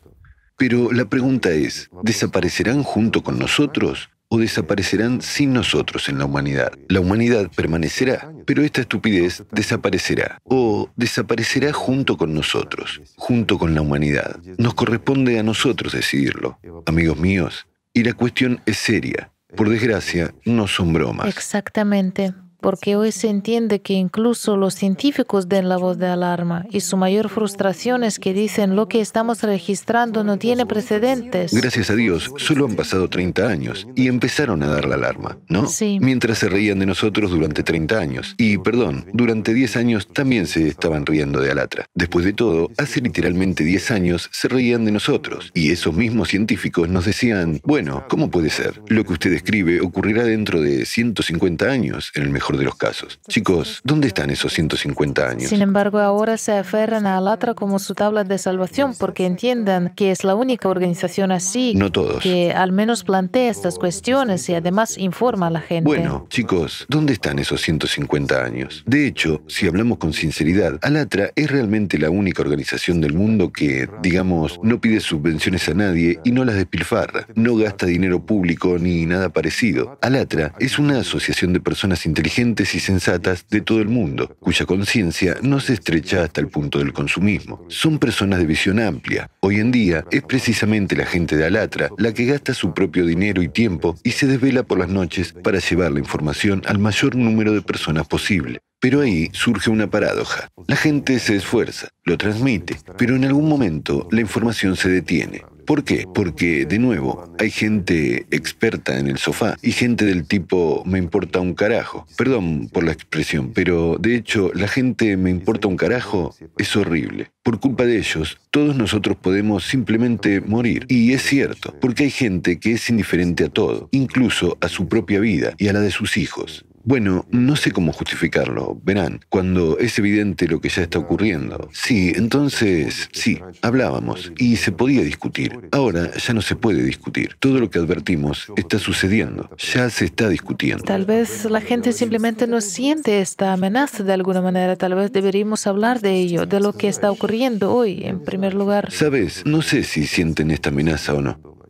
Pero la pregunta es, ¿desaparecerán junto con nosotros o desaparecerán sin nosotros en la humanidad. La humanidad permanecerá, pero esta estupidez desaparecerá o desaparecerá junto con nosotros, junto con la humanidad. Nos corresponde a nosotros decidirlo. Amigos míos, Y la cuestión es seria. Por desgracia, no son bromas. Exactamente porque hoy se entiende que incluso los científicos den la voz de alarma y su mayor frustración es que dicen lo que estamos registrando no tiene precedentes. Gracias a Dios, solo han pasado 30 años y empezaron a dar la alarma, ¿no? Sí. Mientras se reían de nosotros durante 30 años. Y, perdón, durante 10 años también se estaban riendo de Alatra. Después de todo, hace literalmente 10 años se reían de nosotros. Y esos mismos científicos nos decían, bueno, ¿cómo puede ser? Lo que usted escribe ocurrirá dentro de 150 años, en el mejor de los casos. Chicos, ¿dónde están esos 150 años? Sin embargo, ahora se aferran a Alatra como su tabla de salvación porque entiendan que es la única organización así no todos. que al menos plantea estas cuestiones y además informa a la gente. Bueno, chicos, ¿dónde están esos 150 años? De hecho, si hablamos con sinceridad, Alatra es realmente la única organización del mundo que, digamos, no pide subvenciones a nadie y no las despilfarra, no gasta dinero público ni nada parecido. Alatra es una asociación de personas inteligentes y sensatas de todo el mundo, cuya conciencia no se estrecha hasta el punto del consumismo. Son personas de visión amplia. Hoy en día es precisamente la gente de Alatra la que gasta su propio dinero y tiempo y se desvela por las noches para llevar la información al mayor número de personas posible. Pero ahí surge una paradoja. La gente se esfuerza, lo transmite, pero en algún momento la información se detiene. ¿Por qué? Porque, de nuevo, hay gente experta en el sofá y gente del tipo me importa un carajo. Perdón por la expresión, pero de hecho la gente me importa un carajo es horrible. Por culpa de ellos, todos nosotros podemos simplemente morir. Y es cierto, porque hay gente que es indiferente a todo, incluso a su propia vida y a la de sus hijos. Bueno, no sé cómo justificarlo. Verán, cuando es evidente lo que ya está ocurriendo. Sí, entonces, sí, hablábamos y se podía discutir. Ahora ya no se puede discutir. Todo lo que advertimos está sucediendo. Ya se está discutiendo. Tal vez la gente simplemente no siente esta amenaza de alguna manera. Tal vez deberíamos hablar de ello, de lo que está ocurriendo hoy, en primer lugar. Sabes, no sé si sienten esta amenaza o no.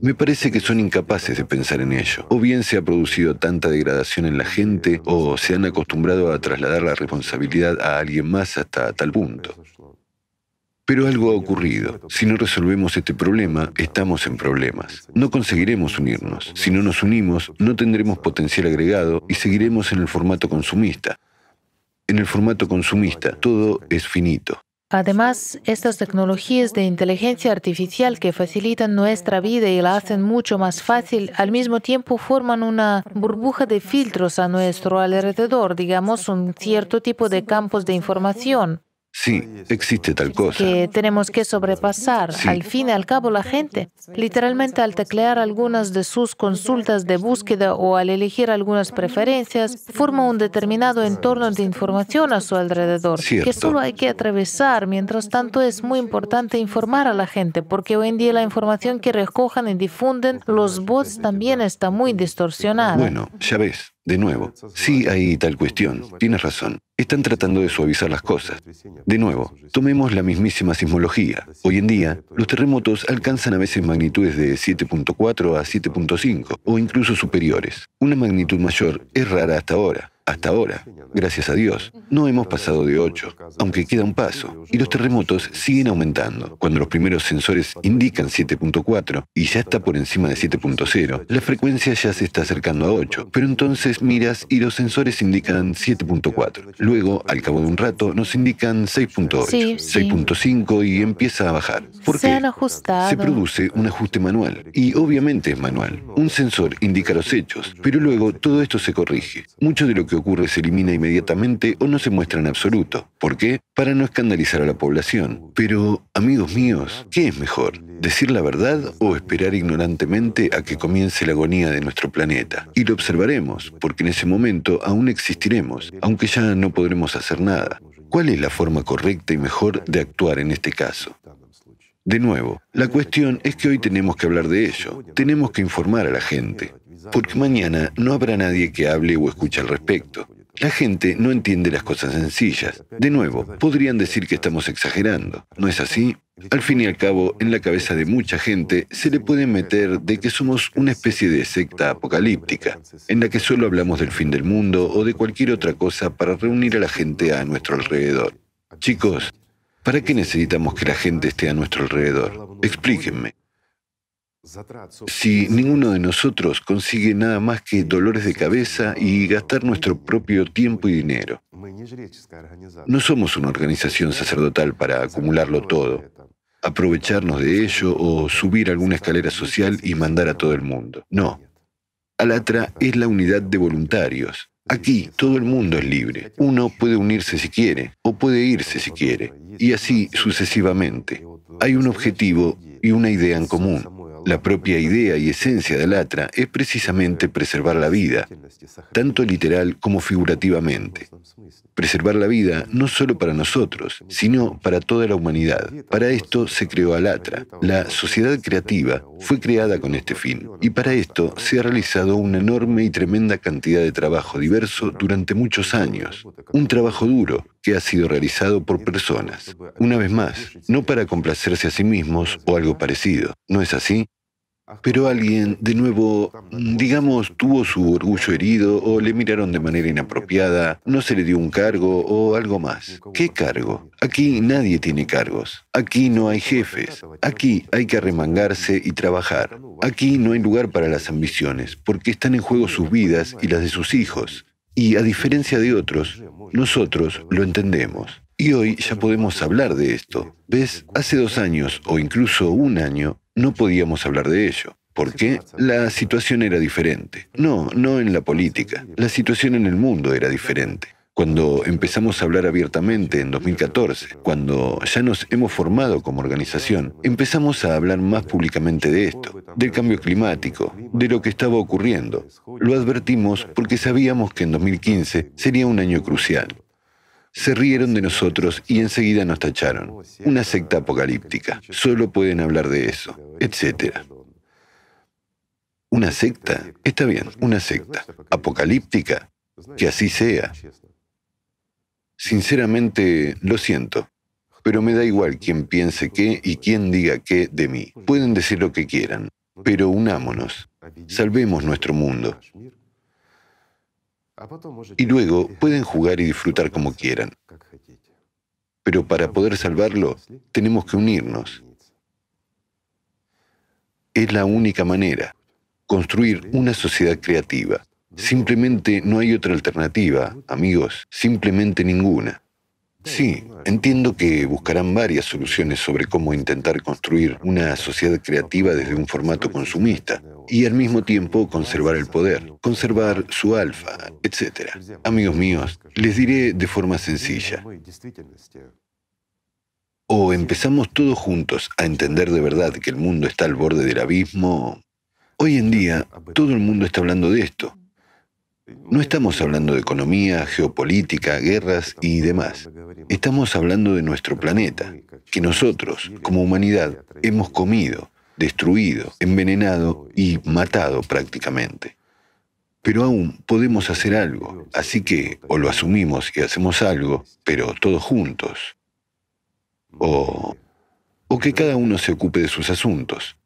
Me parece que son incapaces de pensar en ello. O bien se ha producido tanta degradación en la gente, o se han acostumbrado a trasladar la responsabilidad a alguien más hasta tal punto. Pero algo ha ocurrido. Si no resolvemos este problema, estamos en problemas. No conseguiremos unirnos. Si no nos unimos, no tendremos potencial agregado y seguiremos en el formato consumista. En el formato consumista, todo es finito. Además, estas tecnologías de inteligencia artificial que facilitan nuestra vida y la hacen mucho más fácil, al mismo tiempo forman una burbuja de filtros a nuestro alrededor, digamos un cierto tipo de campos de información. Sí, existe tal cosa. Que tenemos que sobrepasar. Al fin y al cabo, la gente, literalmente al teclear algunas de sus consultas de búsqueda o al elegir algunas preferencias, forma un determinado entorno de información a su alrededor, que solo hay que atravesar. Mientras tanto, es muy importante informar a la gente, porque hoy en día la información que recojan y difunden los bots también está muy distorsionada. Bueno, ya ves. De nuevo, sí hay tal cuestión, tienes razón. Están tratando de suavizar las cosas. De nuevo, tomemos la mismísima sismología. Hoy en día, los terremotos alcanzan a veces magnitudes de 7.4 a 7.5 o incluso superiores. Una magnitud mayor es rara hasta ahora. Hasta ahora, gracias a Dios, no hemos pasado de 8, aunque queda un paso, y los terremotos siguen aumentando. Cuando los primeros sensores indican 7.4 y ya está por encima de 7.0, la frecuencia ya se está acercando a 8, pero entonces miras y los sensores indican 7.4. Luego, al cabo de un rato, nos indican 6.8, 6.5 y empieza a bajar. ¿Por qué? Se produce un ajuste manual, y obviamente es manual. Un sensor indica los hechos, pero luego todo esto se corrige. Mucho de lo que ocurre se elimina inmediatamente o no se muestra en absoluto. ¿Por qué? Para no escandalizar a la población. Pero, amigos míos, ¿qué es mejor? ¿Decir la verdad o esperar ignorantemente a que comience la agonía de nuestro planeta? Y lo observaremos, porque en ese momento aún existiremos, aunque ya no podremos hacer nada. ¿Cuál es la forma correcta y mejor de actuar en este caso? De nuevo, la cuestión es que hoy tenemos que hablar de ello, tenemos que informar a la gente porque mañana no habrá nadie que hable o escuche al respecto. La gente no entiende las cosas sencillas. De nuevo, podrían decir que estamos exagerando. ¿No es así? Al fin y al cabo, en la cabeza de mucha gente se le puede meter de que somos una especie de secta apocalíptica, en la que solo hablamos del fin del mundo o de cualquier otra cosa para reunir a la gente a nuestro alrededor. Chicos, ¿para qué necesitamos que la gente esté a nuestro alrededor? Explíquenme. Si ninguno de nosotros consigue nada más que dolores de cabeza y gastar nuestro propio tiempo y dinero. No somos una organización sacerdotal para acumularlo todo, aprovecharnos de ello o subir alguna escalera social y mandar a todo el mundo. No. Alatra es la unidad de voluntarios. Aquí todo el mundo es libre. Uno puede unirse si quiere o puede irse si quiere. Y así sucesivamente. Hay un objetivo y una idea en común. La propia idea y esencia de Alatra es precisamente preservar la vida, tanto literal como figurativamente. Preservar la vida no solo para nosotros, sino para toda la humanidad. Para esto se creó Alatra. La sociedad creativa fue creada con este fin, y para esto se ha realizado una enorme y tremenda cantidad de trabajo diverso durante muchos años. Un trabajo duro, que ha sido realizado por personas. Una vez más, no para complacerse a sí mismos o algo parecido. ¿No es así? Pero alguien, de nuevo, digamos, tuvo su orgullo herido o le miraron de manera inapropiada, no se le dio un cargo o algo más. ¿Qué cargo? Aquí nadie tiene cargos. Aquí no hay jefes. Aquí hay que arremangarse y trabajar. Aquí no hay lugar para las ambiciones, porque están en juego sus vidas y las de sus hijos. Y a diferencia de otros, nosotros lo entendemos. Y hoy ya podemos hablar de esto. ¿Ves? Hace dos años o incluso un año no podíamos hablar de ello. ¿Por qué? La situación era diferente. No, no en la política. La situación en el mundo era diferente. Cuando empezamos a hablar abiertamente en 2014, cuando ya nos hemos formado como organización, empezamos a hablar más públicamente de esto, del cambio climático, de lo que estaba ocurriendo. Lo advertimos porque sabíamos que en 2015 sería un año crucial. Se rieron de nosotros y enseguida nos tacharon. Una secta apocalíptica. Solo pueden hablar de eso, etc. ¿Una secta? Está bien, una secta. ¿Apocalíptica? Que así sea. Sinceramente, lo siento, pero me da igual quién piense qué y quién diga qué de mí. Pueden decir lo que quieran, pero unámonos. Salvemos nuestro mundo. Y luego pueden jugar y disfrutar como quieran. Pero para poder salvarlo, tenemos que unirnos. Es la única manera, construir una sociedad creativa. Simplemente no hay otra alternativa, amigos, simplemente ninguna. Sí, entiendo que buscarán varias soluciones sobre cómo intentar construir una sociedad creativa desde un formato consumista y al mismo tiempo conservar el poder, conservar su alfa, etc. Amigos míos, les diré de forma sencilla. O empezamos todos juntos a entender de verdad que el mundo está al borde del abismo. Hoy en día todo el mundo está hablando de esto. No estamos hablando de economía, geopolítica, guerras y demás. Estamos hablando de nuestro planeta, que nosotros, como humanidad, hemos comido, destruido, envenenado y matado prácticamente. Pero aún podemos hacer algo, así que o lo asumimos y hacemos algo, pero todos juntos, o, o que cada uno se ocupe de sus asuntos.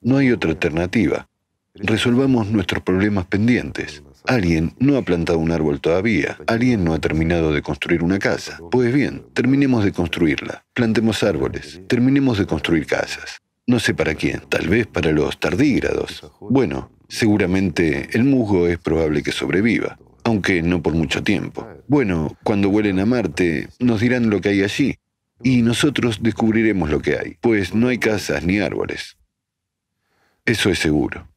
No hay otra alternativa. Resolvamos nuestros problemas pendientes. Alguien no ha plantado un árbol todavía. Alguien no ha terminado de construir una casa. Pues bien, terminemos de construirla. Plantemos árboles. Terminemos de construir casas. No sé para quién. Tal vez para los tardígrados. Bueno, seguramente el musgo es probable que sobreviva, aunque no por mucho tiempo. Bueno, cuando vuelen a Marte, nos dirán lo que hay allí. Y nosotros descubriremos lo que hay, pues no hay casas ni árboles. Eso es seguro.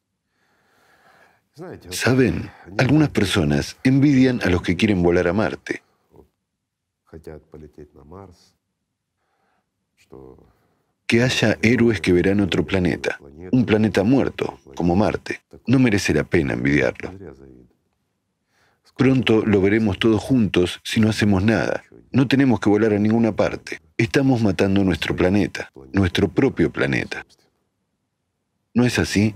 Saben, algunas personas envidian a los que quieren volar a Marte. Que haya héroes que verán otro planeta, un planeta muerto, como Marte. No merece la pena envidiarlo. Pronto lo veremos todos juntos si no hacemos nada. No tenemos que volar a ninguna parte. Estamos matando nuestro planeta, nuestro propio planeta. ¿No es así?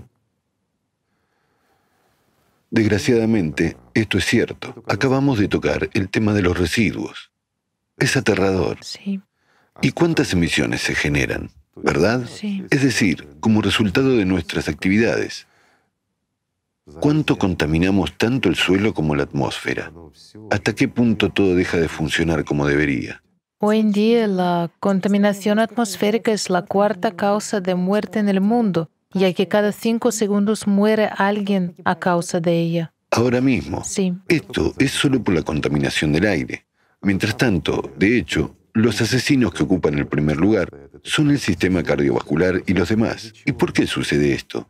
Desgraciadamente, esto es cierto. Acabamos de tocar el tema de los residuos. Es aterrador. Sí. ¿Y cuántas emisiones se generan? ¿Verdad? Sí. Es decir, como resultado de nuestras actividades. ¿Cuánto contaminamos tanto el suelo como la atmósfera? ¿Hasta qué punto todo deja de funcionar como debería? Hoy en día la contaminación atmosférica es la cuarta causa de muerte en el mundo, ya que cada cinco segundos muere alguien a causa de ella. Ahora mismo. Sí. Esto es solo por la contaminación del aire. Mientras tanto, de hecho, los asesinos que ocupan el primer lugar son el sistema cardiovascular y los demás. ¿Y por qué sucede esto?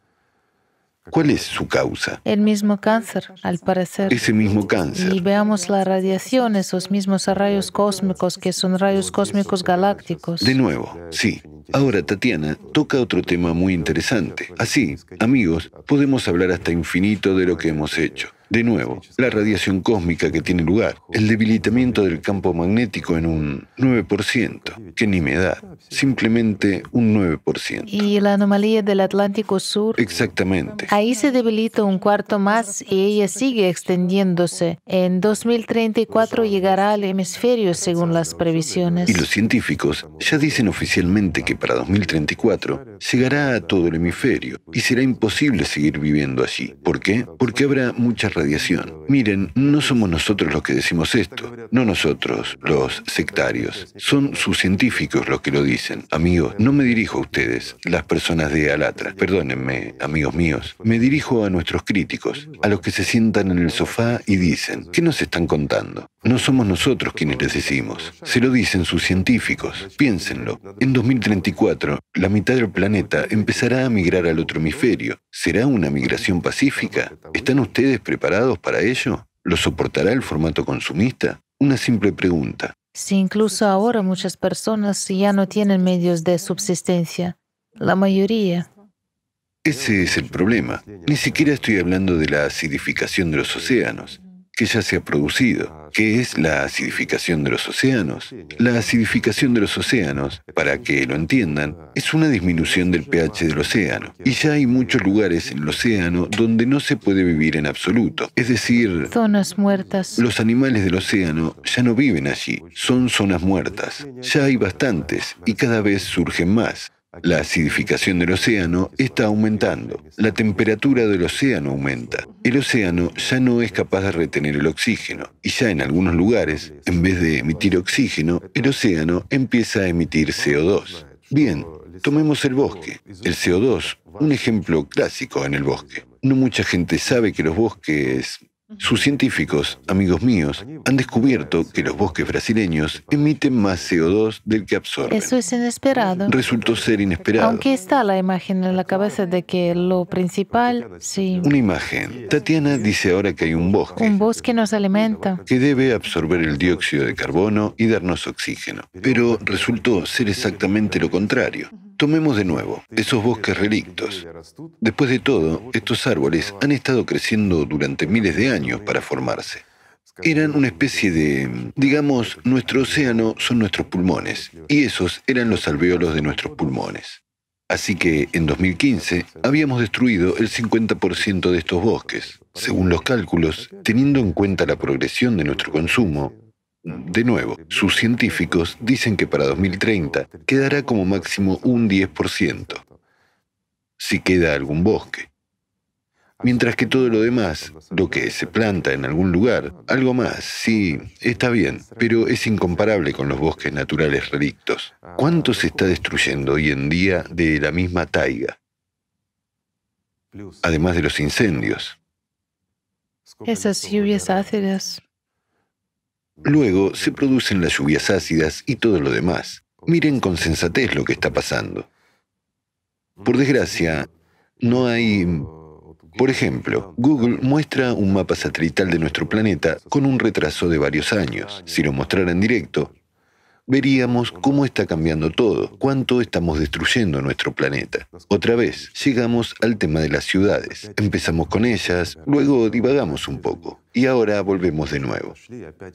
¿Cuál es su causa? El mismo cáncer, al parecer. Ese mismo cáncer. Y veamos la radiación, esos mismos rayos cósmicos que son rayos cósmicos galácticos. De nuevo, sí. Ahora Tatiana toca otro tema muy interesante. Así, amigos, podemos hablar hasta infinito de lo que hemos hecho. De nuevo, la radiación cósmica que tiene lugar, el debilitamiento del campo magnético en un 9%, que ni me da, simplemente un 9%. Y la anomalía del Atlántico Sur. Exactamente. Ahí se debilita un cuarto más y ella sigue extendiéndose. En 2034 llegará al hemisferio según las previsiones. Y los científicos ya dicen oficialmente que para 2034 llegará a todo el hemisferio y será imposible seguir viviendo allí. ¿Por qué? Porque habrá mucha Miren, no somos nosotros los que decimos esto, no nosotros, los sectarios. Son sus científicos los que lo dicen. Amigos, no me dirijo a ustedes, las personas de Alatra. Perdónenme, amigos míos. Me dirijo a nuestros críticos, a los que se sientan en el sofá y dicen, ¿qué nos están contando? No somos nosotros quienes les decimos. Se lo dicen sus científicos. Piénsenlo. En 2034, la mitad del planeta empezará a migrar al otro hemisferio. ¿Será una migración pacífica? ¿Están ustedes preparados para ello? ¿Lo soportará el formato consumista? Una simple pregunta. Si incluso ahora muchas personas ya no tienen medios de subsistencia, la mayoría. Ese es el problema. Ni siquiera estoy hablando de la acidificación de los océanos que ya se ha producido. ¿Qué es la acidificación de los océanos? La acidificación de los océanos, para que lo entiendan, es una disminución del pH del océano. Y ya hay muchos lugares en el océano donde no se puede vivir en absoluto. Es decir, zonas muertas. Los animales del océano ya no viven allí, son zonas muertas. Ya hay bastantes y cada vez surgen más. La acidificación del océano está aumentando. La temperatura del océano aumenta. El océano ya no es capaz de retener el oxígeno y ya en algunos lugares, en vez de emitir oxígeno, el océano empieza a emitir CO2. Bien, tomemos el bosque. El CO2, un ejemplo clásico en el bosque. No mucha gente sabe que los bosques sus científicos, amigos míos, han descubierto que los bosques brasileños emiten más CO2 del que absorben. Eso es inesperado. Resultó ser inesperado. Aunque está la imagen en la cabeza de que lo principal, sí. Una imagen. Tatiana dice ahora que hay un bosque. Un bosque nos alimenta. Que debe absorber el dióxido de carbono y darnos oxígeno. Pero resultó ser exactamente lo contrario. Tomemos de nuevo esos bosques relictos. Después de todo, estos árboles han estado creciendo durante miles de años para formarse. Eran una especie de, digamos, nuestro océano son nuestros pulmones, y esos eran los alvéolos de nuestros pulmones. Así que en 2015 habíamos destruido el 50% de estos bosques. Según los cálculos, teniendo en cuenta la progresión de nuestro consumo, de nuevo, sus científicos dicen que para 2030 quedará como máximo un 10%, si queda algún bosque. Mientras que todo lo demás, lo que se planta en algún lugar, algo más, sí, está bien, pero es incomparable con los bosques naturales relictos. ¿Cuánto se está destruyendo hoy en día de la misma taiga? Además de los incendios. Esas lluvias ácidas Luego se producen las lluvias ácidas y todo lo demás. Miren con sensatez lo que está pasando. Por desgracia, no hay... Por ejemplo, Google muestra un mapa satelital de nuestro planeta con un retraso de varios años. Si lo mostrara en directo, veríamos cómo está cambiando todo, cuánto estamos destruyendo nuestro planeta. Otra vez, llegamos al tema de las ciudades. Empezamos con ellas, luego divagamos un poco. Y ahora volvemos de nuevo.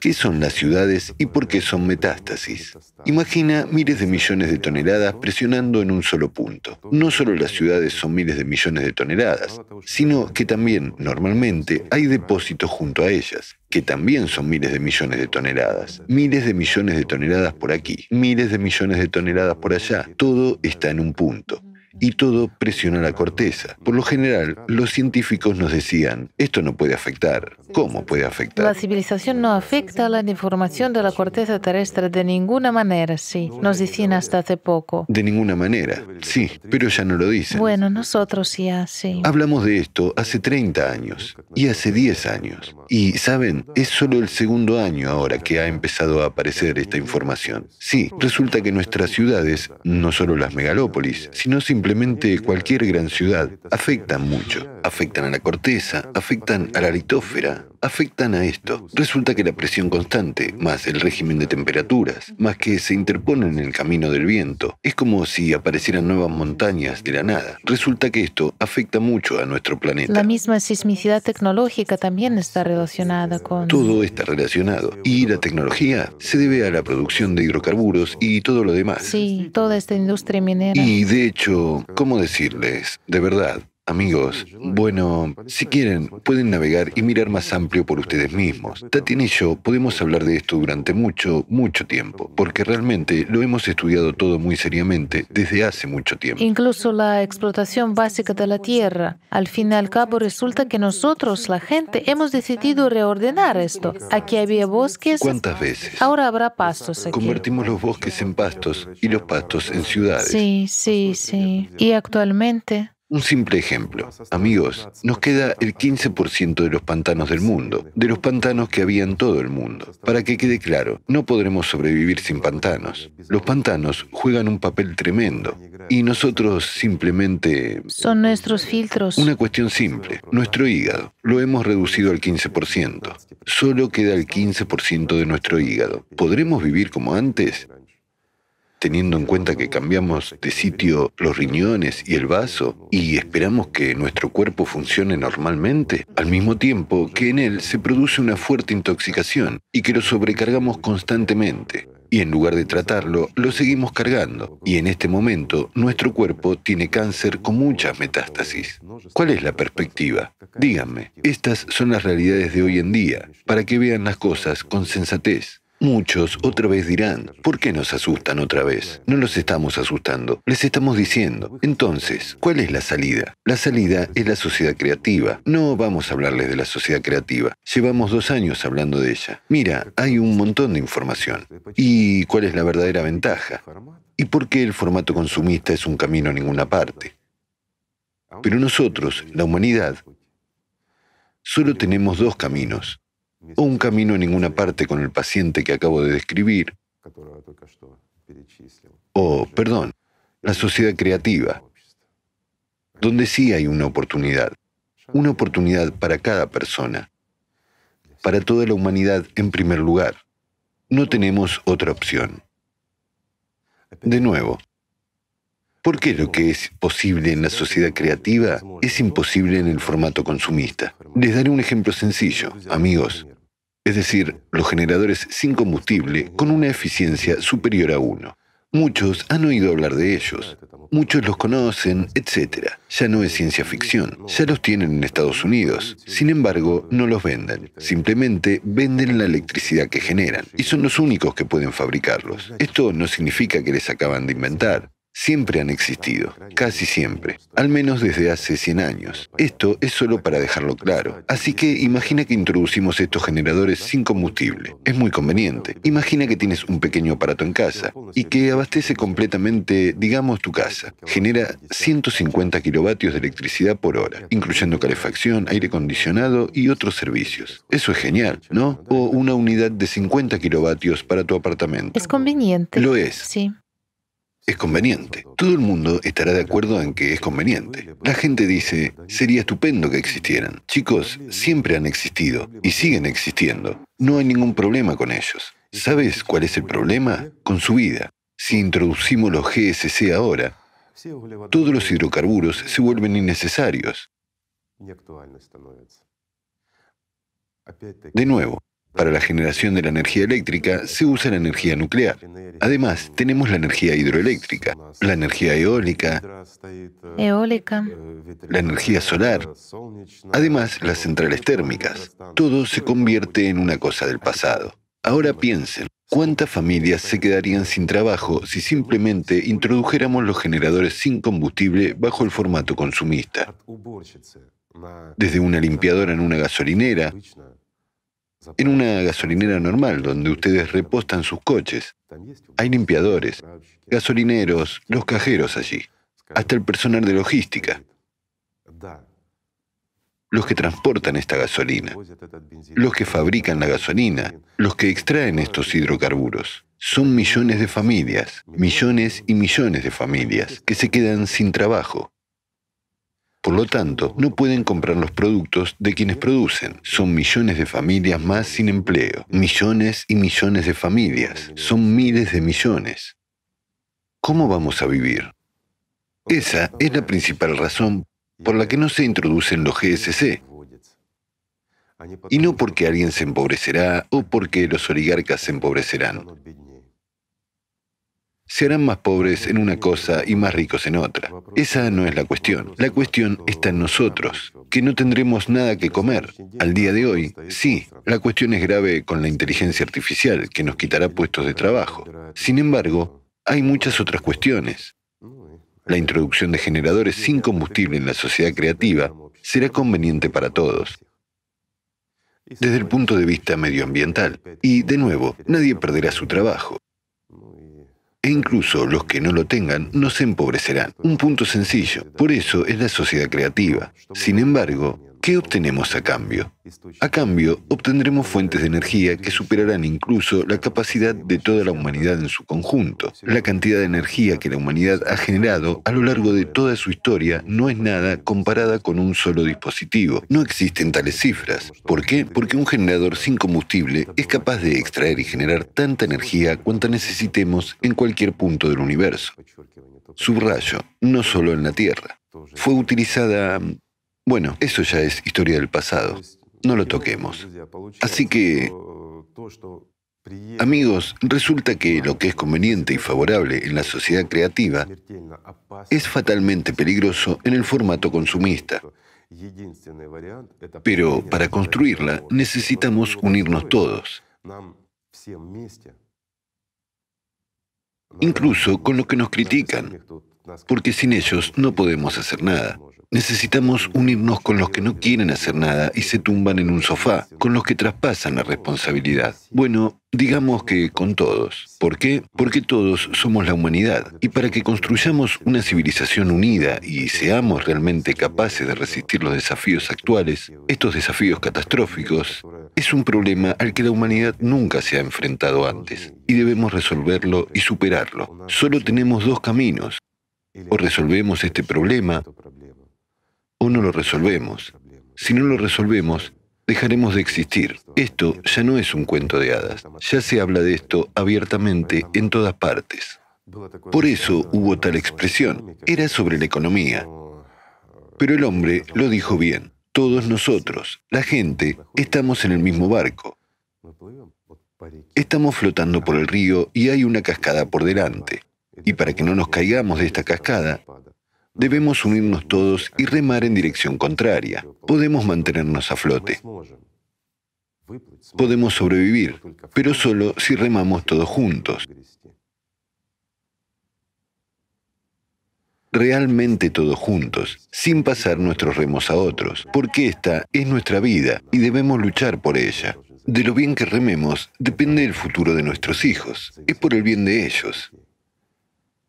¿Qué son las ciudades y por qué son metástasis? Imagina miles de millones de toneladas presionando en un solo punto. No solo las ciudades son miles de millones de toneladas, sino que también, normalmente, hay depósitos junto a ellas, que también son miles de millones de toneladas. Miles de millones de toneladas por aquí, miles de millones de toneladas por allá. Todo está en un punto. y todo presiona la corteza. Por lo general, los científicos nos decían, esto no puede afectar. ¿Cómo puede afectar? La civilización no afecta a la deformación de la corteza terrestre de ninguna manera, sí. Nos decían hasta hace poco. De ninguna manera, sí, pero ya no lo dicen. Bueno, nosotros ya, sí. Hablamos de esto hace 30 años y hace 10 años. Y, ¿saben? Es solo el segundo año ahora que ha empezado a aparecer esta información. Sí, resulta que nuestras ciudades, no solo las megalópolis, sino simplemente cualquier gran ciudad, afectan mucho. Afectan a la corteza, afectan a la litósfera, afectan a esto. Resulta que la presión constante, más el régimen de temperaturas, más que se interponen en el camino del viento, es como si aparecieran nuevas montañas de la nada. Resulta que esto afecta mucho a nuestro planeta. La misma sismicidad tecnológica también está relacionada con... Todo está relacionado. Y la tecnología se debe a la producción de hidrocarburos y todo lo demás. Sí, toda esta industria minera. Y de hecho, ¿cómo decirles? De verdad, Amigos, bueno, si quieren, pueden navegar y mirar más amplio por ustedes mismos. Tatiana y yo podemos hablar de esto durante mucho, mucho tiempo, porque realmente lo hemos estudiado todo muy seriamente desde hace mucho tiempo. Incluso la explotación básica de la tierra. Al fin y al cabo resulta que nosotros, la gente, hemos decidido reordenar esto. Aquí había bosques. ¿Cuántas veces? Ahora habrá pastos aquí. Convertimos los bosques en pastos y los pastos en ciudades. Sí, sí, sí. Y actualmente... Un simple ejemplo. Amigos, nos queda el 15% de los pantanos del mundo, de los pantanos que había en todo el mundo. Para que quede claro, no podremos sobrevivir sin pantanos. Los pantanos juegan un papel tremendo y nosotros simplemente... Son nuestros filtros. Una cuestión simple, nuestro hígado. Lo hemos reducido al 15%. Solo queda el 15% de nuestro hígado. ¿Podremos vivir como antes? Teniendo en cuenta que cambiamos de sitio los riñones y el vaso y esperamos que nuestro cuerpo funcione normalmente, al mismo tiempo que en él se produce una fuerte intoxicación y que lo sobrecargamos constantemente. Y en lugar de tratarlo, lo seguimos cargando. Y en este momento, nuestro cuerpo tiene cáncer con muchas metástasis. ¿Cuál es la perspectiva? Díganme, estas son las realidades de hoy en día, para que vean las cosas con sensatez. Muchos otra vez dirán, ¿por qué nos asustan otra vez? No los estamos asustando, les estamos diciendo. Entonces, ¿cuál es la salida? La salida es la sociedad creativa. No vamos a hablarles de la sociedad creativa. Llevamos dos años hablando de ella. Mira, hay un montón de información. ¿Y cuál es la verdadera ventaja? ¿Y por qué el formato consumista es un camino a ninguna parte? Pero nosotros, la humanidad, solo tenemos dos caminos o un camino a ninguna parte con el paciente que acabo de describir, o, perdón, la sociedad creativa, donde sí hay una oportunidad, una oportunidad para cada persona, para toda la humanidad en primer lugar. No tenemos otra opción. De nuevo, ¿por qué lo que es posible en la sociedad creativa es imposible en el formato consumista? Les daré un ejemplo sencillo, amigos es decir, los generadores sin combustible con una eficiencia superior a 1. Muchos han oído hablar de ellos, muchos los conocen, etc. Ya no es ciencia ficción, ya los tienen en Estados Unidos. Sin embargo, no los venden, simplemente venden la electricidad que generan y son los únicos que pueden fabricarlos. Esto no significa que les acaban de inventar, siempre han existido, casi siempre, al menos desde hace 100 años. Esto es solo para dejarlo claro. Así que imagina que introducimos estos generadores sin combustible. Es muy conveniente. Imagina que tienes un pequeño aparato en casa y que abastece completamente, digamos, tu casa. Genera 150 kilovatios de electricidad por hora, incluyendo calefacción, aire acondicionado y otros servicios. Eso es genial, ¿no? O una unidad de 50 kilovatios para tu apartamento. Es conveniente. Lo es. Sí es conveniente. Todo el mundo estará de acuerdo en que es conveniente. La gente dice, sería estupendo que existieran. Chicos, siempre han existido y siguen existiendo. No hay ningún problema con ellos. ¿Sabes cuál es el problema? Con su vida. Si introducimos los GSC ahora, todos los hidrocarburos se vuelven innecesarios. De nuevo, para la generación de la energía eléctrica se usa la energía nuclear. Además, tenemos la energía hidroeléctrica, la energía eólica, eólica, la energía solar, además las centrales térmicas. Todo se convierte en una cosa del pasado. Ahora piensen, ¿cuántas familias se quedarían sin trabajo si simplemente introdujéramos los generadores sin combustible bajo el formato consumista? Desde una limpiadora en una gasolinera, en una gasolinera normal donde ustedes repostan sus coches, hay limpiadores, gasolineros, los cajeros allí, hasta el personal de logística. Los que transportan esta gasolina, los que fabrican la gasolina, los que extraen estos hidrocarburos. Son millones de familias, millones y millones de familias que se quedan sin trabajo. Por lo tanto, no pueden comprar los productos de quienes producen. Son millones de familias más sin empleo. Millones y millones de familias. Son miles de millones. ¿Cómo vamos a vivir? Esa es la principal razón por la que no se introducen los GSC. Y no porque alguien se empobrecerá o porque los oligarcas se empobrecerán. Se harán más pobres en una cosa y más ricos en otra. Esa no es la cuestión. La cuestión está en nosotros, que no tendremos nada que comer. Al día de hoy, sí, la cuestión es grave con la inteligencia artificial, que nos quitará puestos de trabajo. Sin embargo, hay muchas otras cuestiones la introducción de generadores sin combustible en la sociedad creativa será conveniente para todos, desde el punto de vista medioambiental. Y, de nuevo, nadie perderá su trabajo. E incluso los que no lo tengan no se empobrecerán. Un punto sencillo. Por eso es la sociedad creativa. Sin embargo, ¿Qué obtenemos a cambio? A cambio, obtendremos fuentes de energía que superarán incluso la capacidad de toda la humanidad en su conjunto. La cantidad de energía que la humanidad ha generado a lo largo de toda su historia no es nada comparada con un solo dispositivo. No existen tales cifras. ¿Por qué? Porque un generador sin combustible es capaz de extraer y generar tanta energía cuanta necesitemos en cualquier punto del universo. Subrayo, no solo en la Tierra. Fue utilizada bueno, eso ya es historia del pasado. No lo toquemos. Así que, amigos, resulta que lo que es conveniente y favorable en la sociedad creativa es fatalmente peligroso en el formato consumista. Pero para construirla necesitamos unirnos todos, incluso con los que nos critican, porque sin ellos no podemos hacer nada. Necesitamos unirnos con los que no quieren hacer nada y se tumban en un sofá, con los que traspasan la responsabilidad. Bueno, digamos que con todos. ¿Por qué? Porque todos somos la humanidad. Y para que construyamos una civilización unida y seamos realmente capaces de resistir los desafíos actuales, estos desafíos catastróficos, es un problema al que la humanidad nunca se ha enfrentado antes. Y debemos resolverlo y superarlo. Solo tenemos dos caminos. O resolvemos este problema o no lo resolvemos. Si no lo resolvemos, dejaremos de existir. Esto ya no es un cuento de hadas. Ya se habla de esto abiertamente en todas partes. Por eso hubo tal expresión. Era sobre la economía. Pero el hombre lo dijo bien. Todos nosotros, la gente, estamos en el mismo barco. Estamos flotando por el río y hay una cascada por delante. Y para que no nos caigamos de esta cascada, Debemos unirnos todos y remar en dirección contraria. Podemos mantenernos a flote. Podemos sobrevivir, pero solo si remamos todos juntos. Realmente todos juntos, sin pasar nuestros remos a otros, porque esta es nuestra vida y debemos luchar por ella. De lo bien que rememos depende el futuro de nuestros hijos, es por el bien de ellos.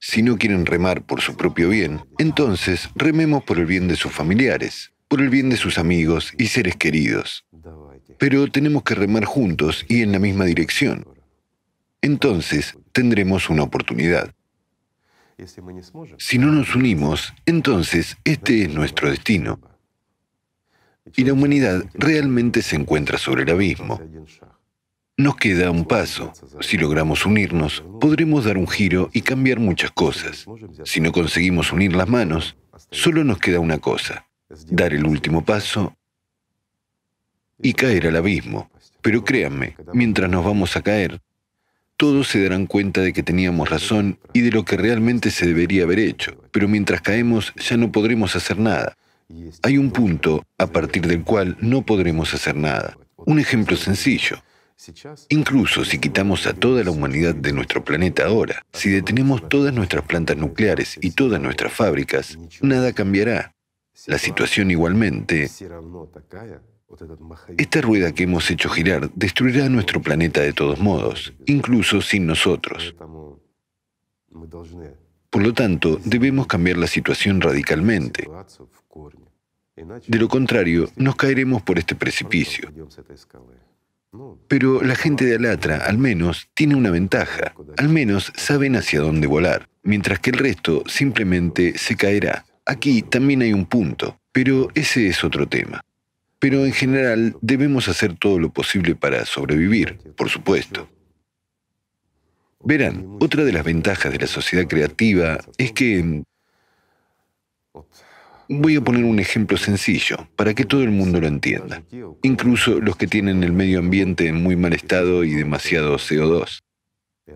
Si no quieren remar por su propio bien, entonces rememos por el bien de sus familiares, por el bien de sus amigos y seres queridos. Pero tenemos que remar juntos y en la misma dirección. Entonces tendremos una oportunidad. Si no nos unimos, entonces este es nuestro destino. Y la humanidad realmente se encuentra sobre el abismo. Nos queda un paso. Si logramos unirnos, podremos dar un giro y cambiar muchas cosas. Si no conseguimos unir las manos, solo nos queda una cosa, dar el último paso y caer al abismo. Pero créanme, mientras nos vamos a caer, todos se darán cuenta de que teníamos razón y de lo que realmente se debería haber hecho. Pero mientras caemos ya no podremos hacer nada. Hay un punto a partir del cual no podremos hacer nada. Un ejemplo sencillo. Incluso si quitamos a toda la humanidad de nuestro planeta ahora, si detenemos todas nuestras plantas nucleares y todas nuestras fábricas, nada cambiará. La situación igualmente... Esta rueda que hemos hecho girar destruirá nuestro planeta de todos modos, incluso sin nosotros. Por lo tanto, debemos cambiar la situación radicalmente. De lo contrario, nos caeremos por este precipicio. Pero la gente de Alatra, al menos, tiene una ventaja. Al menos saben hacia dónde volar, mientras que el resto simplemente se caerá. Aquí también hay un punto, pero ese es otro tema. Pero en general debemos hacer todo lo posible para sobrevivir, por supuesto. Verán, otra de las ventajas de la sociedad creativa es que... Voy a poner un ejemplo sencillo para que todo el mundo lo entienda, incluso los que tienen el medio ambiente en muy mal estado y demasiado CO2.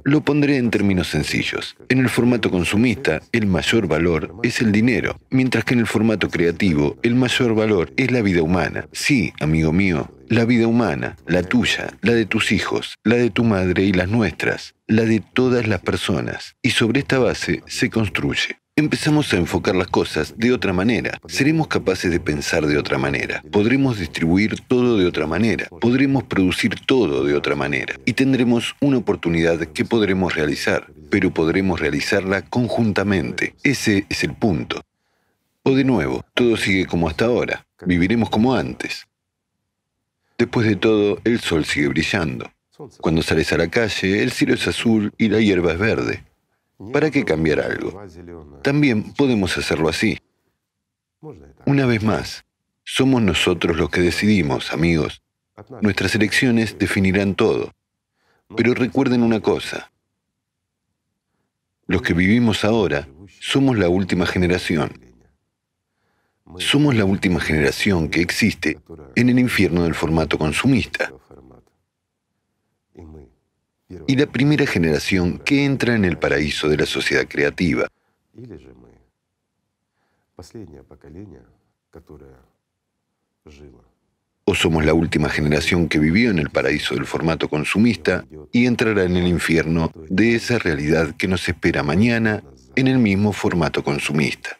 Lo pondré en términos sencillos. En el formato consumista, el mayor valor es el dinero, mientras que en el formato creativo, el mayor valor es la vida humana. Sí, amigo mío, la vida humana, la tuya, la de tus hijos, la de tu madre y las nuestras, la de todas las personas. Y sobre esta base se construye. Empezamos a enfocar las cosas de otra manera. Seremos capaces de pensar de otra manera. Podremos distribuir todo de otra manera. Podremos producir todo de otra manera. Y tendremos una oportunidad que podremos realizar, pero podremos realizarla conjuntamente. Ese es el punto. O de nuevo, todo sigue como hasta ahora. Viviremos como antes. Después de todo, el sol sigue brillando. Cuando sales a la calle, el cielo es azul y la hierba es verde. ¿Para qué cambiar algo? También podemos hacerlo así. Una vez más, somos nosotros los que decidimos, amigos. Nuestras elecciones definirán todo. Pero recuerden una cosa. Los que vivimos ahora somos la última generación. Somos la última generación que existe en el infierno del formato consumista y la primera generación que entra en el paraíso de la sociedad creativa. O somos la última generación que vivió en el paraíso del formato consumista y entrará en el infierno de esa realidad que nos espera mañana en el mismo formato consumista.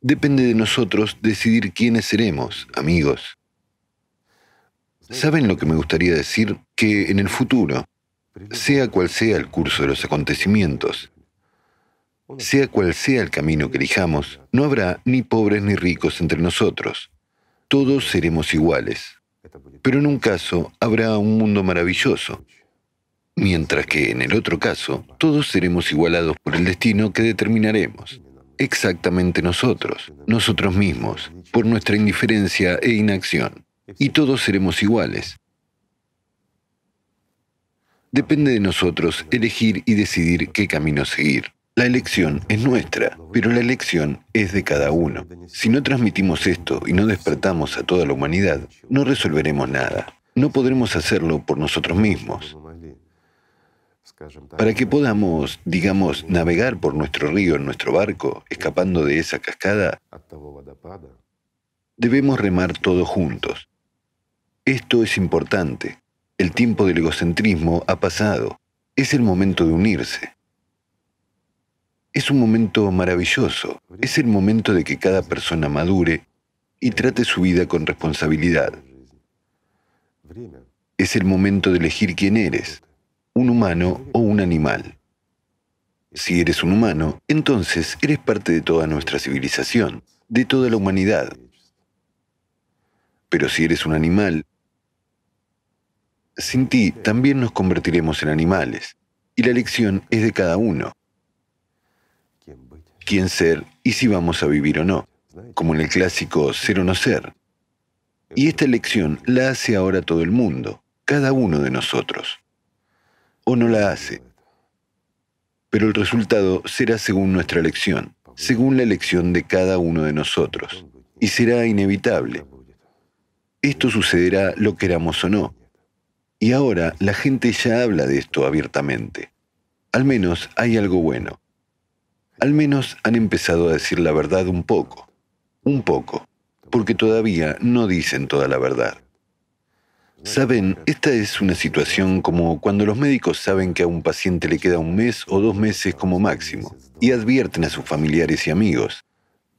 Depende de nosotros decidir quiénes seremos, amigos. ¿Saben lo que me gustaría decir? Que en el futuro, sea cual sea el curso de los acontecimientos, sea cual sea el camino que elijamos, no habrá ni pobres ni ricos entre nosotros. Todos seremos iguales. Pero en un caso habrá un mundo maravilloso, mientras que en el otro caso todos seremos igualados por el destino que determinaremos. Exactamente nosotros, nosotros mismos, por nuestra indiferencia e inacción y todos seremos iguales. Depende de nosotros elegir y decidir qué camino seguir. La elección es nuestra, pero la elección es de cada uno. Si no transmitimos esto y no despertamos a toda la humanidad, no resolveremos nada. No podremos hacerlo por nosotros mismos. Para que podamos, digamos, navegar por nuestro río en nuestro barco, escapando de esa cascada, debemos remar todos juntos. Esto es importante. El tiempo del egocentrismo ha pasado. Es el momento de unirse. Es un momento maravilloso. Es el momento de que cada persona madure y trate su vida con responsabilidad. Es el momento de elegir quién eres, un humano o un animal. Si eres un humano, entonces eres parte de toda nuestra civilización, de toda la humanidad. Pero si eres un animal, sin ti también nos convertiremos en animales, y la elección es de cada uno. Quién ser y si vamos a vivir o no, como en el clásico ser o no ser. Y esta elección la hace ahora todo el mundo, cada uno de nosotros. O no la hace. Pero el resultado será según nuestra elección, según la elección de cada uno de nosotros, y será inevitable. Esto sucederá lo queramos o no, y ahora la gente ya habla de esto abiertamente. Al menos hay algo bueno. Al menos han empezado a decir la verdad un poco. Un poco. Porque todavía no dicen toda la verdad. Saben, esta es una situación como cuando los médicos saben que a un paciente le queda un mes o dos meses como máximo y advierten a sus familiares y amigos.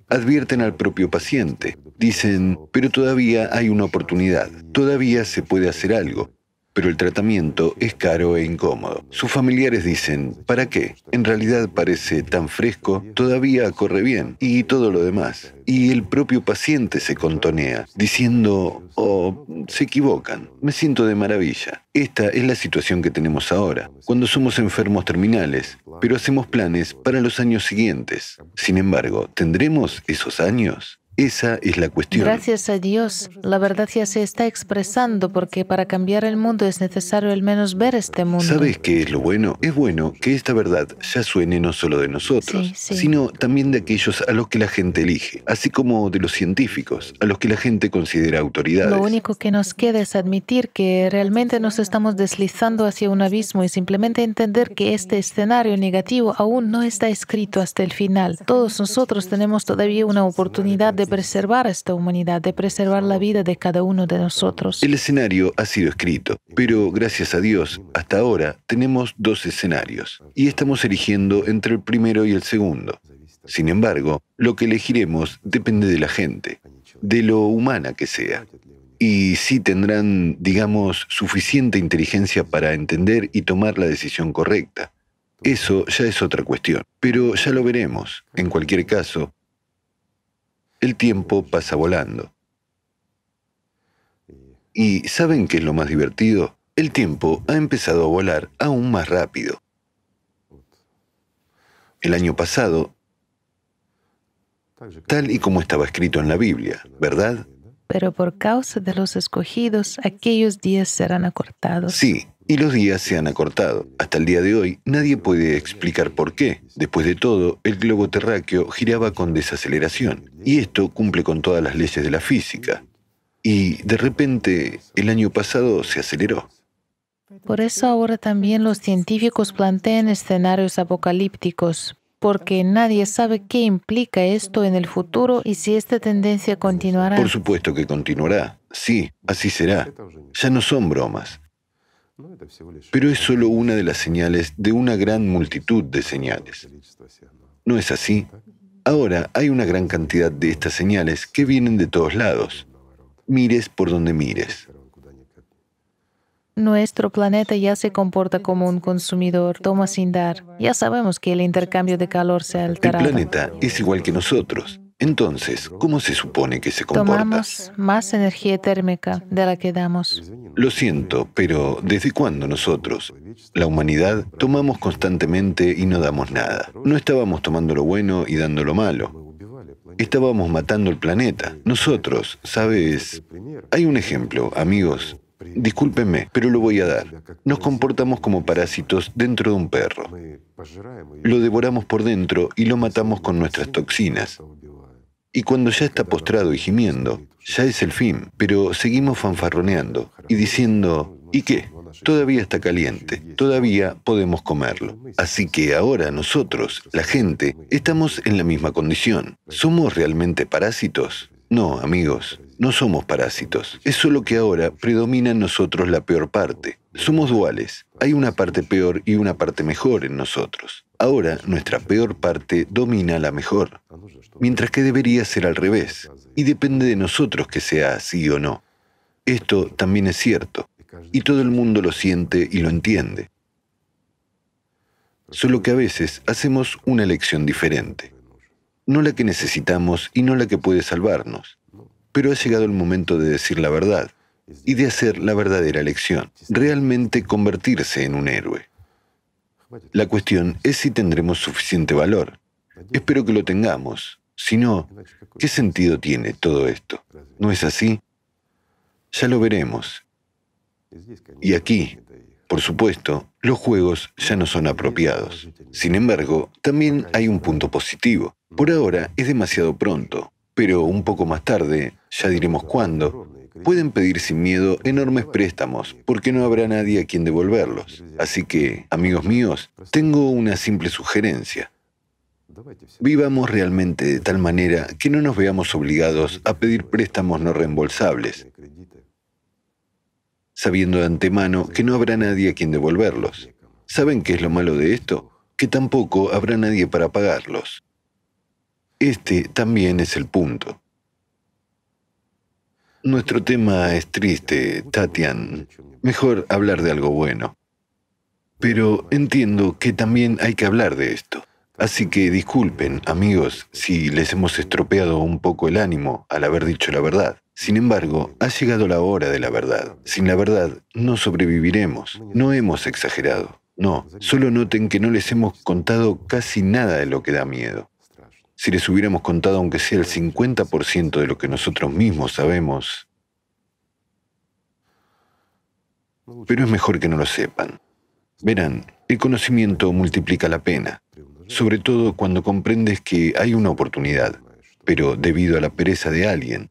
Advierten al propio paciente. Dicen, pero todavía hay una oportunidad, todavía se puede hacer algo pero el tratamiento es caro e incómodo. Sus familiares dicen, ¿para qué? En realidad parece tan fresco, todavía corre bien y todo lo demás. Y el propio paciente se contonea, diciendo, oh, se equivocan, me siento de maravilla. Esta es la situación que tenemos ahora, cuando somos enfermos terminales, pero hacemos planes para los años siguientes. Sin embargo, ¿tendremos esos años? Esa es la cuestión. Gracias a Dios, la verdad ya se está expresando porque para cambiar el mundo es necesario al menos ver este mundo. ¿Sabes qué es lo bueno? Es bueno que esta verdad ya suene no solo de nosotros, sino también de aquellos a los que la gente elige, así como de los científicos, a los que la gente considera autoridades. Lo único que nos queda es admitir que realmente nos estamos deslizando hacia un abismo y simplemente entender que este escenario negativo aún no está escrito hasta el final. Todos nosotros tenemos todavía una oportunidad de preservar esta humanidad, de preservar la vida de cada uno de nosotros. El escenario ha sido escrito, pero gracias a Dios, hasta ahora tenemos dos escenarios y estamos eligiendo entre el primero y el segundo. Sin embargo, lo que elegiremos depende de la gente, de lo humana que sea. Y si tendrán, digamos, suficiente inteligencia para entender y tomar la decisión correcta. Eso ya es otra cuestión, pero ya lo veremos. En cualquier caso, el tiempo pasa volando. ¿Y saben qué es lo más divertido? El tiempo ha empezado a volar aún más rápido. El año pasado, tal y como estaba escrito en la Biblia, ¿verdad? Pero por causa de los escogidos, aquellos días serán acortados. Sí, y los días se han acortado. Hasta el día de hoy nadie puede explicar por qué. Después de todo, el globo terráqueo giraba con desaceleración, y esto cumple con todas las leyes de la física. Y de repente, el año pasado se aceleró. Por eso ahora también los científicos plantean escenarios apocalípticos, porque nadie sabe qué implica esto en el futuro y si esta tendencia continuará. Por supuesto que continuará. Sí, así será. Ya no son bromas. Pero es solo una de las señales de una gran multitud de señales. ¿No es así? Ahora hay una gran cantidad de estas señales que vienen de todos lados. Mires por donde mires. Nuestro planeta ya se comporta como un consumidor, toma sin dar. Ya sabemos que el intercambio de calor se altera. El planeta es igual que nosotros. Entonces, ¿cómo se supone que se comporta? Tomamos más energía térmica de la que damos. Lo siento, pero ¿desde cuándo nosotros, la humanidad, tomamos constantemente y no damos nada? No estábamos tomando lo bueno y dando lo malo. Estábamos matando el planeta. Nosotros, ¿sabes? Hay un ejemplo, amigos. Discúlpenme, pero lo voy a dar. Nos comportamos como parásitos dentro de un perro. Lo devoramos por dentro y lo matamos con nuestras toxinas. Y cuando ya está postrado y gimiendo, ya es el fin, pero seguimos fanfarroneando y diciendo, ¿y qué? Todavía está caliente, todavía podemos comerlo. Así que ahora nosotros, la gente, estamos en la misma condición. ¿Somos realmente parásitos? No, amigos, no somos parásitos. Es solo que ahora predomina en nosotros la peor parte. Somos duales. Hay una parte peor y una parte mejor en nosotros. Ahora nuestra peor parte domina la mejor mientras que debería ser al revés, y depende de nosotros que sea así o no. Esto también es cierto, y todo el mundo lo siente y lo entiende. Solo que a veces hacemos una elección diferente, no la que necesitamos y no la que puede salvarnos, pero ha llegado el momento de decir la verdad y de hacer la verdadera elección, realmente convertirse en un héroe. La cuestión es si tendremos suficiente valor. Espero que lo tengamos, si no, ¿qué sentido tiene todo esto? ¿No es así? Ya lo veremos. Y aquí, por supuesto, los juegos ya no son apropiados. Sin embargo, también hay un punto positivo. Por ahora es demasiado pronto, pero un poco más tarde, ya diremos cuándo, pueden pedir sin miedo enormes préstamos porque no habrá nadie a quien devolverlos. Así que, amigos míos, tengo una simple sugerencia. Vivamos realmente de tal manera que no nos veamos obligados a pedir préstamos no reembolsables. sabiendo de antemano que no habrá nadie a quien devolverlos. ¿Saben qué es lo malo de esto? Que tampoco habrá nadie para pagarlos. Este también es el punto. Nuestro tema es triste, Tatian. Mejor hablar de algo bueno. Pero entiendo que también hay que hablar de esto. Así que disculpen, amigos, si les hemos estropeado un poco el ánimo al haber dicho la verdad. Sin embargo, ha llegado la hora de la verdad. Sin la verdad, no sobreviviremos. No hemos exagerado. No, solo noten que no les hemos contado casi nada de lo que da miedo. Si les hubiéramos contado aunque sea el 50% de lo que nosotros mismos sabemos, pero es mejor que no lo sepan. Verán, el conocimiento multiplica la pena, sobre todo cuando comprendes que hay una oportunidad, pero debido a la pereza de alguien,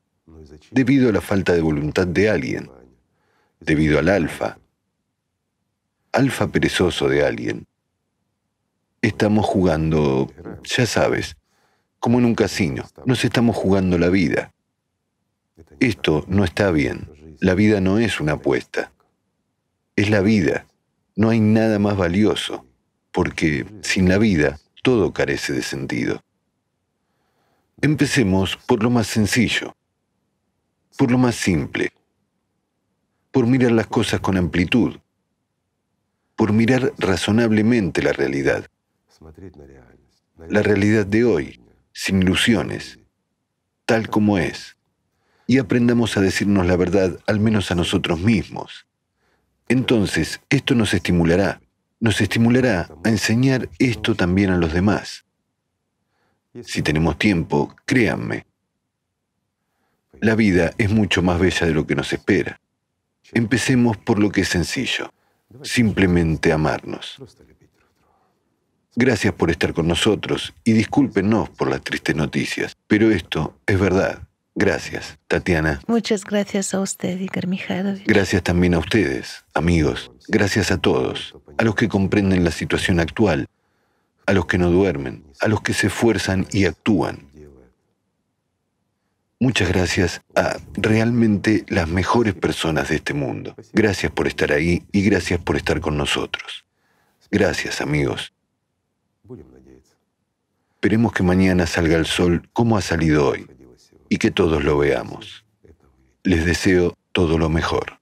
debido a la falta de voluntad de alguien, debido al alfa, alfa perezoso de alguien, estamos jugando, ya sabes, como en un casino. Nos estamos jugando la vida. Esto no está bien. La vida no es una apuesta. Es la vida. No hay nada más valioso, porque sin la vida todo carece de sentido. Empecemos por lo más sencillo, por lo más simple, por mirar las cosas con amplitud, por mirar razonablemente la realidad, la realidad de hoy, sin ilusiones, tal como es, y aprendamos a decirnos la verdad al menos a nosotros mismos. Entonces, esto nos estimulará, nos estimulará a enseñar esto también a los demás. Si tenemos tiempo, créanme, la vida es mucho más bella de lo que nos espera. Empecemos por lo que es sencillo, simplemente amarnos. Gracias por estar con nosotros y discúlpenos por las tristes noticias, pero esto es verdad. Gracias, Tatiana. Muchas gracias a usted, Igor Mikhailovich. Gracias también a ustedes, amigos. Gracias a todos, a los que comprenden la situación actual, a los que no duermen, a los que se esfuerzan y actúan. Muchas gracias a realmente las mejores personas de este mundo. Gracias por estar ahí y gracias por estar con nosotros. Gracias, amigos. Esperemos que mañana salga el sol como ha salido hoy y que todos lo veamos. Les deseo todo lo mejor.